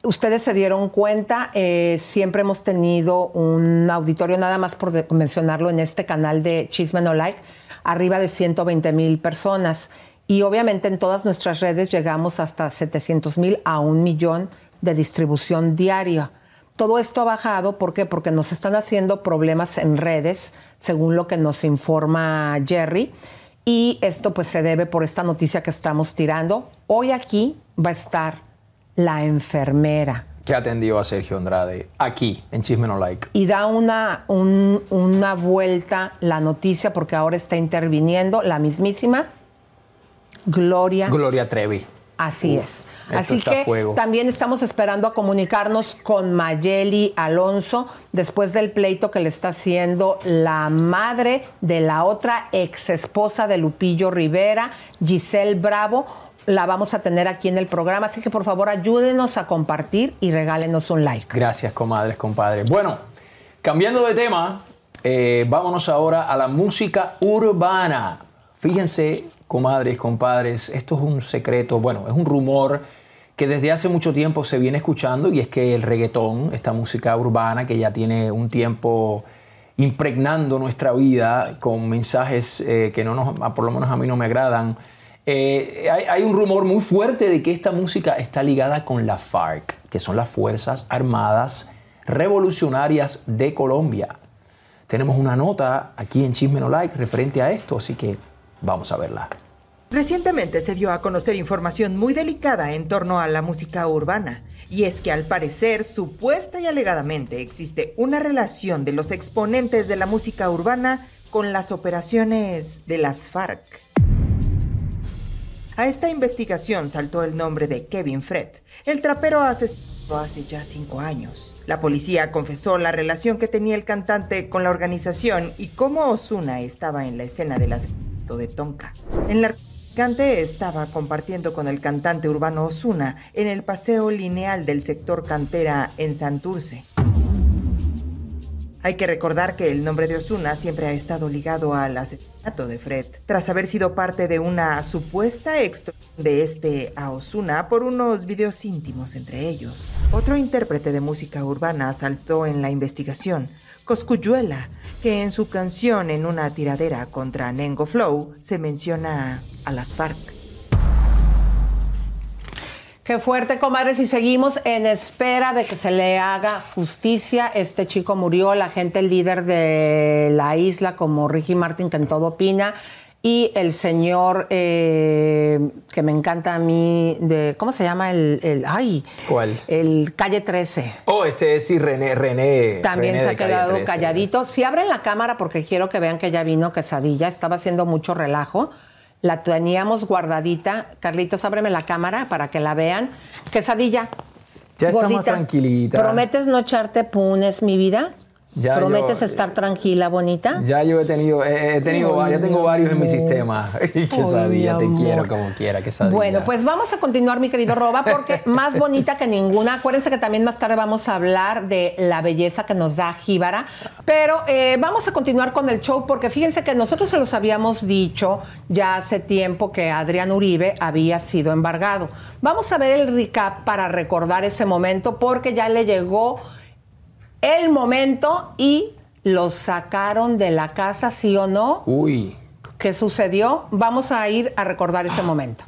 Ustedes se dieron cuenta, siempre hemos tenido un auditorio, nada más por mencionarlo en este canal de Chisme No Like, arriba de 120 mil personas. Y obviamente en todas nuestras redes llegamos hasta 700 mil a un millón de distribución diaria. Todo esto ha bajado, ¿por qué? Porque nos están haciendo problemas en redes, según lo que nos informa Jerry. Y esto pues se debe por esta noticia que estamos tirando. Hoy aquí va a estar la enfermera Que atendió a Sergio Andrade aquí en Chisme No Like. y da una, un- una vuelta la noticia porque ahora está interviniendo la mismísima Gloria. Gloria Trevi. Así Uf, es. Así que fuego. también estamos esperando a comunicarnos con Mayeli Alonso después del pleito que le está haciendo la madre de la otra ex esposa de Lupillo Rivera, Giselle Bravo. La vamos a tener aquí en el programa, así que por favor ayúdenos a compartir y regálenos un like. Gracias, comadres, compadres. Bueno, cambiando de tema, eh, vámonos ahora a la música urbana. Fíjense, comadres, compadres, esto es un secreto, bueno, es un rumor que desde hace mucho tiempo se viene escuchando y es que el reggaetón, esta música urbana que ya tiene un tiempo impregnando nuestra vida con mensajes eh, que no nos, por lo menos a mí no me agradan, eh, hay, hay un rumor muy fuerte de que esta música está ligada con la FARC, que son las Fuerzas Armadas Revolucionarias de Colombia. Tenemos una nota aquí en Chisme No Like referente a esto, así que vamos a verla. Recientemente se dio a conocer información muy delicada en torno a la música urbana, y es que al parecer, supuesta y alegadamente, existe una relación de los exponentes de la música urbana con las operaciones de las FARC. A esta investigación saltó el nombre de Kevin Fred, el trapero asesinado hace ya cinco años. La policía confesó la relación que tenía el cantante con la organización y cómo Osuna estaba en la escena del de Tonka. El narcotraficante estaba compartiendo con el cantante urbano Osuna en el paseo lineal del sector cantera en Santurce. Hay que recordar que el nombre de Osuna siempre ha estado ligado al asesinato de Fred, tras haber sido parte de una supuesta extorsión de este a Osuna por unos videos íntimos entre ellos. Otro intérprete de música urbana saltó en la investigación, Coscuyuela, que en su canción En una tiradera contra Nengo Flow se menciona a las FARC. Qué fuerte, comadres, y seguimos en espera de que se le haga justicia. Este chico murió, la gente líder de la isla, como Ricky Martin, que en todo opina, y el señor eh, que me encanta a mí, de, ¿cómo se llama? El, el- ay, ¿Cuál? el Calle 13. Oh, este sí, René. René También René se ha quedado 13. calladito. Si abren la cámara, porque quiero que vean que ya vino Quesadilla, estaba haciendo mucho relajo. La teníamos guardadita. Carlitos, ábreme la cámara para que la vean. Quesadilla. Ya está más tranquilita. ¿Prometes no echarte punes, mi vida? Ya ¿Prometes yo- estar tranquila, bonita? Ya yo he tenido, he he tenido, ya tengo varios en mi sistema. Y quesadilla, *laughs* Ay, te quiero como quiera, quesadilla. Bueno, pues vamos a continuar, mi querido Roba, porque *laughs* más bonita que ninguna. Acuérdense que también más tarde vamos a hablar de la belleza que nos da Jíbara. Pero eh, vamos a continuar con el show, porque fíjense que nosotros se los habíamos dicho ya hace tiempo que Adrián Uribe había sido embargado. Vamos a ver el recap para recordar ese momento, porque ya le llegó el momento y lo sacaron de la casa, ¿sí o no? Uy. ¿Qué sucedió? Vamos a ir a recordar ese momento.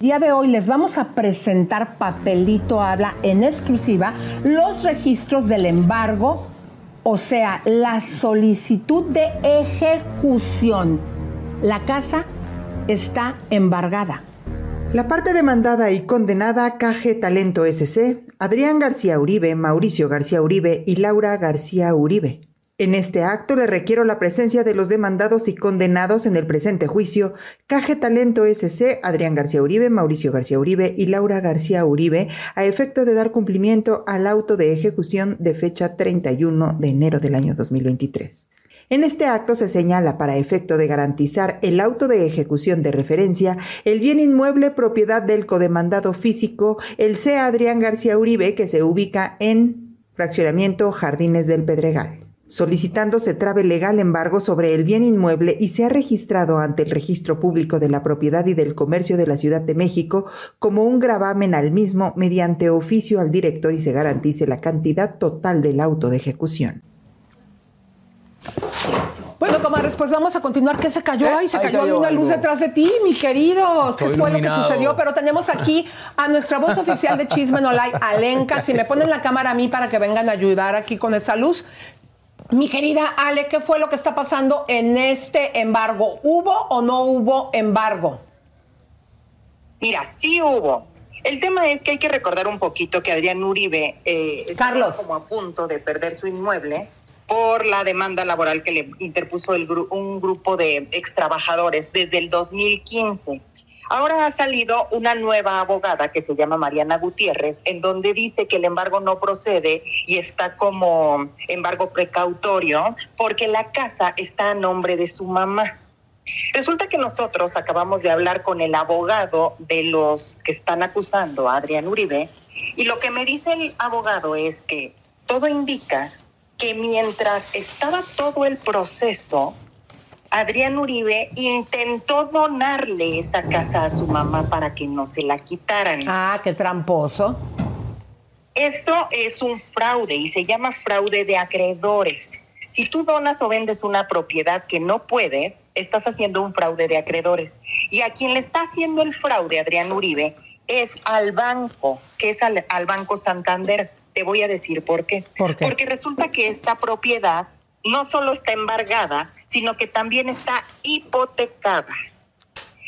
Día de hoy les vamos a presentar Papelito Habla en exclusiva los registros del embargo, o sea, la solicitud de ejecución. La casa está embargada. La parte demandada y condenada KG Talento SC, Adrián García Uribe, Mauricio García Uribe y Laura García Uribe. En este acto le requiero la presencia de los demandados y condenados en el presente juicio, KG Talento SC, Adrián García Uribe, Mauricio García Uribe y Laura García Uribe, a efecto de dar cumplimiento al auto de ejecución de fecha 31 de enero del año 2023. En este acto se señala para efecto de garantizar el auto de ejecución de referencia el bien inmueble propiedad del codemandado físico, el C. Adrián García Uribe, que se ubica en fraccionamiento Jardines del Pedregal. Solicitando se trabe legal embargo sobre el bien inmueble y se ha registrado ante el Registro Público de la Propiedad y del Comercio de la Ciudad de México como un gravamen al mismo mediante oficio al director y se garantice la cantidad total del auto de ejecución. Bueno, comadres, pues vamos a continuar. ¿Qué se cayó? Ay, se Ahí cayó, cayó una luz detrás de ti, mi querido. ¿Qué fue lo que sucedió? Pero tenemos aquí a nuestra voz oficial de Chisme No Like, Alenka. Si me ponen la cámara a mí para que vengan a ayudar aquí con esa luz. Mi querida Ale, ¿qué fue lo que está pasando en este embargo? ¿Hubo o no hubo embargo? Mira, sí hubo. El tema es que hay que recordar un poquito que Adrián Uribe eh, estaba como a punto de perder su inmueble por la demanda laboral que le interpuso un grupo de extrabajadores desde el 2015. Ahora ha salido una nueva abogada que se llama Mariana Gutiérrez, en donde dice que el embargo no procede y está como embargo precautorio porque la casa está a nombre de su mamá. Resulta que nosotros acabamos de hablar con el abogado de los que están acusando a Adrián Uribe y lo que me dice el abogado es que todo indica que mientras estaba todo el proceso, Adrián Uribe intentó donarle esa casa a su mamá para que no se la quitaran. Ah, qué tramposo. Eso es un fraude y se llama fraude de acreedores. Si tú donas o vendes una propiedad que no puedes, estás haciendo un fraude de acreedores. Y a quien le está haciendo el fraude, Adrián Uribe, es al banco, que es al, al Banco Santander. Te voy a decir por qué. Porque resulta que esta propiedad no solo está embargada, sino que también está hipotecada.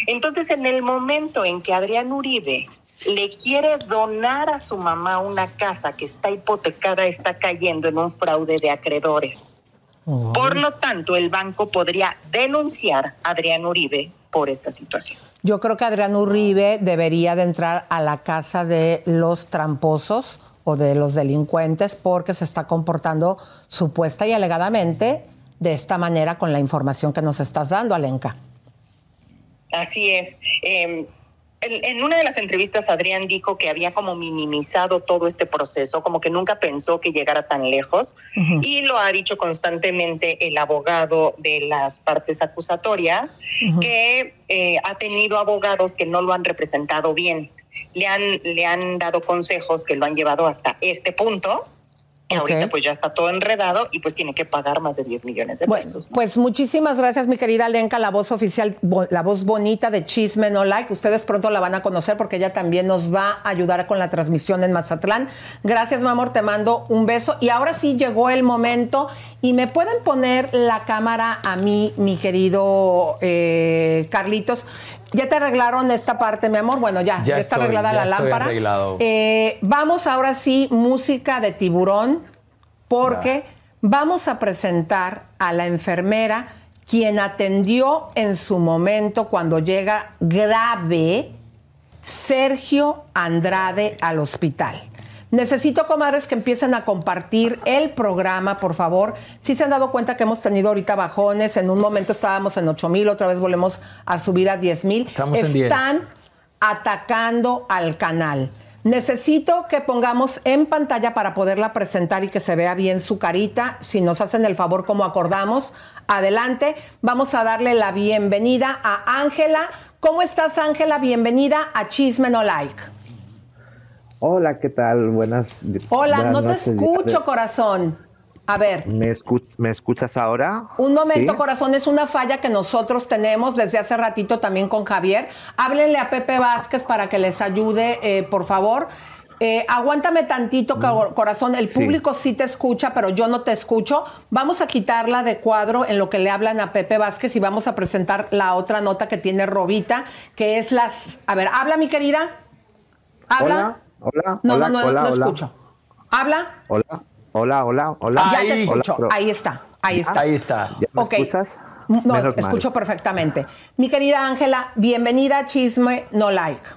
Entonces, en el momento en que Adrián Uribe le quiere donar a su mamá una casa que está hipotecada, está cayendo en un fraude de acreedores. Por lo tanto, el banco podría denunciar a Adrián Uribe por esta situación. Yo creo que Adrián Uribe debería de entrar a la casa de los tramposos o de los delincuentes porque se está comportando supuesta y alegadamente de esta manera con la información que nos estás dando, Alenka. Así es. Eh, en, una de las entrevistas, Adrián dijo que había como minimizado todo este proceso, como que nunca pensó que llegara tan lejos. Y lo ha dicho constantemente el abogado de las partes acusatorias, que eh, ha tenido abogados que no lo han representado bien. Le han, le han dado consejos que lo han llevado hasta este punto Ahorita pues ya está todo enredado y pues tiene que pagar más de 10 millones de Bueno, pesos. pues muchísimas gracias, mi querida Lenka, la voz oficial, la voz bonita de Chisme No Like. Ustedes pronto la van a conocer porque ella también nos va a ayudar con la transmisión en Mazatlán. Gracias, mi amor, te mando un beso. Y ahora sí llegó el momento y me pueden poner la cámara a mí, mi querido eh, Carlitos. ¿Ya te arreglaron esta parte, mi amor? Bueno, ya, ya, Ya está estoy, arreglada ya la estoy lámpara. arreglado. Eh, vamos ahora sí, música de tiburón, porque vamos a presentar a la enfermera quien atendió en su momento cuando llega grave Sergio Andrade al hospital. Necesito, comadres, que empiecen a compartir el programa, por favor. Si se han dado cuenta que hemos tenido ahorita bajones, en un momento estábamos en 8 mil, otra vez volvemos a subir a 10 mil. Estamos en 10. Están atacando al canal. Necesito que pongamos en pantalla para poderla presentar y que se vea bien su carita. Si nos hacen el favor como acordamos, adelante. Vamos a darle la bienvenida a Ángela. ¿Cómo estás, Ángela? Bienvenida a Chisme No Like. Hola, ¿qué tal? Buenas. Hola, buenas no te noches. escucho, corazón. A ver, ¿Me, escu- ¿Me escuchas ahora? un momento, ¿Sí? corazón, es una falla que nosotros tenemos desde hace ratito también con Javier. Háblenle a Pepe Vázquez para que les ayude, eh, por favor. Eh, aguántame tantito, cor- corazón. El público sí. te escucha, pero yo no te escucho. Vamos a quitarla de cuadro en lo que le hablan a Pepe Vázquez y vamos a presentar la otra nota que tiene Robita, que es las. A ver, habla, mi querida. ¿Habla? Hola, hola, No, hola, no, no, hola, no hola. escucho. ¿Habla? Hola, hola, hola, hola. ya te escucho. Hola, Ahí está, ahí está. Ahí está. ¿Ya me escuchas? No, Menos mal. escucho perfectamente. Mi querida Ángela, bienvenida a Chisme No Like.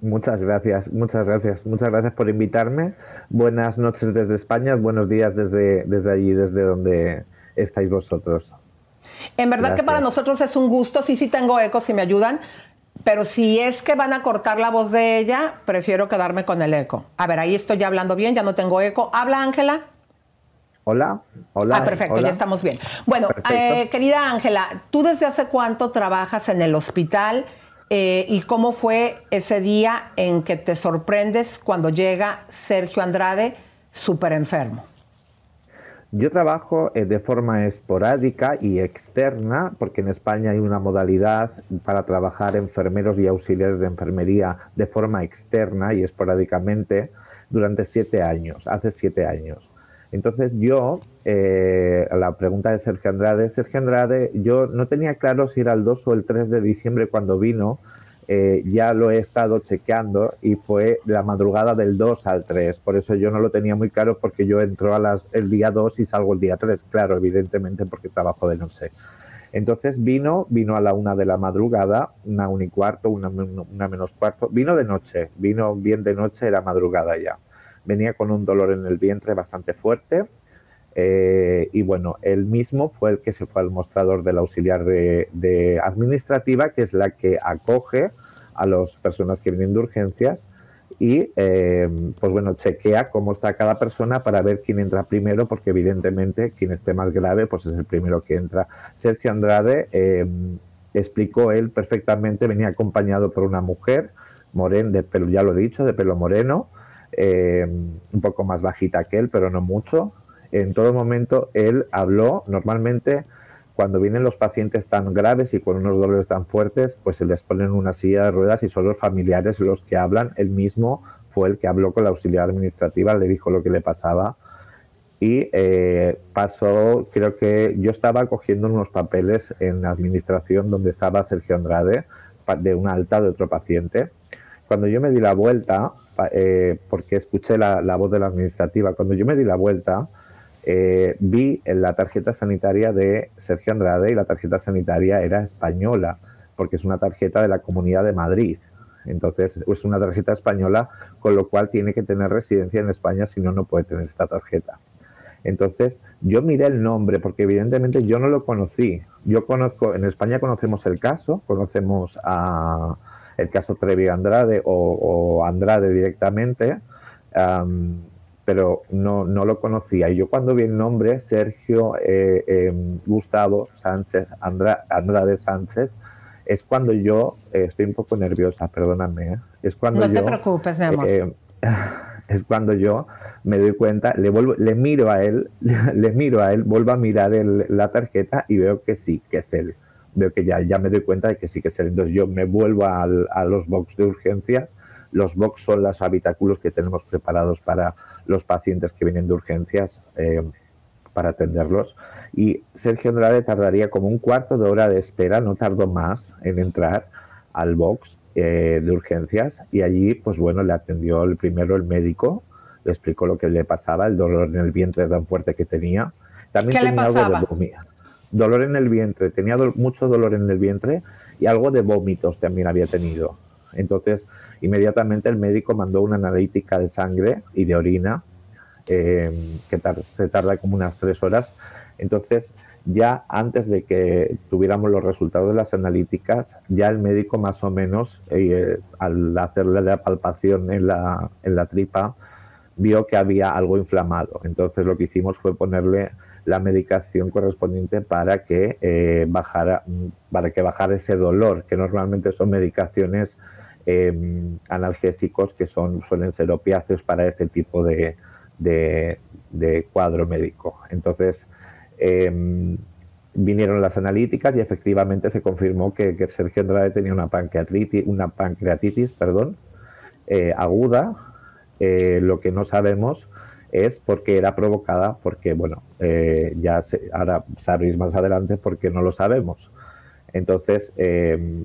Muchas gracias, muchas gracias, muchas gracias por invitarme. Buenas noches desde España, buenos días desde, desde allí, desde donde estáis vosotros. En verdad que para nosotros es un gusto, sí, sí tengo eco, si me ayudan, pero si es que van a cortar la voz de ella, prefiero quedarme con el eco. A ver, ahí estoy ya hablando bien, ya no tengo eco. ¿Habla Ángela? Hola, hola. ah, perfecto, hola. ya estamos bien. Bueno, eh, querida Ángela, ¿tú desde hace cuánto trabajas en el hospital eh, y cómo fue ese día en que te sorprendes cuando llega Sergio Andrade súper enfermo? Yo trabajo eh, de forma esporádica y externa, porque en España hay una modalidad para trabajar enfermeros y auxiliares de enfermería de forma externa y esporádicamente durante siete años, hace siete años. Entonces yo, eh, la pregunta de Sergio Andrade, Sergio Andrade, yo no tenía claro si era el 2 o el 3 de diciembre cuando vino, eh, ya lo he estado chequeando y fue la madrugada del 2 al 3. Por eso yo no lo tenía muy claro porque yo entro a las, el día 2 y salgo el día 3. Claro, evidentemente porque trabajo de noche. Entonces vino, vino a la una de la madrugada, una una y cuarto, una, una menos cuarto. Vino de noche, vino bien de noche, era madrugada ya. Venía con un dolor en el vientre bastante fuerte. Eh, y bueno, él mismo fue el que se fue al mostrador del auxiliar de, administrativa, que es la que acoge a las personas que vienen de urgencias y eh, pues bueno, chequea cómo está cada persona para ver quién entra primero, porque evidentemente quien esté más grave pues es el primero que entra. Sergio Andrade eh, explicó él perfectamente, venía acompañado por una mujer, moren, de pelo, ya lo he dicho, de pelo moreno, un poco más bajita que él, pero no mucho. En todo momento él habló, normalmente cuando vienen los pacientes tan graves y con unos dolores tan fuertes, pues se les ponen una silla de ruedas y son los familiares los que hablan. Él mismo fue el que habló con la auxiliar administrativa, le dijo lo que le pasaba y eh, pasó, creo que yo estaba cogiendo unos papeles en la administración donde estaba Sergio Andrade de una alta de otro paciente. Cuando yo me di la vuelta, eh, porque escuché la, la voz de la administrativa, cuando yo me di la vuelta, eh, vi en la tarjeta sanitaria de Sergio Andrade y la tarjeta sanitaria era española, porque es una tarjeta de la Comunidad de Madrid. Entonces es una tarjeta española, con lo cual tiene que tener residencia en España, si no, no puede tener esta tarjeta. Entonces yo miré el nombre, porque evidentemente yo no lo conocí. Yo conozco, en España conocemos el caso, conocemos a el caso Trevi Andrade o, o Andrade directamente, am, pero no, no lo conocía. Y yo cuando vi el nombre, Sergio eh, eh, Gustavo Sánchez, Andra- Andrade Sánchez, es cuando yo eh, estoy un poco nerviosa, perdóname. ¿eh? Es cuando No yo, te preocupes, mi amor. eh, *laughs* es cuando yo me doy cuenta, le vuelvo, le miro a él, *laughs* le miro a él, vuelvo a mirar el- la tarjeta y veo que sí, que es él. Veo que ya, ya me doy cuenta de que sí que es él. Entonces yo me vuelvo al- a los box de urgencias. Los box son los habitáculos que tenemos preparados para los pacientes que vienen de urgencias eh, para atenderlos. Y Sergio Andrade tardaría como un cuarto de hora de espera, no tardó más en entrar al box eh, de urgencias y allí, pues bueno, le atendió el primero el médico, le explicó lo que le pasaba, el dolor en el vientre tan fuerte que tenía. También ¿Qué le tenía algo de. Dolor en el vientre, tenía do- mucho dolor en el vientre y algo de vómitos también había tenido. Entonces, inmediatamente el médico mandó una analítica de sangre y de orina, eh, que se tarda como unas tres horas. Entonces, ya antes de que tuviéramos los resultados de las analíticas, ya el médico más o menos, eh, al hacerle la palpación en la, en la tripa, vio que había algo inflamado. Entonces lo que hicimos fue ponerle la medicación correspondiente para que eh, bajara para que bajara ese dolor, que normalmente son medicaciones eh, analgésicos que son suelen ser opiáceos para este tipo de, de- cuadro médico. Entonces eh, vinieron las analíticas y efectivamente se confirmó que, Sergio Andrade tenía una pancreatitis, una pancreatitis perdón, eh, aguda. Eh, lo que no sabemos es por qué era provocada, porque, bueno, eh, ya se- ahora sabréis más adelante por qué no lo sabemos. Entonces, eh,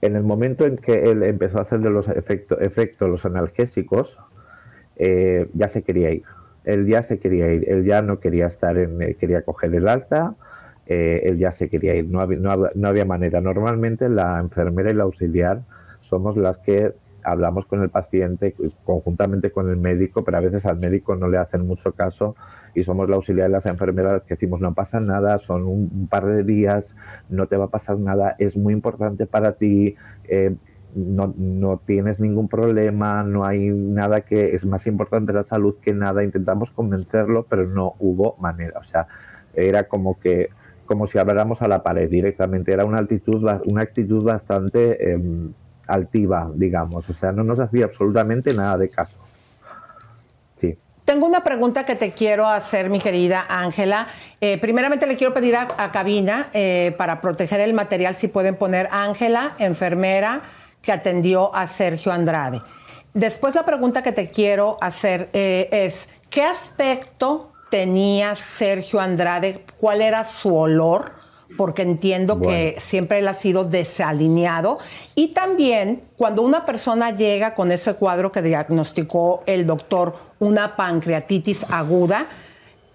en el momento en que él empezó a hacer de los efecto- efectos los analgésicos, eh, ya se quería ir. Él ya se quería ir, él ya no quería estar en, eh, quería coger el alta, eh, él ya se quería ir, no había, no, hab- no había manera. Normalmente la enfermera y la auxiliar somos las que hablamos con el paciente conjuntamente con el médico, pero a veces al médico no le hacen mucho caso y somos la auxiliar y las enfermeras que decimos no pasa nada, son un, par de días, no te va a pasar nada, es muy importante para ti, eh, no, no tienes ningún problema, no hay nada que es más importante la salud que nada, intentamos convencerlo, pero no hubo manera, o sea, era como que como si habláramos a la pared directamente, era una actitud, una actitud bastante em, altiva, digamos, o sea, no nos hacía absolutamente nada de caso. Tengo una pregunta que te quiero hacer, mi querida Ángela. Eh, primeramente le quiero pedir a, a cabina eh, para proteger el material si pueden poner Ángela, enfermera que atendió a Sergio Andrade. Después la pregunta que te quiero hacer eh, es, ¿qué aspecto tenía Sergio Andrade? ¿Cuál era su olor? Porque entiendo que siempre él ha sido desalineado. Y también cuando una persona llega con ese cuadro que diagnosticó el doctor, una pancreatitis aguda,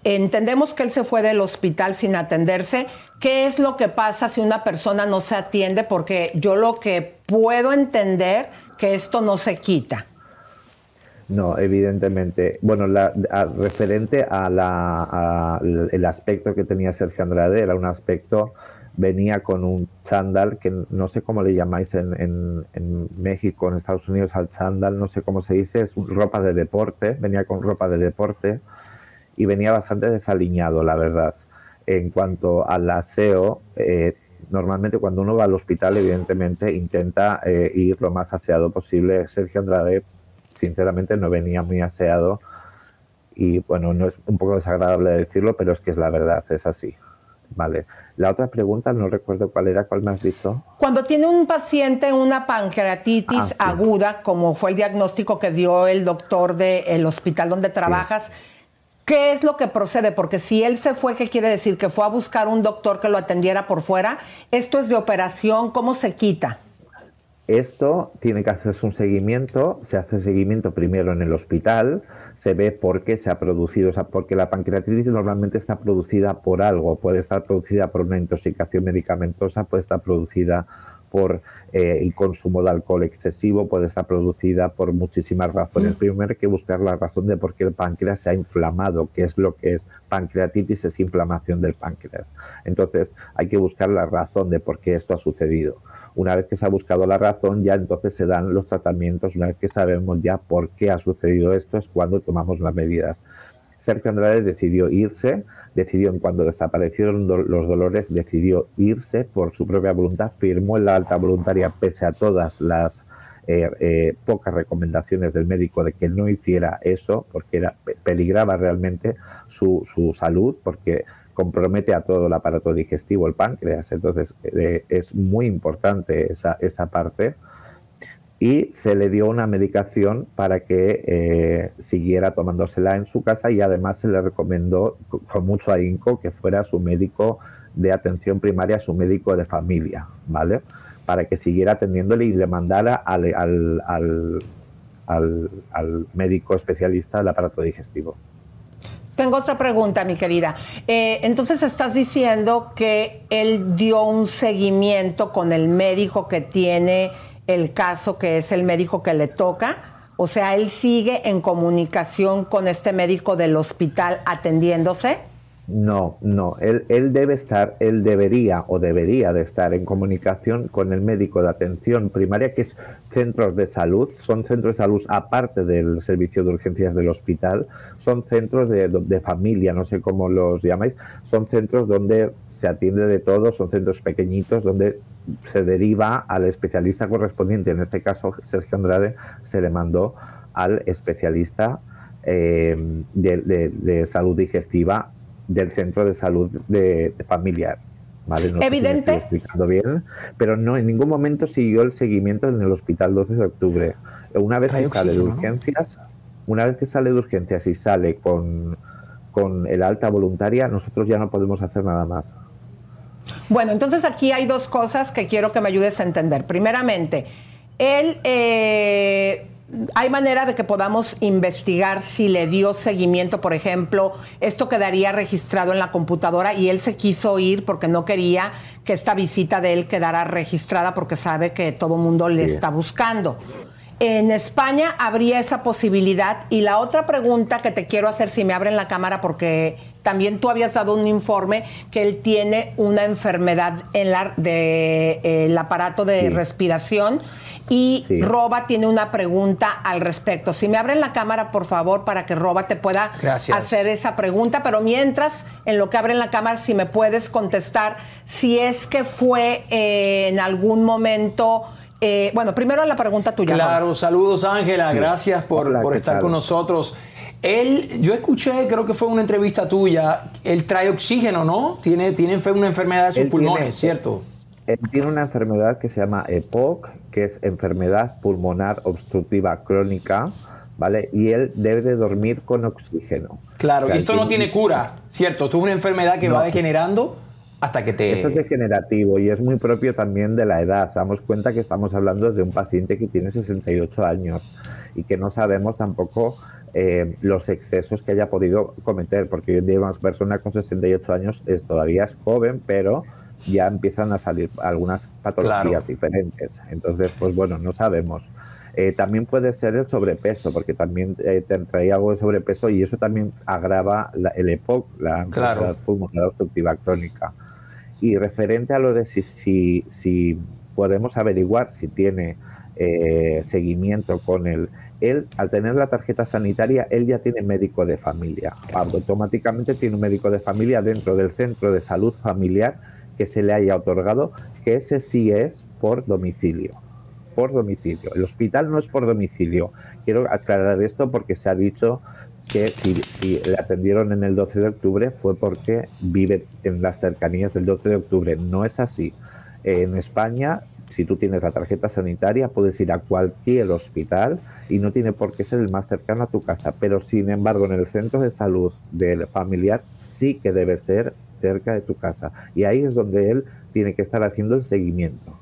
entendemos que él se fue del hospital sin atenderse. ¿Qué es lo que pasa si una persona no se atiende? Porque yo lo que puedo entender que esto no se quita. No, evidentemente. Bueno, la, referente a la, a el aspecto que tenía Sergio Andrade, era un aspecto, venía con un chándal, que no sé cómo le llamáis en, en- México, en Estados Unidos al chándal, no sé cómo se dice, es ropa de deporte, venía con ropa de deporte y venía bastante desaliñado, la verdad. En cuanto al aseo, eh, normalmente cuando uno va al hospital, evidentemente intenta eh, ir lo más aseado posible. Sergio Andrade, sinceramente, no venía muy aseado y bueno, no es un poco desagradable decirlo, pero es que es la verdad, es así. Vale. La otra pregunta, no recuerdo cuál era, cuál me has dicho. Cuando tiene un paciente una pancreatitis aguda, como fue el diagnóstico que dio el doctor del hospital donde trabajas, ¿qué es lo que procede? Porque si él se fue, ¿qué quiere decir? Que fue a buscar un doctor que lo atendiera por fuera. ¿Esto es de operación? ¿Cómo se quita? Esto tiene que hacerse un seguimiento, se hace seguimiento primero en el hospital, se ve por qué se ha producido, o sea, porque la pancreatitis normalmente está producida por algo, puede estar producida por una intoxicación medicamentosa, puede estar producida por eh, el consumo de alcohol excesivo, puede estar producida por muchísimas razones. Primero hay que buscar la razón de por qué el páncreas se ha inflamado, qué es lo que es pancreatitis, es inflamación del páncreas. Entonces hay que buscar la razón de por qué esto ha sucedido. Una vez que se ha buscado la razón, ya entonces se dan los tratamientos. Una vez que sabemos ya por qué ha sucedido esto, es cuando tomamos las medidas. Sergio Andrade decidió irse, decidió en cuando desaparecieron los dolores, decidió irse por su propia voluntad, firmó la alta voluntaria pese a todas las eh, eh, pocas recomendaciones del médico de que no hiciera eso, porque era, peligraba realmente su, su salud, porque compromete a todo el aparato digestivo, el páncreas. Entonces, eh, es muy importante esa, esa parte y se le dio una medicación para que eh, siguiera tomándosela en su casa y además se le recomendó con mucho ahínco que fuera su médico de atención primaria, su médico de familia, ¿vale? Para que siguiera atendiéndole y le mandara al, al, al, al, médico especialista del aparato digestivo. Tengo otra pregunta, mi querida. Eh, entonces estás diciendo que él dio un seguimiento con el médico que tiene el caso, que es el médico que le toca. O sea, él sigue en comunicación con este médico del hospital atendiéndose. No, no, él, él debe estar, él debería o debería de estar en comunicación con el médico de atención primaria, que es centros de salud, son centros de salud aparte del servicio de urgencias del hospital, son centros de, de familia, no sé cómo los llamáis, son centros donde se atiende de todo, son centros pequeñitos donde se deriva al especialista correspondiente, en este caso Sergio Andrade se le mandó al especialista eh, de, de, de salud digestiva del centro de salud de, de familiar. ¿vale? No sé si me Evidente. estoy explicando bien, pero no en ningún momento siguió el seguimiento en el hospital 12 de octubre. Una vez Trae que sale de urgencias, una vez que sale de urgencias y sale con, con el alta voluntaria, nosotros ya no podemos hacer nada más. Bueno, entonces aquí hay dos cosas que quiero que me ayudes a entender. Primeramente, él, eh, hay manera de que podamos investigar si le dio seguimiento, por ejemplo, esto quedaría registrado en la computadora y él se quiso ir porque no quería que esta visita de él quedara registrada porque sabe que todo el mundo le está buscando. En España habría esa posibilidad. Y la otra pregunta que te quiero hacer, si me abren la cámara, porque también tú habías dado un informe que él tiene una enfermedad en la, de, eh, el aparato de respiración. Y Sí. Roba tiene una pregunta al respecto. Si me abren la cámara, por favor, para que Roba te pueda Gracias. hacer esa pregunta. Pero mientras, en lo que abren la cámara, si me puedes contestar si es que fue eh, en algún momento. eh, bueno, primero la pregunta tuya. Roba. Claro, saludos Ángela, gracias por, Hola, por ¿qué estar tal? con nosotros. Él, yo escuché, creo que fue una entrevista tuya, él trae oxígeno, ¿no? Tiene, tiene una enfermedad de sus Él pulmones, tiene- ¿cierto? Él tiene una enfermedad que se llama EPOC, que es enfermedad pulmonar obstructiva crónica, ¿vale? Y él debe de dormir con oxígeno. Claro, O sea, y esto no tiene- cura, ¿cierto? Esto es una enfermedad que No. va degenerando hasta que te... Esto es degenerativo y es muy propio también de la edad.Amos cuenta que estamos hablando de un paciente que tiene 68 años y que no sabemos tampoco eh, los excesos que haya podido cometer, porque hoy en día una persona con 68 años es, todavía es joven, pero ya empiezan a salir algunas patologías Claro. diferentes. Entonces, pues bueno, no sabemos. Eh, también puede ser el sobrepeso, porque también eh, te traía algo de sobrepeso y eso también agrava la- el EPOC, la Claro. pulmonar obstructiva crónica. Y referente a lo de si, si, si podemos averiguar si tiene eh, seguimiento con él, él, al tener la tarjeta sanitaria, él ya tiene médico de familia. Automáticamente tiene un médico de familia dentro del centro de salud familiar que se le haya otorgado, que ese sí es por domicilio. Por domicilio. El hospital no es por domicilio. Quiero aclarar esto porque se ha dicho que si, le atendieron en el 12 de octubre fue porque vive en las cercanías del 12 de octubre. No es así. En España, si tú tienes la tarjeta sanitaria, puedes ir a cualquier hospital y no tiene por qué ser el más cercano a tu casa. Pero sin embargo, en el centro de salud del familiar sí que debe ser cerca de tu casa. Y ahí es donde él tiene que estar haciendo el seguimiento.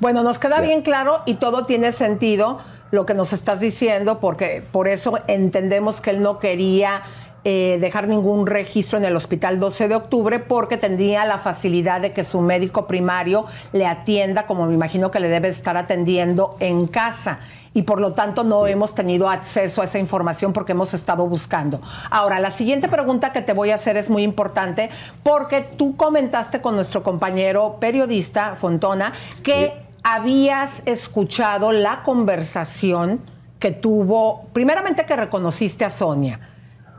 Bueno, nos queda bien claro y todo tiene sentido lo que nos estás diciendo, porque por eso entendemos que él no quería eh, dejar ningún registro en el hospital 12 de octubre, porque tendría la facilidad de que su médico primario le atienda, como me imagino que le debe estar atendiendo en casa. Y por lo tanto no hemos tenido acceso a esa información porque hemos estado buscando. Ahora, la siguiente pregunta que te voy a hacer es muy importante porque tú comentaste con nuestro compañero periodista Fontona que habías escuchado la conversación que tuvo, primeramente que reconociste a Sonia.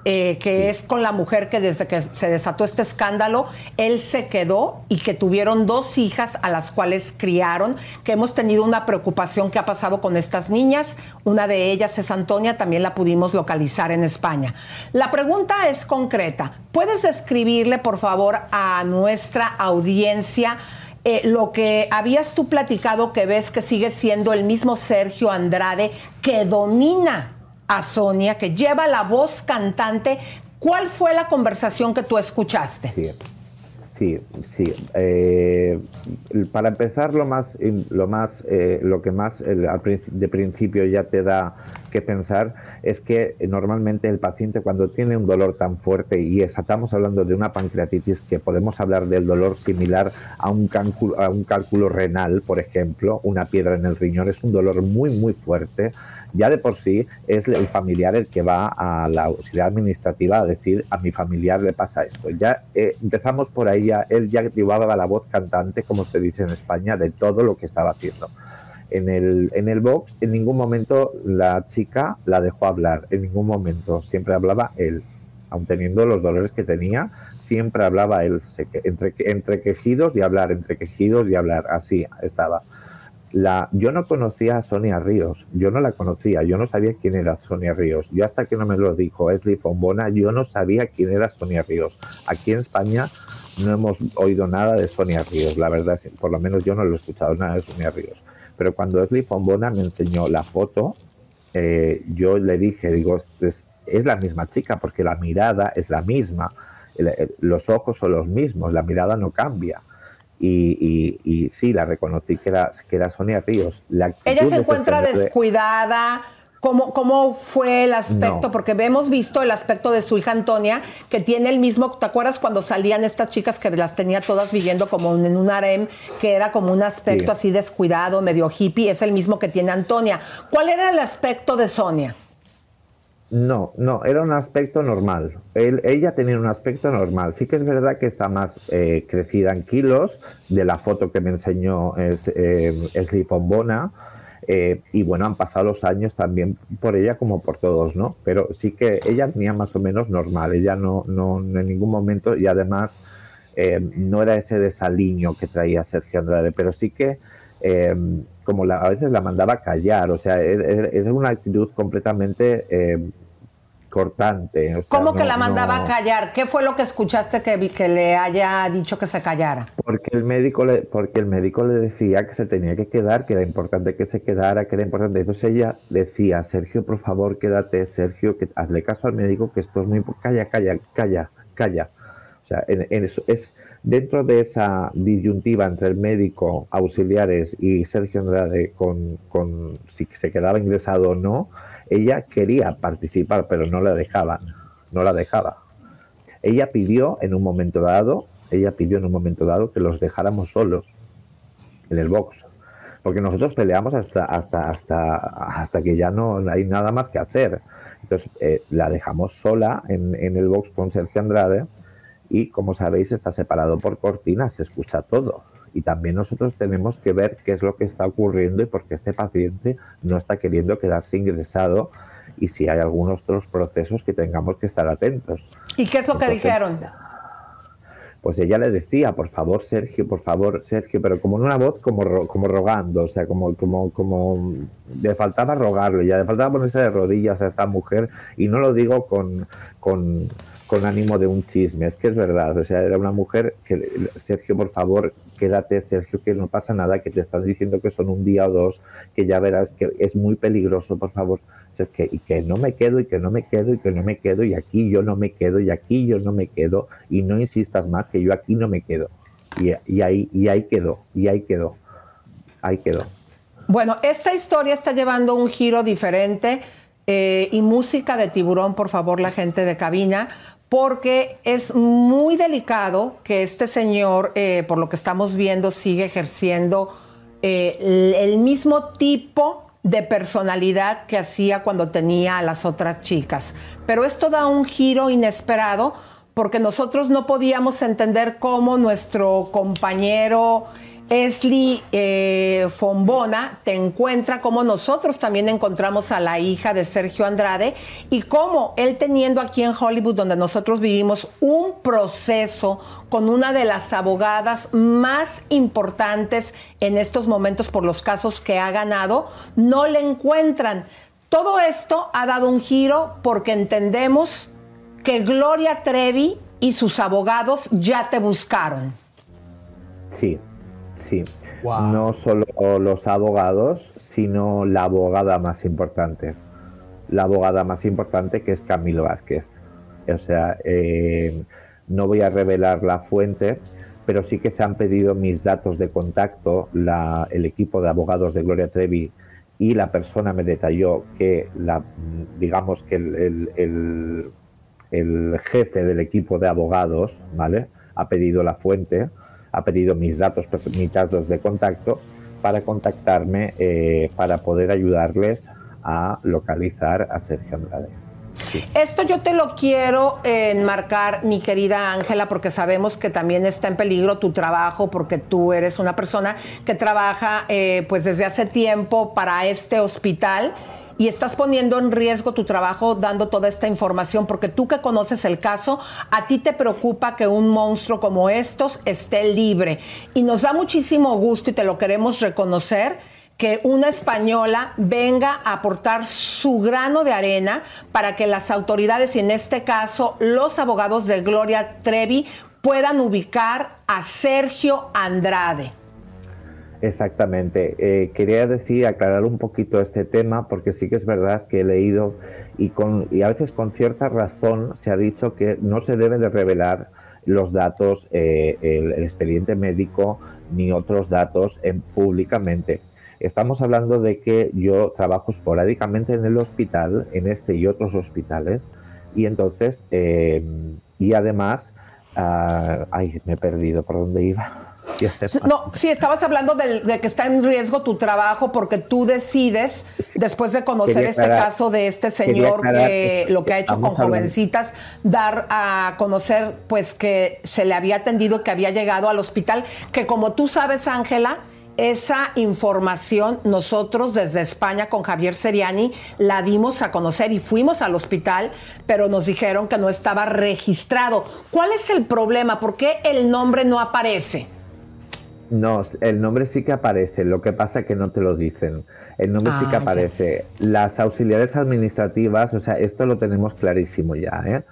Eh, que es con la mujer que desde que se desató este escándalo, él se quedó y que tuvieron dos hijas a las cuales criaron, que hemos tenido una preocupación que ha pasado con estas niñas. Una de ellas es Antonia, también la pudimos localizar en España. La pregunta es concreta. ¿Puedes escribirle, por favor, a nuestra audiencia? eh, lo que habías tú platicado que ves que sigue siendo el mismo Sergio Andrade que domina a Sonia, que lleva la voz cantante. ¿Cuál fue la conversación que tú escuchaste? Sí, sí. Eh, para empezar, lo más, lo más, eh, lo que más el, de principio ya te da que pensar es que normalmente el paciente cuando tiene un dolor tan fuerte y es- estamos hablando de una pancreatitis que podemos hablar del dolor similar a un, a un cálculo renal, por ejemplo, una piedra en el riñón, es un dolor muy muy fuerte. Ya de por sí es el familiar el que va a la auxiliar administrativa a decir a mi familiar le pasa esto. Ya eh, empezamos por ahí, ya, él ya llevaba la voz cantante, como se dice en España, de todo lo que estaba haciendo en el, en el box, en ningún momento la chica la dejó hablar, en ningún momento, siempre hablaba él, aun teniendo los dolores que tenía, siempre hablaba él, entre quejidos y hablar, entre quejidos y hablar, así estaba. La, yo no conocía a Sonia Ríos, yo no la conocía, yo no sabía quién era Sonia Ríos. Yo hasta que no me lo dijo Esli Fombona, yo no sabía quién era Sonia Ríos. Aquí en España no hemos oído nada de Sonia Ríos, la verdad, por lo menos yo no lo he escuchado nada de Sonia Ríos. Pero cuando Esli Fombona me enseñó la foto, eh, yo le dije, digo, es, la misma chica porque la mirada es la misma, los ojos son los mismos, la mirada no cambia. Y, y- y sí, la reconocí que era, que era Sonia Ríos. La Ella se de encuentra descuidada. ¿Cómo, ¿Cómo fue el aspecto? No. Porque hemos visto el aspecto de su hija Antonia, que tiene el mismo. ¿Te acuerdas cuando salían estas chicas que las tenía todas viviendo como en un harem, que era como un aspecto Sí. así descuidado, medio hippie? Es el mismo que tiene Antonia. ¿Cuál era el aspecto de Sonia? No, no, era un aspecto normal. Ella tenía un aspecto normal. Sí que es verdad que está más eh, crecida en kilos de la foto que me enseñó es, eh, eh, y bueno, han pasado los años también por ella como por todos, ¿no? Pero sí que ella tenía más o menos normal. Ella no, no en ningún momento, y además eh, no era ese desaliño que traía Sergio Andrade, pero sí que eh, como la- a veces la mandaba a callar, o sea, era- era una actitud completamente eh, cortante. o sea, ¿Cómo que la mandaba no- a callar? ¿Qué fue lo que escuchaste que, que le haya dicho que se callara? Porque el médico le, porque el médico le decía que se tenía que quedar, que era importante que se quedara, que era importante. Entonces ella decía, Sergio, por favor, quédate, Sergio, que hazle caso al médico, que esto es muy calla, calla, calla, calla. O sea, en, en eso es dentro de esa disyuntiva entre el médico, auxiliares y Sergio Andrade con, con si se quedaba ingresado o no, ella quería participar, pero no la dejaban, no la dejaba. Ella pidió en un momento dado, ella pidió en un momento dado que los dejáramos solos en el box. Porque nosotros peleamos hasta, hasta, hasta, hasta que ya no hay nada más que hacer. Entonces eh, la dejamos sola en, en el box con Sergio Andrade y como sabéis está separado por cortinas, se escucha todo. Y también nosotros tenemos que ver qué es lo que está ocurriendo y por qué este paciente no está queriendo quedarse ingresado y si hay algunos otros procesos que tengamos que estar atentos. ¿Y qué es lo que Entonces, dijeron? pues ella le decía, por favor, Sergio, por favor, Sergio, pero como en una voz como, como rogando, o sea, como, como, como le faltaba rogarlo, ya le faltaba ponerse de rodillas a esta mujer, y no lo digo con, con, con ánimo de un chisme, es que es verdad, o sea, era una mujer que, Sergio, por favor, quédate, Sergio, que no pasa nada, que te están diciendo que son un día o dos, que ya verás que es muy peligroso, por favor, que, y que no me quedo, y que no me quedo, y que no me quedo, y aquí yo no me quedo, y aquí yo no me quedo, y no insistas más que yo aquí no me quedo. Y, y ahí, y ahí quedó, y ahí quedó, ahí quedó. Bueno, esta historia está llevando un giro diferente eh, y música de tiburón, por favor, la gente de cabina, porque es muy delicado que este señor, eh, por lo que estamos viendo, sigue ejerciendo eh, el el mismo tipo de personalidad que hacía cuando tenía a las otras chicas. Pero esto da un giro inesperado porque nosotros no podíamos entender cómo nuestro compañero Esli eh, Fombona te encuentra como nosotros también encontramos a la hija de Sergio Andrade y cómo él teniendo aquí en Hollywood, donde nosotros vivimos, un proceso con una de las abogadas más importantes en estos momentos por los casos que ha ganado, no le encuentran. Todo esto ha dado un giro porque entendemos que Gloria Trevi y sus abogados ya te buscaron. Sí, sí. No solo los abogados, sino la abogada más importante. La abogada más importante que es Camilo Vázquez. O sea, eh, no voy a revelar la fuente, pero sí que se han pedido mis datos de contacto. La, el equipo de abogados de Gloria Trevi y la persona me detalló que, la, digamos que el, el, el jefe del equipo de abogados, ¿vale? Ha pedido la fuente ha pedido mis datos, mis datos de contacto para contactarme eh, para poder ayudarles a localizar a Sergio Andrade. Esto yo te lo quiero enmarcar, mi querida Ángela, porque sabemos que también está en peligro tu trabajo, porque tú eres una persona que trabaja eh, pues desde hace tiempo para este hospital y estás poniendo en riesgo tu trabajo dando toda esta información, porque tú que conoces el caso, a ti te preocupa que un monstruo como estos esté libre. Y nos da muchísimo gusto y te lo queremos reconocer que una española venga a aportar su grano de arena para que las autoridades, y en este caso los abogados de Gloria Trevi, puedan ubicar a Sergio Andrade. Exactamente. Eh, quería decir, aclarar un poquito este tema, porque sí que es verdad que he leído y, con, y a veces con cierta razón se ha dicho que no se deben de revelar los datos, eh, el, expediente médico ni otros datos en, públicamente. Estamos hablando de que yo trabajo esporádicamente en el hospital, en este y otros hospitales, y entonces, eh, y además, ah, ay, me he perdido por dónde iba. No, sí, estabas hablando de, que está en riesgo tu trabajo porque tú decides, después de conocer este caso de este señor que, lo que ha hecho con jovencitas, dar a conocer pues que se le había atendido, que había llegado al hospital, que como tú sabes, Ángela, esa información nosotros desde España con Javier Seriani la dimos a conocer y fuimos al hospital, pero nos dijeron que no estaba registrado. ¿Cuál es el problema? ¿Por qué el nombre no aparece? No, el nombre sí que aparece, lo que pasa es que no te lo dicen. El nombre sí que ah, aparece. Las auxiliares administrativas, o sea, esto lo tenemos clarísimo ya, ¿eh?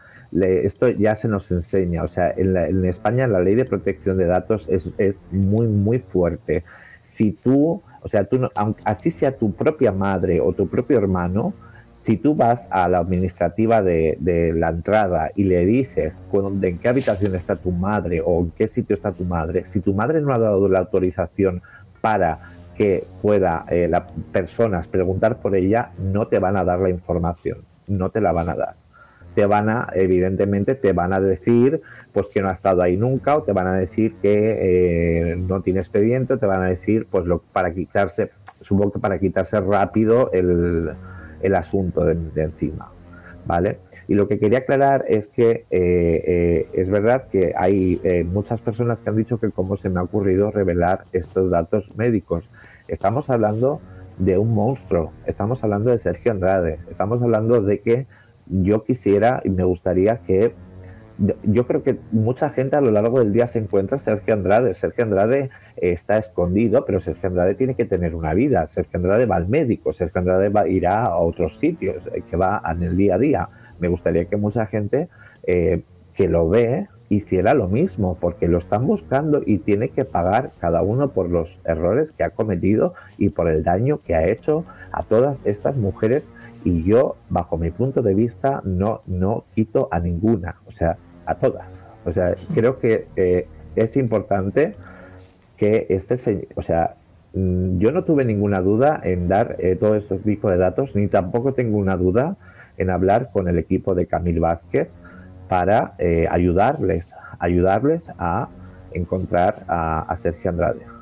esto ya se nos enseña, o sea, en, España la ley de protección de datos es, es muy, muy fuerte. Si tú, o sea, tú, así sea tu propia madre o tu propio hermano, si tú vas a la administrativa de, la entrada y le dices en qué habitación está tu madre o en qué sitio está tu madre, si tu madre no ha dado la autorización para que pueda eh, las personas preguntar por ella, no te van a dar la información, no te la van a dar. Te van a, evidentemente, te van a decir pues que no ha estado ahí nunca o te van a decir que eh, no tiene expediente, te van a decir pues lo, para quitarse, supongo que para quitarse rápido el, el asunto de, encima, ¿vale? Y lo que quería aclarar es que eh, eh, es verdad que hay eh, muchas personas que han dicho que cómo se me ha ocurrido revelar estos datos médicos. Estamos hablando de un monstruo, estamos hablando de Sergio Andrade, estamos hablando de que yo quisiera y me gustaría que yo creo que mucha gente a lo largo del día se encuentra Sergio Andrade. Sergio Andrade está escondido, pero Sergio Andrade tiene que tener una vida. Sergio Andrade va al médico, Sergio Andrade va, irá a otros sitios, eh, que va en el día a día. Me gustaría que mucha gente eh, que lo ve hiciera lo mismo, porque lo están buscando y tiene que pagar cada uno por los errores que ha cometido y por el daño que ha hecho a todas estas mujeres y yo, bajo mi punto de vista, no, no quito a ninguna, o sea, a todas. O sea, creo que eh, es importante que este, o sea, mm, yo no tuve ninguna duda en dar eh, todo este tipo de datos, ni tampoco tengo una duda en hablar con el equipo de Camil Vázquez para eh, ayudarles, ayudarles a encontrar a Sergio Andrade.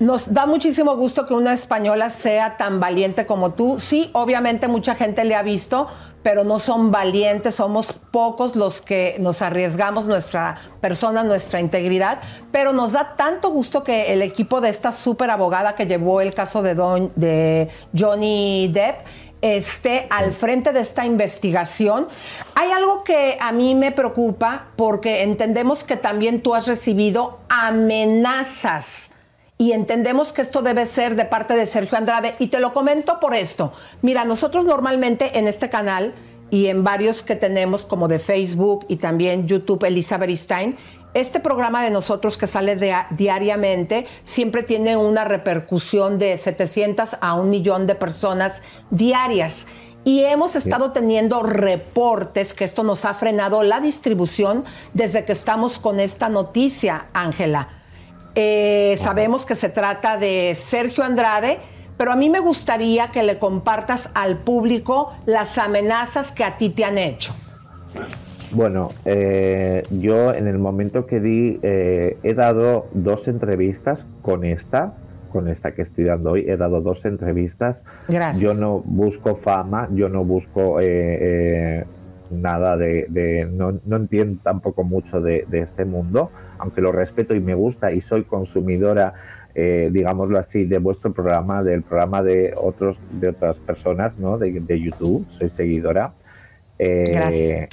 Nos da muchísimo gusto que una española sea tan valiente como tú. Sí, obviamente mucha gente le ha visto, pero no son valientes, somos pocos los que nos arriesgamos nuestra persona, nuestra integridad, pero nos da tanto gusto que el equipo de esta súper abogada que llevó el caso de, Don, de Johnny Depp esté al frente de esta investigación. Hay algo que a mí me preocupa porque entendemos que también tú has recibido amenazas y entendemos que esto debe ser de parte de Sergio Andrade. Y te lo comento por esto. Mira, nosotros normalmente en este canal y en varios que tenemos como de Facebook y también YouTube, Elizabeth Stein, este programa de nosotros que sale diariamente siempre tiene una repercusión de 700 a un millón de personas diarias. Y hemos estado teniendo reportes que esto nos ha frenado la distribución desde que estamos con esta noticia, Ángela. Eh, sabemos que se trata de Sergio Andrade, pero a mí me gustaría que le compartas al público las amenazas que a ti te han hecho. Bueno, eh, yo en el momento que di, eh, he dado dos entrevistas con esta, con esta que estoy dando hoy, he dado dos entrevistas. Gracias. Yo no busco fama, yo no busco nada de, no, no, entiendo tampoco mucho de, de este mundo aunque lo respeto y me gusta y soy consumidora, eh, digámoslo así, de vuestro programa, del programa de otros de otras personas, ¿no? De, YouTube, soy seguidora. Eh, Gracias.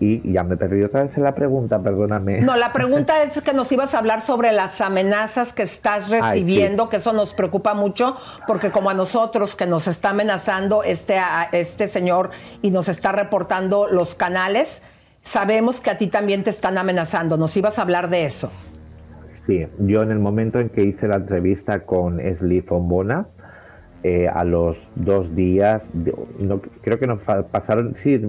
Y ya me he perdido otra vez en la pregunta, perdóname. No, la pregunta es que nos ibas a hablar sobre las amenazas que estás recibiendo, que eso nos preocupa mucho, porque como a nosotros que nos está amenazando este, este señor y nos está reportando los canales, Sabemos que a ti también te están amenazando. ¿Nos ibas a hablar de eso? Sí, yo en el momento en que hice la entrevista con Esli Fombona, eh, a los dos días, no, creo que nos pasaron, sí,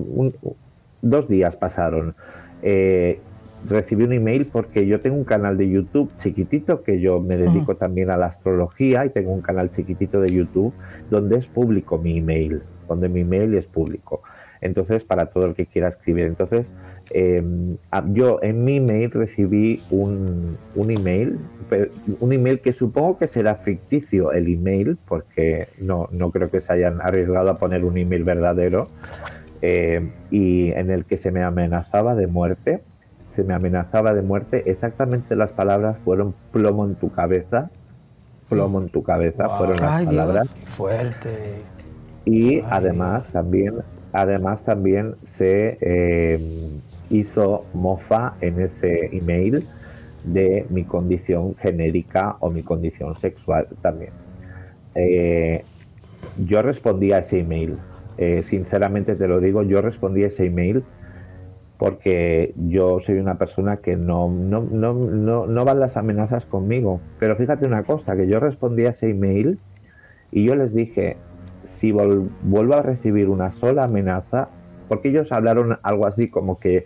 dos días pasaron. Eh, recibí un email porque yo tengo un canal de YouTube chiquitito que yo me dedico también a la astrología y tengo un canal chiquitito de YouTube donde es público mi email, donde mi email es público. Entonces, para todo el que quiera escribir. Entonces, em, yo en mi email recibí un, un, email, un email que supongo que será ficticio el email, porque no, no creo que se hayan arriesgado a poner un email verdadero, em, y en el que se me amenazaba de muerte. Se me amenazaba de muerte. Exactamente las palabras fueron plomo en tu cabeza. Plomo en tu cabeza fueron las palabras. fuerte. Y además también Además también se eh, hizo mofa en ese email de mi condición genérica o mi condición sexual también. Eh, yo respondí a ese email, eh, sinceramente te lo digo, yo respondí a ese email porque yo soy una persona que no, no, no, no, no van las amenazas conmigo. Pero fíjate una cosa, que yo respondí a ese email y yo les dije, si vuelvo a recibir una sola amenaza, porque ellos hablaron algo así como que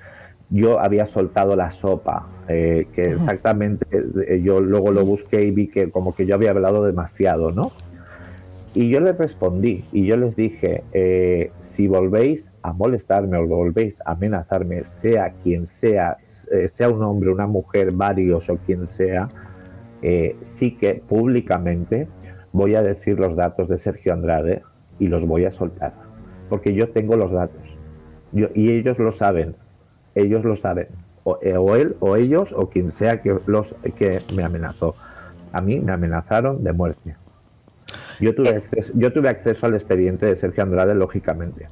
yo había soltado la sopa, eh, que exactamente eh, yo luego lo busqué y vi que como que yo había hablado demasiado, ¿no? Y yo les respondí y yo les dije, eh, si volvéis a molestarme o volvéis a amenazarme, sea quien sea, sea un hombre, una mujer, varios o quien sea, sí que públicamente voy a decir los datos de Sergio Andrade, y los voy a soltar, porque yo tengo los datos yo, y ellos lo saben, ellos lo saben, o, eh, él o ellos o quien sea que, los, que me amenazó. A mí me amenazaron de muerte. Yo tuve, acceso, yo tuve acceso al expediente de Sergio Andrade, lógicamente.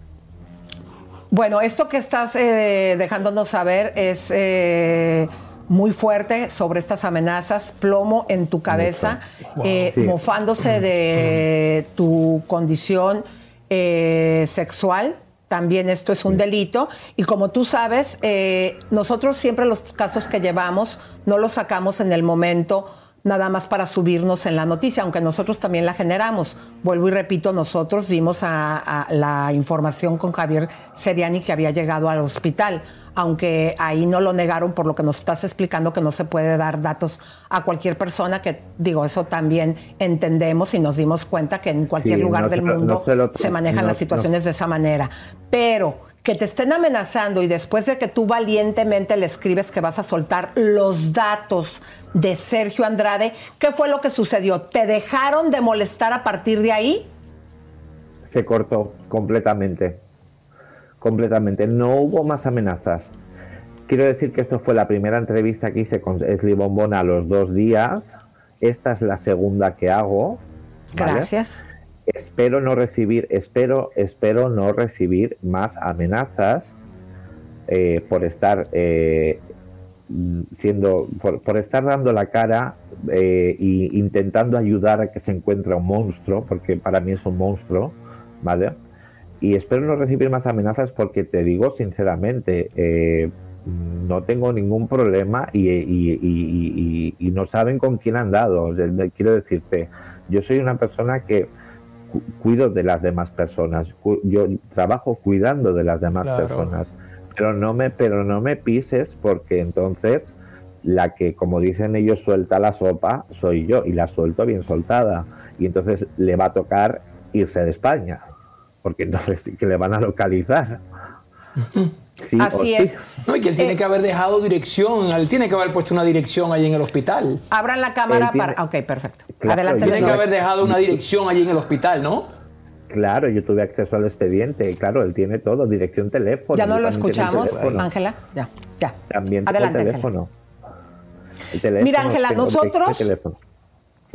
Bueno, esto que estás eh, dejándonos saber es eh, muy fuerte sobre estas amenazas, plomo en tu cabeza, eh, mofándose de tu condición eh, sexual. También esto es un delito. Y como tú sabes, eh, nosotros siempre los casos que llevamos no los sacamos en el momento nada más para subirnos en la noticia, aunque nosotros también la generamos. Vuelvo y repito, nosotros dimos a la información con Javier Seriani que había llegado al hospital aunque ahí no lo negaron por lo que nos estás explicando que no se puede dar datos a cualquier persona, que digo, eso también entendemos y nos dimos cuenta que en cualquier lugar del mundo se, manejan las situaciones de esa manera. Pero que te estén amenazando y después de que tú valientemente le escribes que vas a soltar los datos de Sergio Andrade, ¿qué fue lo que sucedió? ¿Te dejaron de molestar a partir de ahí? Se cortó completamente completamente. No hubo más amenazas. Quiero decir que esto fue la primera entrevista que hice con Esli Bombona a los dos días. Esta es la segunda que hago. ¿vale? Gracias. Espero no recibir, espero, espero no recibir más amenazas eh, por estar eh, siendo, por, por estar dando la cara e intentando ayudar a que se encuentre un monstruo, porque para mí es un monstruo, ¿vale? Y espero no recibir más amenazas porque te digo sinceramente, eh, no tengo ningún problema y, y- y- y- y no saben con quién han dado. Quiero decirte, yo soy una persona que cu- cuido de las demás personas. Yo trabajo cuidando de las demás Claro. personas. Pero no me, pero no me pises porque entonces la que, como dicen ellos, suelta la sopa soy yo y la suelto bien soltada. Y entonces le va a tocar irse de España. Porque entonces sí que le van a localizar. *laughs* Sí o sí. No, y que él tiene que haber dejado dirección, él tiene que haber puesto una dirección allí en el hospital. Abran la cámara tiene- para. Ok, perfecto. Claro, Adelante. Tiene que haber dejado una dirección allí en el hospital, ¿no? Claro, yo tuve acceso al expediente. Claro, él tiene todo, dirección, teléfono. Ya no lo escuchamos. Ángela. Ya, ya. También Adelante, el Ángela. teléfono. El teléfono, Mira, Ángela, nosotros- el teléfono.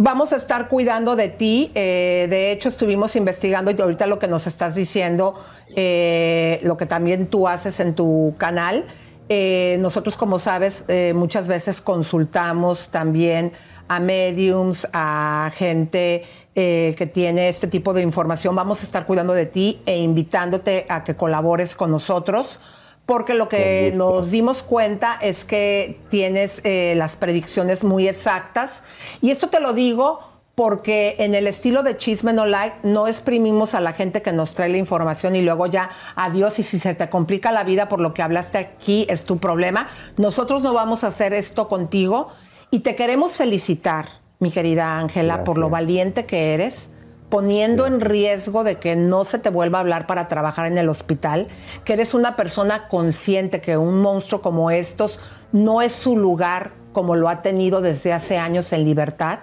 Vamos a estar cuidando de ti. eh, de hecho, estuvimos investigando y ahorita lo que nos estás diciendo, eh, lo que también tú haces en tu canal. eh, nosotros, como sabes, muchas veces consultamos también a mediums, a gente que tiene este tipo de información. Vamos a estar cuidando de ti e invitándote a que colabores con nosotros. Porque lo que nos dimos cuenta es que tienes eh, las predicciones muy exactas. Y esto te lo digo porque en el estilo de Chisme No Like no exprimimos a la gente que nos trae la información y luego ya adiós y si se te complica la vida por lo que hablaste aquí es tu problema. Nosotros no vamos a hacer esto contigo y te queremos felicitar, mi querida Ángela, por lo valiente que eres poniendo en riesgo de que no se te vuelva a hablar para trabajar en el hospital, que eres una persona consciente que un monstruo como estos no es su lugar como lo ha tenido desde hace años en libertad.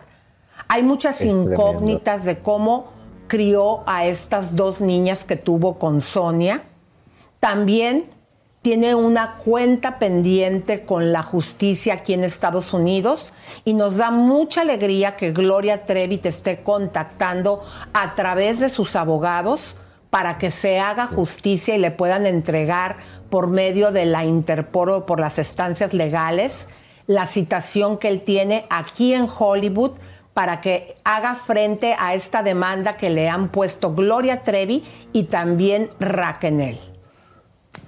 Hay muchas Es tremendo. incógnitas de cómo crió a estas dos niñas que tuvo con Sonia. También tiene una cuenta pendiente con la justicia aquí en Estados Unidos y nos da mucha alegría que Gloria Trevi te esté contactando a través de sus abogados para que se haga justicia y le puedan entregar por medio de la Interpol o por las estancias legales la citación que él tiene aquí en Hollywood para que haga frente a esta demanda que le han puesto Gloria Trevi y también Raquel.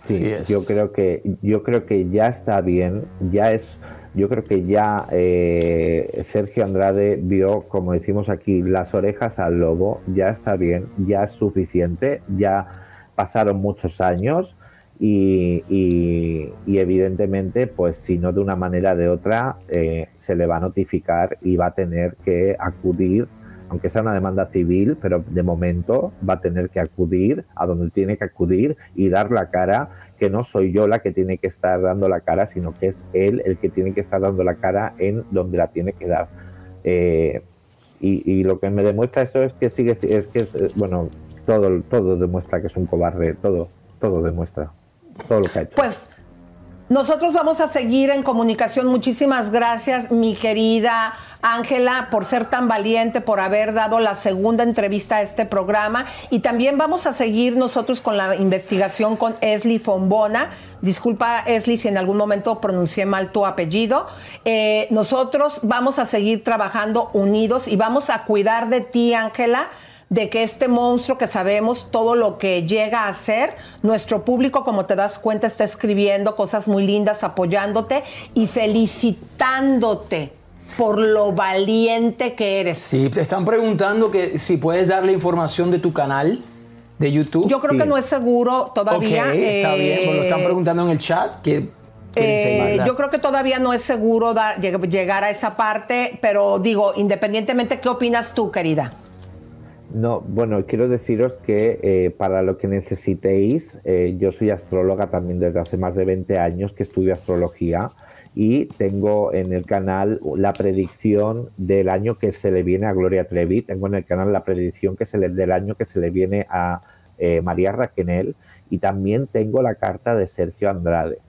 Sí, yo creo que yo creo que ya está bien, ya es, yo creo que ya eh, Sergio Andrade vio, como decimos aquí, las orejas al lobo, ya está bien, ya es suficiente, ya pasaron muchos años y, y- y evidentemente, pues si no de una manera de otra, eh, se le va a notificar y va a tener que acudir aunque sea una demanda civil, pero de momento va a tener que acudir a donde tiene que acudir y dar la cara, que no soy yo la que tiene que estar dando la cara, sino que es él el que tiene que estar dando la cara en donde la tiene que dar. Eh, y, lo que me demuestra eso es que sigue, es que, es, bueno, todo, todo demuestra que es un cobarde, todo, todo demuestra, todo lo que ha hecho. Pues nosotros vamos a seguir en comunicación. Muchísimas gracias, mi querida Ángela, por ser tan valiente, por haber dado la segunda entrevista a este programa. Y también vamos a seguir nosotros con la investigación con Esli Fombona. Disculpa, Esli, si en algún momento pronuncié mal tu apellido. Eh, nosotros vamos a seguir trabajando unidos y vamos a cuidar de ti, Ángela de que este monstruo que sabemos todo lo que llega a hacer, nuestro público, como te das cuenta, está escribiendo cosas muy lindas, apoyándote y felicitándote por lo valiente que eres. Sí, te están preguntando que si puedes dar la información de tu canal de YouTube. Yo creo que no es seguro todavía. Ok, está bien, pues lo están eh, preguntando en el chat. Que, Eh, yo creo que todavía no es seguro dar- llegar a esa parte, pero digo, independientemente, ¿qué opinas tú, querida? No, bueno, quiero deciros que eh, para lo que necesitéis, eh, yo soy astróloga también desde hace más de 20 años que estudio astrología y tengo en el canal la predicción del año que se le viene a Gloria Trevi, tengo en el canal la predicción que se le, del año que se le viene a eh, María Raquenel Y también tengo la carta de Sergio Andrade.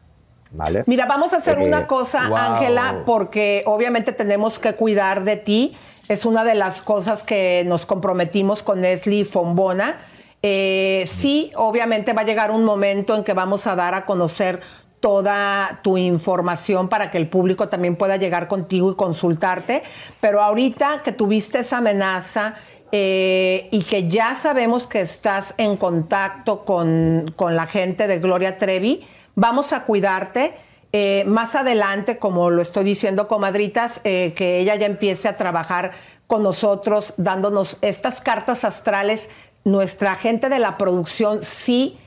¿Vale? Mira, vamos a hacer Eh, una cosa, wow. Ángela, porque obviamente tenemos que cuidar de ti. Es una de las cosas que nos comprometimos con Leslie Fombona. Eh, sí, obviamente va a llegar un momento en que vamos a dar a conocer toda tu información para que el público también pueda llegar contigo y consultarte. Pero ahorita que tuviste esa amenaza eh, y que ya sabemos que estás en contacto con, con la gente de Gloria Trevi, vamos a cuidarte. Eh, más adelante, como lo estoy diciendo, comadritas, eh, que ella ya empiece a trabajar con nosotros, dándonos estas cartas astrales. Nuestra gente de la producción sí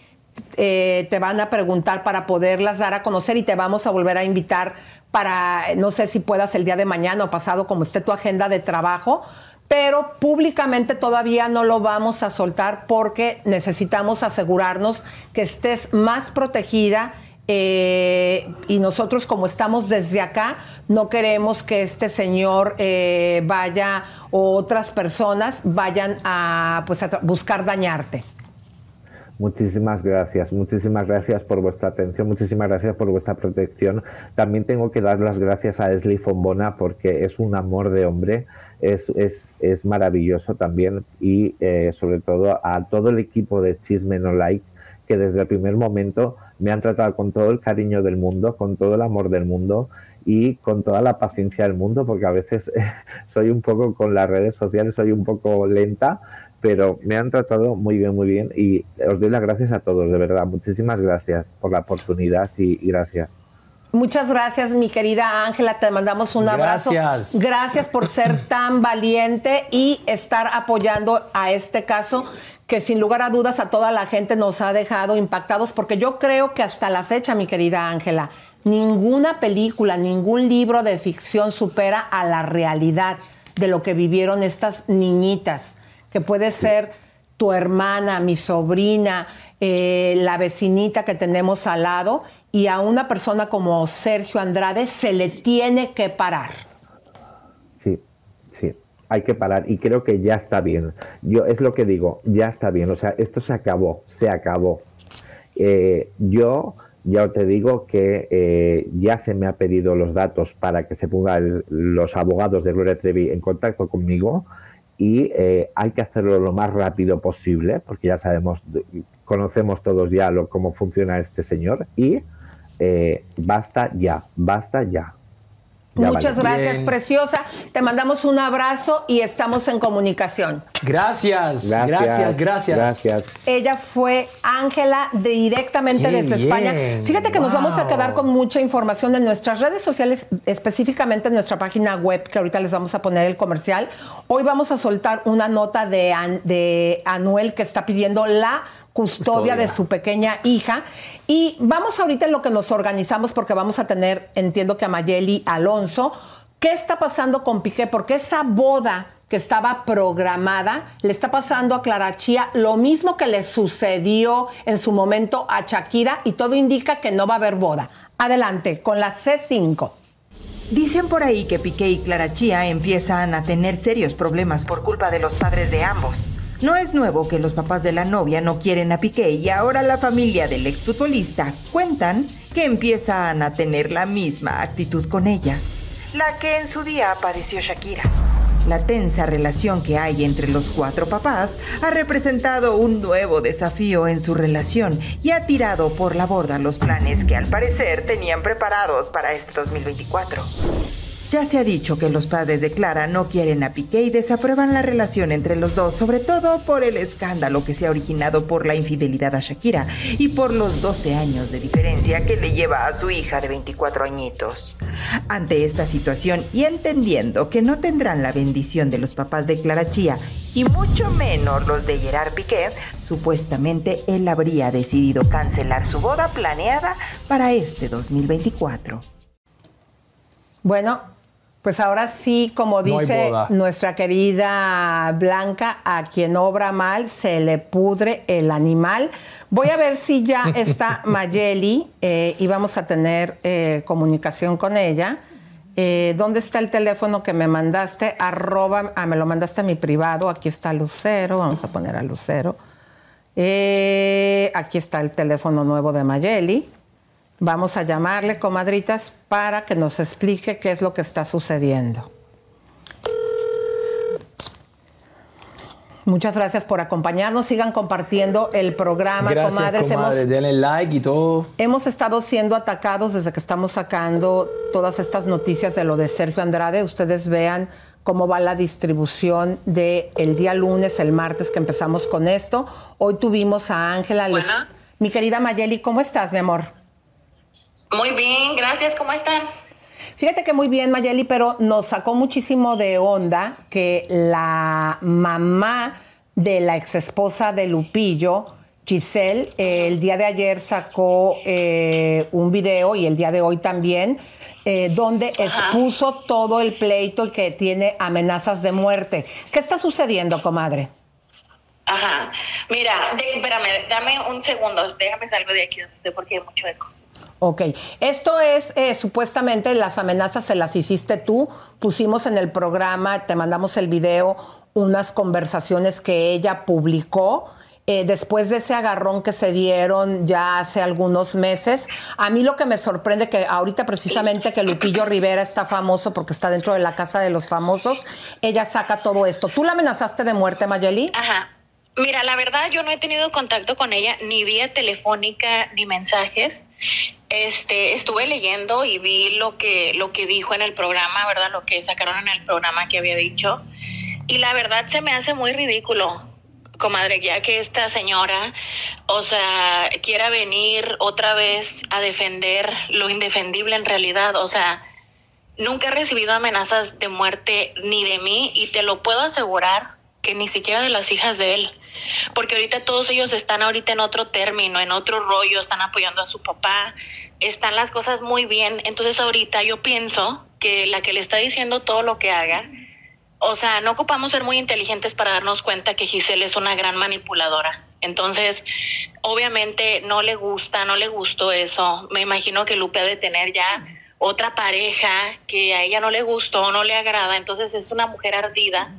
eh, te van a preguntar para poderlas dar a conocer y te vamos a volver a invitar para, no sé si puedas el día de mañana o pasado, como esté tu agenda de trabajo, pero públicamente todavía no lo vamos a soltar porque necesitamos asegurarnos que estés más protegida. Eh, y nosotros como estamos desde acá, no queremos que este señor eh, vaya o otras personas vayan a, pues, a buscar dañarte. Muchísimas gracias, muchísimas gracias por vuestra atención, muchísimas gracias por vuestra protección. También tengo que dar las gracias a Esli Fombona porque es un amor de hombre, es, es, es maravilloso también y eh, sobre todo a todo el equipo de Chisme No Like que desde el primer momento me han tratado con todo el cariño del mundo, con todo el amor del mundo y con toda la paciencia del mundo porque a veces *laughs* soy un poco con las redes sociales, soy un poco lenta, pero me han tratado muy bien, muy bien y os doy las gracias a todos, de verdad. Muchísimas gracias por la oportunidad y, gracias. Muchas gracias, mi querida Ángela. Te mandamos un abrazo. Gracias. Gracias por ser tan valiente y estar apoyando a este caso que sin lugar a dudas a toda la gente nos ha dejado impactados, porque yo creo que hasta la fecha, mi querida Ángela, ninguna película, ningún libro de ficción supera a la realidad de lo que vivieron estas niñitas, que puede ser tu hermana, mi sobrina, eh, la vecinita que tenemos al lado, y a una persona como Sergio Andrade se le tiene que parar. Hay que parar y creo que ya está bien. Yo es lo que digo, ya está bien. O sea, esto se acabó, se acabó. Eh, yo ya te digo que eh, ya se me ha pedido los datos para que se pongan los abogados de Gloria Trevi en contacto conmigo y eh, hay que hacerlo lo más rápido posible porque ya sabemos, conocemos todos ya lo, cómo funciona este señor y eh, basta ya, basta ya. Ya Muchas vale. gracias, preciosa. Te mandamos un abrazo y estamos en comunicación. Gracias, gracias, gracias. Gracias. Ella fue Ángela directamente Qué desde bien, España. Fíjate que nos vamos a quedar con mucha información en nuestras redes sociales, específicamente en nuestra página web, que ahorita les vamos a poner el comercial. Hoy vamos a soltar una nota de, An- de Anuel que está pidiendo la custodia, Custodia. de su pequeña hija. Y vamos ahorita en lo que nos organizamos porque vamos a tener, entiendo que a Mayeli Alonso, ¿qué está pasando con Piqué? Porque esa boda que estaba programada, le está pasando a Clara Chía lo mismo que le sucedió en su momento a Shakira y todo indica que no va a haber boda. Adelante, con la C5. Dicen por ahí que Piqué y Clara Chía empiezan a tener serios problemas por culpa de los padres de ambos. No es nuevo que los papás de la novia no quieren a Piqué y ahora la familia del exfutbolista cuentan que empiezan a tener la misma actitud con ella, la que en su día padeció Shakira. La tensa relación que hay entre los cuatro papás ha representado un nuevo desafío en su relación y ha tirado por la borda los planes que al parecer tenían preparados para este 2024. Ya se ha dicho que los padres de Clara no quieren a Piqué y desaprueban la relación entre los dos, sobre todo por el escándalo que se ha originado por la infidelidad a Shakira y por los 12 años de diferencia que le lleva a su hija de 24 añitos. Ante esta situación y entendiendo que no tendrán la bendición de los papás de Clara Chía y mucho menos los de Gerard Piqué, supuestamente él habría decidido cancelar su boda planeada para este 2024. Bueno, pues ahora sí, como dice nuestra querida Blanca, a quien obra mal se le pudre el animal. Voy a ver si ya *laughs* está Mayeli eh, y vamos a tener eh, comunicación con ella. Eh, ¿Dónde está el teléfono que me mandaste? Arroba, ah, me lo mandaste a mi privado. Aquí está Lucero. Vamos a poner a Lucero. Aquí está el teléfono nuevo de Mayeli. Vamos a llamarle, comadritas, para que nos explique qué es lo que está sucediendo. Muchas gracias por acompañarnos. Sigan compartiendo el programa, Gracias, comadres. comadre. Hemos- Denle like y todo. Hemos estado siendo atacados desde que estamos sacando todas estas noticias de lo de Sergio Andrade. Ustedes vean cómo va la distribución de el día lunes, el martes que empezamos con esto. Hoy tuvimos a Ángela. Mi querida Mayeli, ¿cómo estás, mi amor? Muy bien, gracias. ¿Cómo están? Fíjate que muy bien, Mayeli, pero nos sacó muchísimo de onda que la mamá de la exesposa de Lupillo, Giselle, eh, el día de ayer sacó eh, un video y el día de hoy también, eh, donde expuso todo el pleito y que tiene amenazas de muerte. ¿Qué está sucediendo, comadre? Ajá. Mira, de- espérame, dame un segundo. Déjame salgo de aquí donde estoy porque hay mucho eco. Ok, esto es eh, supuestamente las amenazas se las hiciste tú, pusimos en el programa, te mandamos el video, unas conversaciones que ella publicó. eh, después de ese agarrón que se dieron ya hace algunos meses, a mí lo que me sorprende que ahorita precisamente que Lupillo Rivera está famoso porque está dentro de la casa de los famosos, ella saca todo esto. ¿Tú la amenazaste de muerte, Mayeli? Ajá. Mira, la verdad yo no he tenido contacto con ella ni vía telefónica ni mensajes. Este, estuve leyendo y vi lo que lo que dijo en el programa, ¿verdad? Lo que sacaron en el programa que había dicho. Y la verdad se me hace muy ridículo, comadre, ya que esta señora, o sea, quiera venir otra vez a defender lo indefendible en realidad, o sea, Nunca he recibido amenazas de muerte ni de mí y te lo puedo asegurar que ni siquiera de las hijas de él. Porque ahorita todos ellos están ahorita en otro término, en otro rollo, están apoyando a su papá, están las cosas muy bien. Entonces ahorita yo pienso que la que le está diciendo todo lo que haga, o sea, no ocupamos ser muy inteligentes para darnos cuenta que Giselle es una gran manipuladora. Entonces, obviamente no le gusta, no le gustó eso. Me imagino que Lupe ha de tener ya otra pareja que a ella no le gustó, no le agrada. Entonces es una mujer ardida.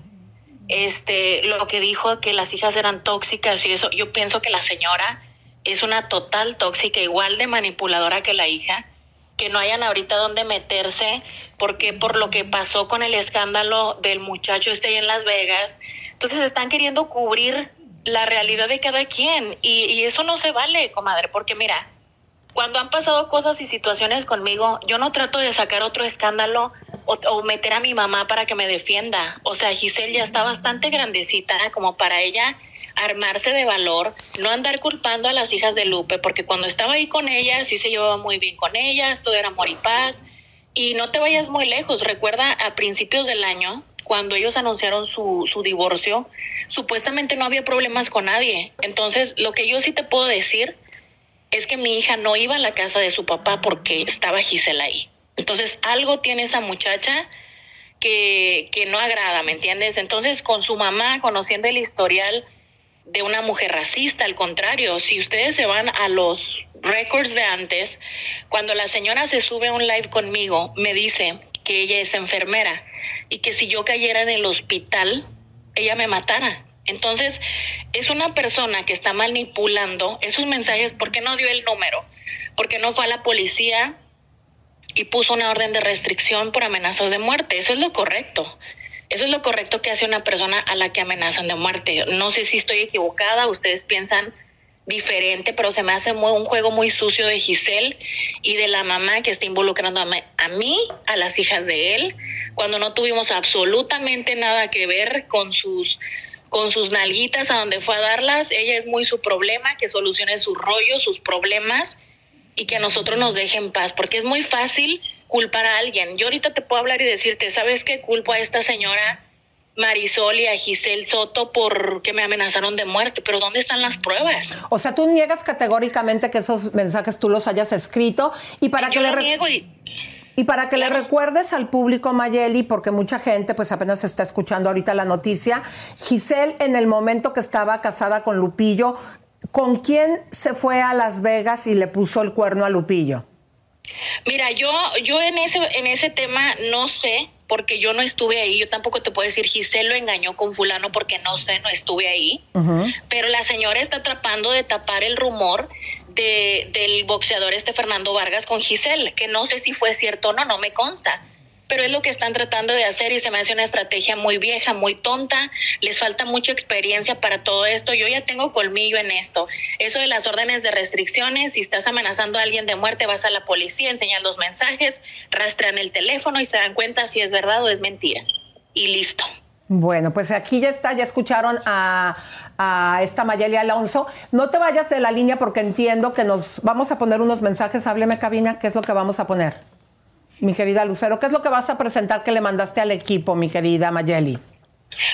Este, lo que dijo que las hijas eran tóxicas y eso, yo pienso que la señora es una total tóxica, igual de manipuladora que la hija, que no hayan ahorita dónde meterse, porque por lo que pasó con el escándalo del muchacho este ahí en Las Vegas, entonces están queriendo cubrir la realidad de cada quien y, y eso no se vale, comadre, porque mira, cuando han pasado cosas y situaciones conmigo, yo no trato de sacar otro escándalo o, o meter a mi mamá para que me defienda. O sea, Giselle ya está bastante grandecita como para ella armarse de valor, no andar culpando a las hijas de Lupe, porque cuando estaba ahí con ellas, sí se llevaba muy bien con ellas, todo era amor y paz. Y no te vayas muy lejos, recuerda a principios del año, cuando ellos anunciaron su, su divorcio, supuestamente no había problemas con nadie. Entonces, lo que yo sí te puedo decir es que mi hija no iba a la casa de su papá porque estaba Gisela ahí. Entonces, algo tiene esa muchacha que, que no agrada, ¿me entiendes? Entonces, con su mamá, conociendo el historial de una mujer racista, al contrario, si ustedes se van a los records de antes, cuando la señora se sube a un live conmigo, me dice que ella es enfermera y que si yo cayera en el hospital, ella me matara. Entonces, es una persona que está manipulando esos mensajes porque no dio el número, porque no fue a la policía y puso una orden de restricción por amenazas de muerte. Eso es lo correcto. Eso es lo correcto que hace una persona a la que amenazan de muerte. No sé si estoy equivocada, ustedes piensan diferente, pero se me hace muy, un juego muy sucio de Giselle y de la mamá que está involucrando a, a mí, a las hijas de él, cuando no tuvimos absolutamente nada que ver con sus con sus nalguitas a donde fue a darlas. Ella es muy su problema, que solucione sus rollos, sus problemas y que a nosotros nos deje en paz, porque es muy fácil culpar a alguien. Yo ahorita te puedo hablar y decirte, ¿sabes qué? Culpo a esta señora Marisol y a Giselle Soto porque me amenazaron de muerte, pero ¿dónde están las pruebas? O sea, tú niegas categóricamente que esos mensajes tú los hayas escrito y para Yo que le niego y y para que le recuerdes al público, Mayeli, porque mucha gente pues apenas está escuchando ahorita la noticia, Giselle en el momento que estaba casada con Lupillo, ¿con quién se fue a Las Vegas y le puso el cuerno a Lupillo? Mira, yo, yo en ese, en ese tema no sé, porque yo no estuve ahí. Yo tampoco te puedo decir, Giselle lo engañó con fulano porque no sé, no estuve ahí. Pero la señora está tratando de tapar el rumor de, del boxeador este Fernando Vargas con Giselle, que no sé si fue cierto o no, no me consta. Pero es lo que están tratando de hacer y se me hace una estrategia muy vieja, muy tonta. Les falta mucha experiencia para todo esto. Yo ya tengo colmillo en esto. Eso de las órdenes de restricciones, si estás amenazando a alguien de muerte, vas a la policía, enseñan los mensajes, rastrean el teléfono y se dan cuenta si es verdad o es mentira. Y listo. Bueno, pues aquí ya está, ya escucharon a, a esta Mayeli Alonso. No te vayas de la línea porque entiendo que nos vamos a poner unos mensajes. Hábleme, cabina, ¿qué es lo que vamos a poner? Mi querida Lucero, ¿qué es lo que vas a presentar que le mandaste al equipo, mi querida Mayeli?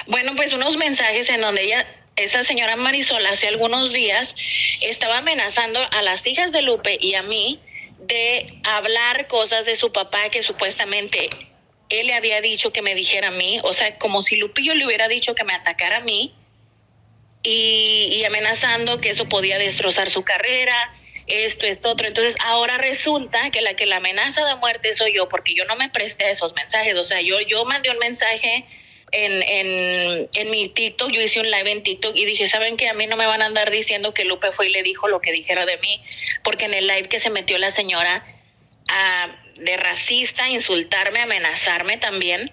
Bueno, pues unos mensajes en donde ella, esa señora Marisol, hace algunos días estaba amenazando a las hijas de Lupe y a mí de hablar cosas de su papá que supuestamente él le había dicho que me dijera a mí, o sea, como si Lupillo le hubiera dicho que me atacara a mí y, y amenazando que eso podía destrozar su carrera, esto, esto, otro. Entonces ahora resulta que la que la amenaza de muerte soy yo, porque yo no me presté a esos mensajes. O sea, yo, yo mandé un mensaje en, en, en mi TikTok, yo hice un live en TikTok y dije, ¿saben que A mí no me van a andar diciendo que Lupe fue y le dijo lo que dijera de mí, porque en el live que se metió la señora a, de racista, insultarme, amenazarme también,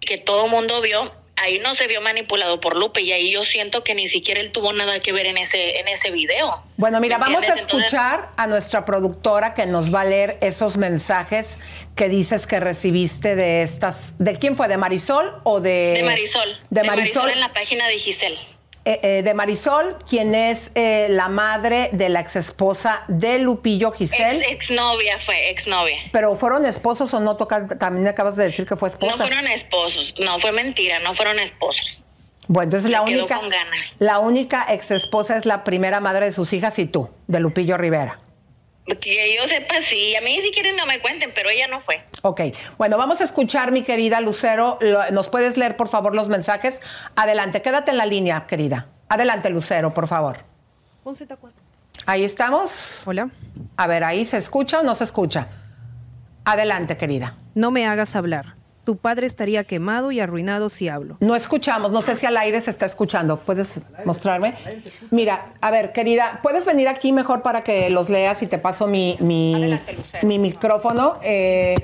que todo mundo vio, ahí no se vio manipulado por Lupe y ahí yo siento que ni siquiera él tuvo nada que ver en ese, en ese video. Bueno, mira, ¿Me vamos a? Entonces- escuchar a nuestra productora que nos va a leer esos mensajes que dices que recibiste de estas. ¿De quién fue? ¿De Marisol o de.? de Marisol. De Marisol. en la página de Giselle. Eh, eh, de Marisol, quien es eh, la madre de la exesposa de Lupillo Giselle. Ex, exnovia fue, exnovia. Pero fueron esposos o no, toca, también acabas de decir que fue esposa. No fueron esposos, no fue mentira, no fueron esposos. Bueno, entonces Se la única, con ganas. la única ex esposa es la primera madre de sus hijas y tú, de Lupillo Rivera. Que yo sepa, sí, a mí si quieren no me cuenten, pero ella no fue. Ok, bueno, vamos a escuchar, mi querida Lucero. ¿Nos puedes leer, por favor, los mensajes? Adelante, quédate en la línea, querida. Adelante, Lucero, por favor. Un Z4. Ahí estamos. Hola. A ver, ¿ahí se escucha o no se escucha? Adelante, querida. No me hagas hablar. Tu padre estaría quemado y arruinado si hablo. No escuchamos, no sé si al aire se está escuchando. ¿Puedes mostrarme? Mira, a ver, querida, ¿puedes venir aquí mejor para que los leas y te paso mi, mi, mi micrófono? Eh,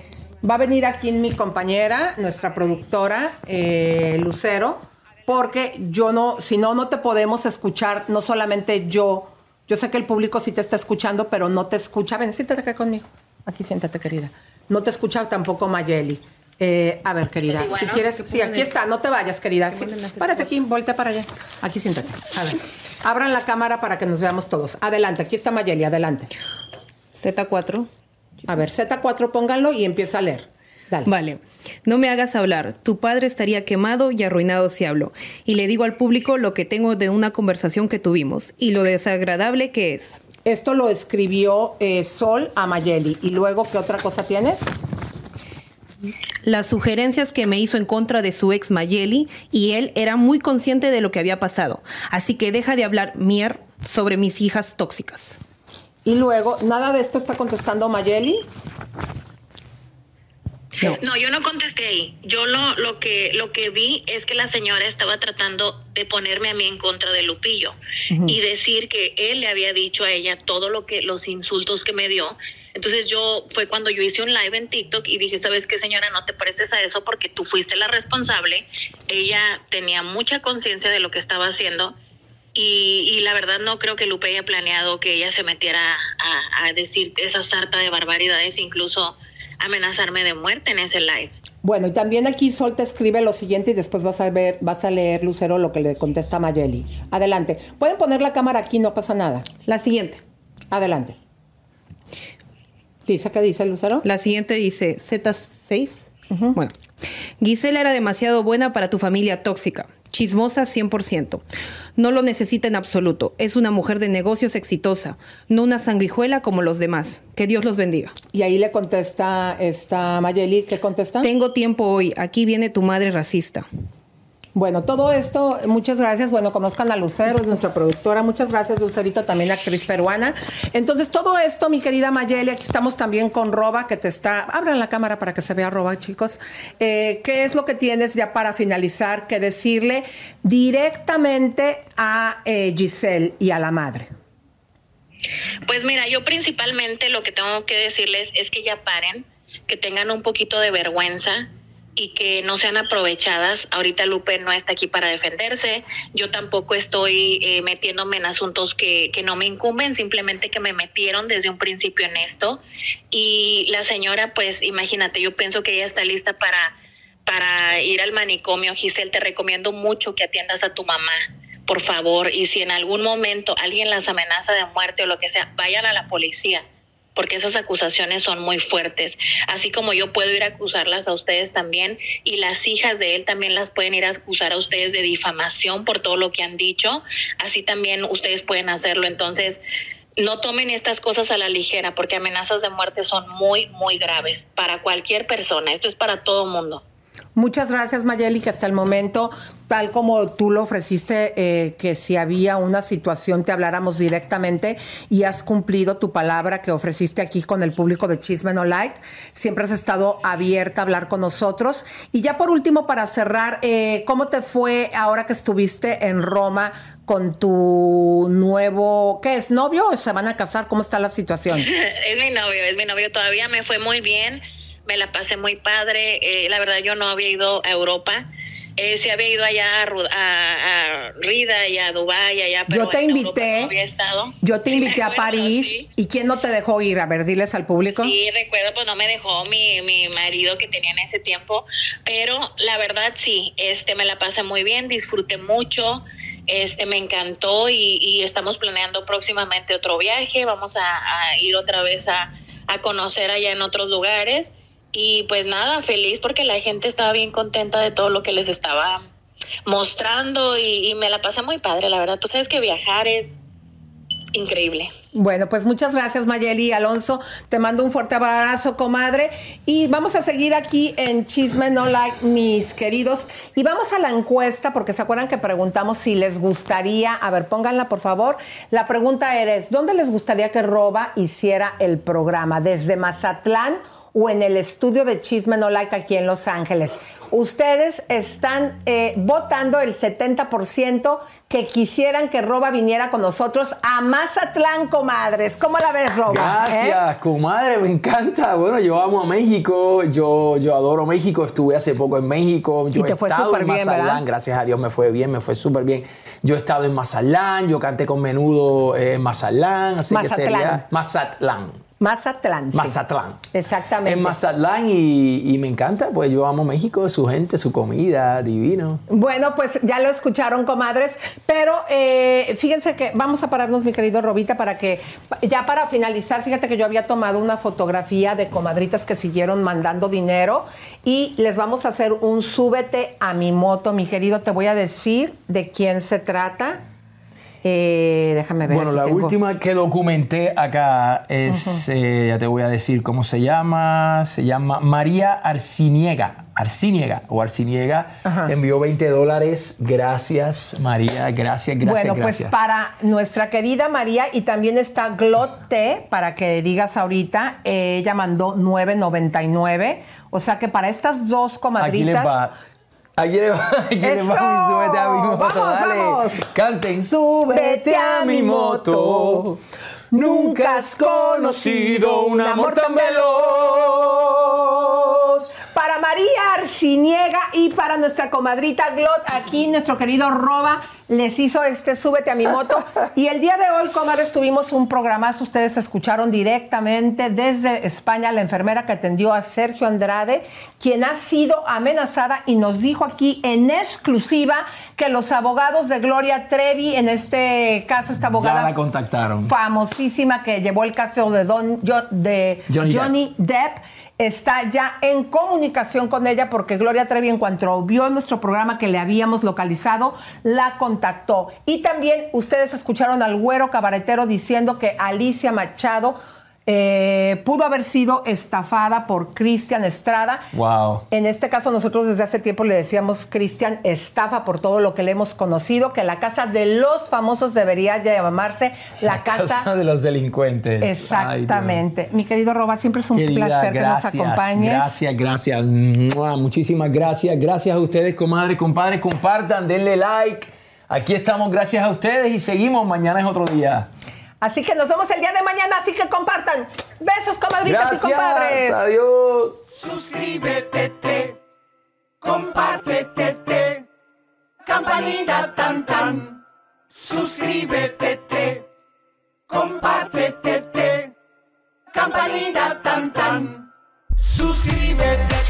va a venir aquí mi compañera, nuestra productora, eh, Lucero, porque yo no, si no, no te podemos escuchar, no solamente yo. Yo sé que el público sí te está escuchando, pero no te escucha. Ven, siéntate acá conmigo. Aquí siéntate, querida. No te escucha tampoco Mayeli. Eh, a ver, querida, Sí, bueno. si quieres, sí, aquí está, no te vayas, querida. Sí, párate aquí, voltea para allá. Aquí siéntate. A ver, abran la cámara para que nos veamos todos. Adelante, aquí está Mayeli, adelante. Z4. A ver, Z4 pónganlo y empieza a leer. Vale. No me hagas hablar. Tu padre estaría quemado y arruinado si hablo. Y le digo al público lo que tengo de una conversación que tuvimos y lo desagradable que es. Esto lo escribió eh, Sol a Mayeli. ¿Y luego qué otra cosa tienes? Las sugerencias que me hizo en contra de su ex Mayeli y él era muy consciente de lo que había pasado. Así que deja de hablar mier sobre mis hijas tóxicas. Y luego, ¿nada de esto está contestando Mayeli? No. yo no contesté ahí. Yo lo, lo que lo que vi es que la señora estaba tratando de ponerme a mí en contra de Lupillo y decir que él le había dicho a ella todo lo que los insultos que me dio. Entonces yo fue cuando yo hice un live en TikTok y dije, "¿Sabes qué, señora? No te prestes a eso porque tú fuiste la responsable." Ella tenía mucha conciencia de lo que estaba haciendo. Y, y la verdad no creo que Lupe haya planeado que ella se metiera a, a decir esa sarta de barbaridades, incluso amenazarme de muerte en ese live. Bueno, y también aquí Sol te escribe lo siguiente y después vas a ver, vas a leer, Lucero, lo que le contesta Mayeli. Adelante. Pueden poner la cámara aquí, no pasa nada. La siguiente. Adelante. ¿Dice qué dice Lucero? La siguiente dice Z6. Bueno. Gisela era demasiado buena para tu familia tóxica. Chismosa 100%. No lo necesita en absoluto. Es una mujer de negocios exitosa, no una sanguijuela como los demás. Que Dios los bendiga. Y ahí le contesta esta Mayeli, ¿qué contesta? Tengo tiempo hoy. Aquí viene tu madre racista. Bueno, todo esto, muchas gracias. Bueno, conozcan a Lucero, es nuestra productora. Muchas gracias, Lucerito, también actriz peruana. Entonces, todo esto, mi querida Mayeli, aquí estamos también con Roba, que te está. Abran la cámara para que se vea Roba, chicos. Eh, ¿Qué es lo que tienes ya para finalizar que decirle directamente a eh, Giselle y a la madre? Pues mira, yo principalmente lo que tengo que decirles es que ya paren, que tengan un poquito de vergüenza y que no sean aprovechadas. Ahorita Lupe no está aquí para defenderse. Yo tampoco estoy eh, metiéndome en asuntos que, que no me incumben, simplemente que me metieron desde un principio en esto. Y la señora, pues imagínate, yo pienso que ella está lista para, para ir al manicomio. Giselle, te recomiendo mucho que atiendas a tu mamá por favor, y si en algún momento alguien las amenaza de muerte o lo que sea, vayan a la policía, porque esas acusaciones son muy fuertes. Así como yo puedo ir a acusarlas a ustedes también, y las hijas de él también las pueden ir a acusar a ustedes de difamación por todo lo que han dicho, así también ustedes pueden hacerlo. Entonces, no tomen estas cosas a la ligera, porque amenazas de muerte son muy, muy graves para cualquier persona. Esto es para todo mundo. Muchas gracias, Mayeli, que hasta el momento, tal como tú lo ofreciste, eh, que si había una situación te habláramos directamente y has cumplido tu palabra que ofreciste aquí con el público de Chisme No Light. Siempre has estado abierta a hablar con nosotros. Y ya por último, para cerrar, eh, ¿cómo te fue ahora que estuviste en Roma con tu nuevo, ¿qué es? ¿Novio o se van a casar? ¿Cómo está la situación? *laughs* es mi novio, es mi novio. Todavía me fue muy bien me la pasé muy padre. Eh, la verdad, yo no había ido a Europa. Eh, sí había ido allá a, a, Rida y a Dubái, allá, pero yo te invité. No había estado. Yo te invité a París. ¿Y quién no te dejó ir? A ver, diles al público. Sí, recuerdo, pues no me dejó mi, mi marido que tenía en ese tiempo. Pero la verdad, sí, este, me la pasé muy bien, disfruté mucho. Este, me encantó y, y estamos planeando próximamente otro viaje. Vamos a, a ir otra vez a, a conocer allá en otros lugares. Y pues nada, feliz porque la gente estaba bien contenta de todo lo que les estaba mostrando y, me la pasé muy padre, la verdad. Tú sabes que viajar es increíble. Bueno, pues muchas gracias Mayeli Alonso. Te mando un fuerte abrazo, comadre. Y vamos a seguir aquí en Chisme No Like, mis queridos. Y vamos a la encuesta, porque se acuerdan que preguntamos si les gustaría, a ver, pónganla por favor. La pregunta eres, ¿dónde les gustaría que Roba hiciera el programa? ¿Desde Mazatlán? O en el estudio de Chisme No Like aquí en Los Ángeles. Ustedes están eh, votando el 70% que quisieran que Roba viniera con nosotros a Mazatlán, comadres. ¿Cómo la ves, Roba? Gracias, comadre, me encanta. Bueno, yo amo a México, yo, yo adoro México, estuve hace poco en México. Yo y te fue súper bien, ¿verdad? Gracias a Dios me fue bien, me fue súper bien. Yo he estado en Mazatlán, yo canté con menudo en Mazatlán, así que sería Mazatlán. Mazatlán. Mazatlán. Exactamente. En Mazatlán y, me encanta, pues yo amo México, su gente, su comida, divino. Bueno, pues ya lo escucharon, comadres, pero eh, fíjense que vamos a pararnos, mi querido Robita, para que, ya para finalizar, fíjate que yo había tomado una fotografía de comadritas que siguieron mandando dinero y les vamos a hacer un súbete a mi moto, mi querido, te voy a decir de quién se trata. Eh, déjame ver. Bueno, la última que documenté acá es, eh, ya te voy a decir cómo se llama, se llama María Arciniega. Arciniega o Arciniega envió 20 dólares. Gracias, María. Gracias, gracias. Bueno, pues para nuestra querida María y también está Glotte, para que digas ahorita, ella mandó 9.99. O sea que para estas dos comadritas. Aquí le va, aquí le va súbete a mi moto, dale. Canten, súbete a mi moto. Nunca has conocido un amor tan veloz. Para María Arciniega y para nuestra comadrita Glot, aquí nuestro querido Roba les hizo este súbete a mi moto. *laughs* Y el día de hoy, comadres, tuvimos un programazo. Ustedes escucharon directamente desde España la enfermera que atendió a Sergio Andrade, quien ha sido amenazada y nos dijo aquí en exclusiva que los abogados de Gloria Trevi, en este caso, esta abogada. Ya la contactaron. Famosísima que llevó el caso de, Don, de Johnny, Depp está ya en comunicación con ella porque Gloria Trevi en cuanto vio nuestro programa que le habíamos localizado, la contactó. Y también ustedes escucharon al güero cabaretero diciendo que Alicia Machado eh, pudo haber sido estafada por Cristian Estrada. Wow. En este caso, nosotros desde hace tiempo le decíamos Cristian estafa por todo lo que le hemos conocido, que la casa de los famosos debería llamarse la, casa, de los delincuentes. Exactamente. Mi querido Roba, siempre es un Querida, placer gracias, que nos acompañes. Gracias, gracias. Muchísimas gracias. Gracias a ustedes, comadre, compadre. Compartan, denle like. Aquí estamos gracias a ustedes y seguimos. Mañana es otro día. Así que nos vemos el día de mañana, así que compartan. Besos, comadritas Gracias. y compadres. Adiós. Suscríbete, te, compártete, te, campanita tan tan. Suscríbete, te, compártete, te, campanita tan tan. Suscríbete, te, suscríbete,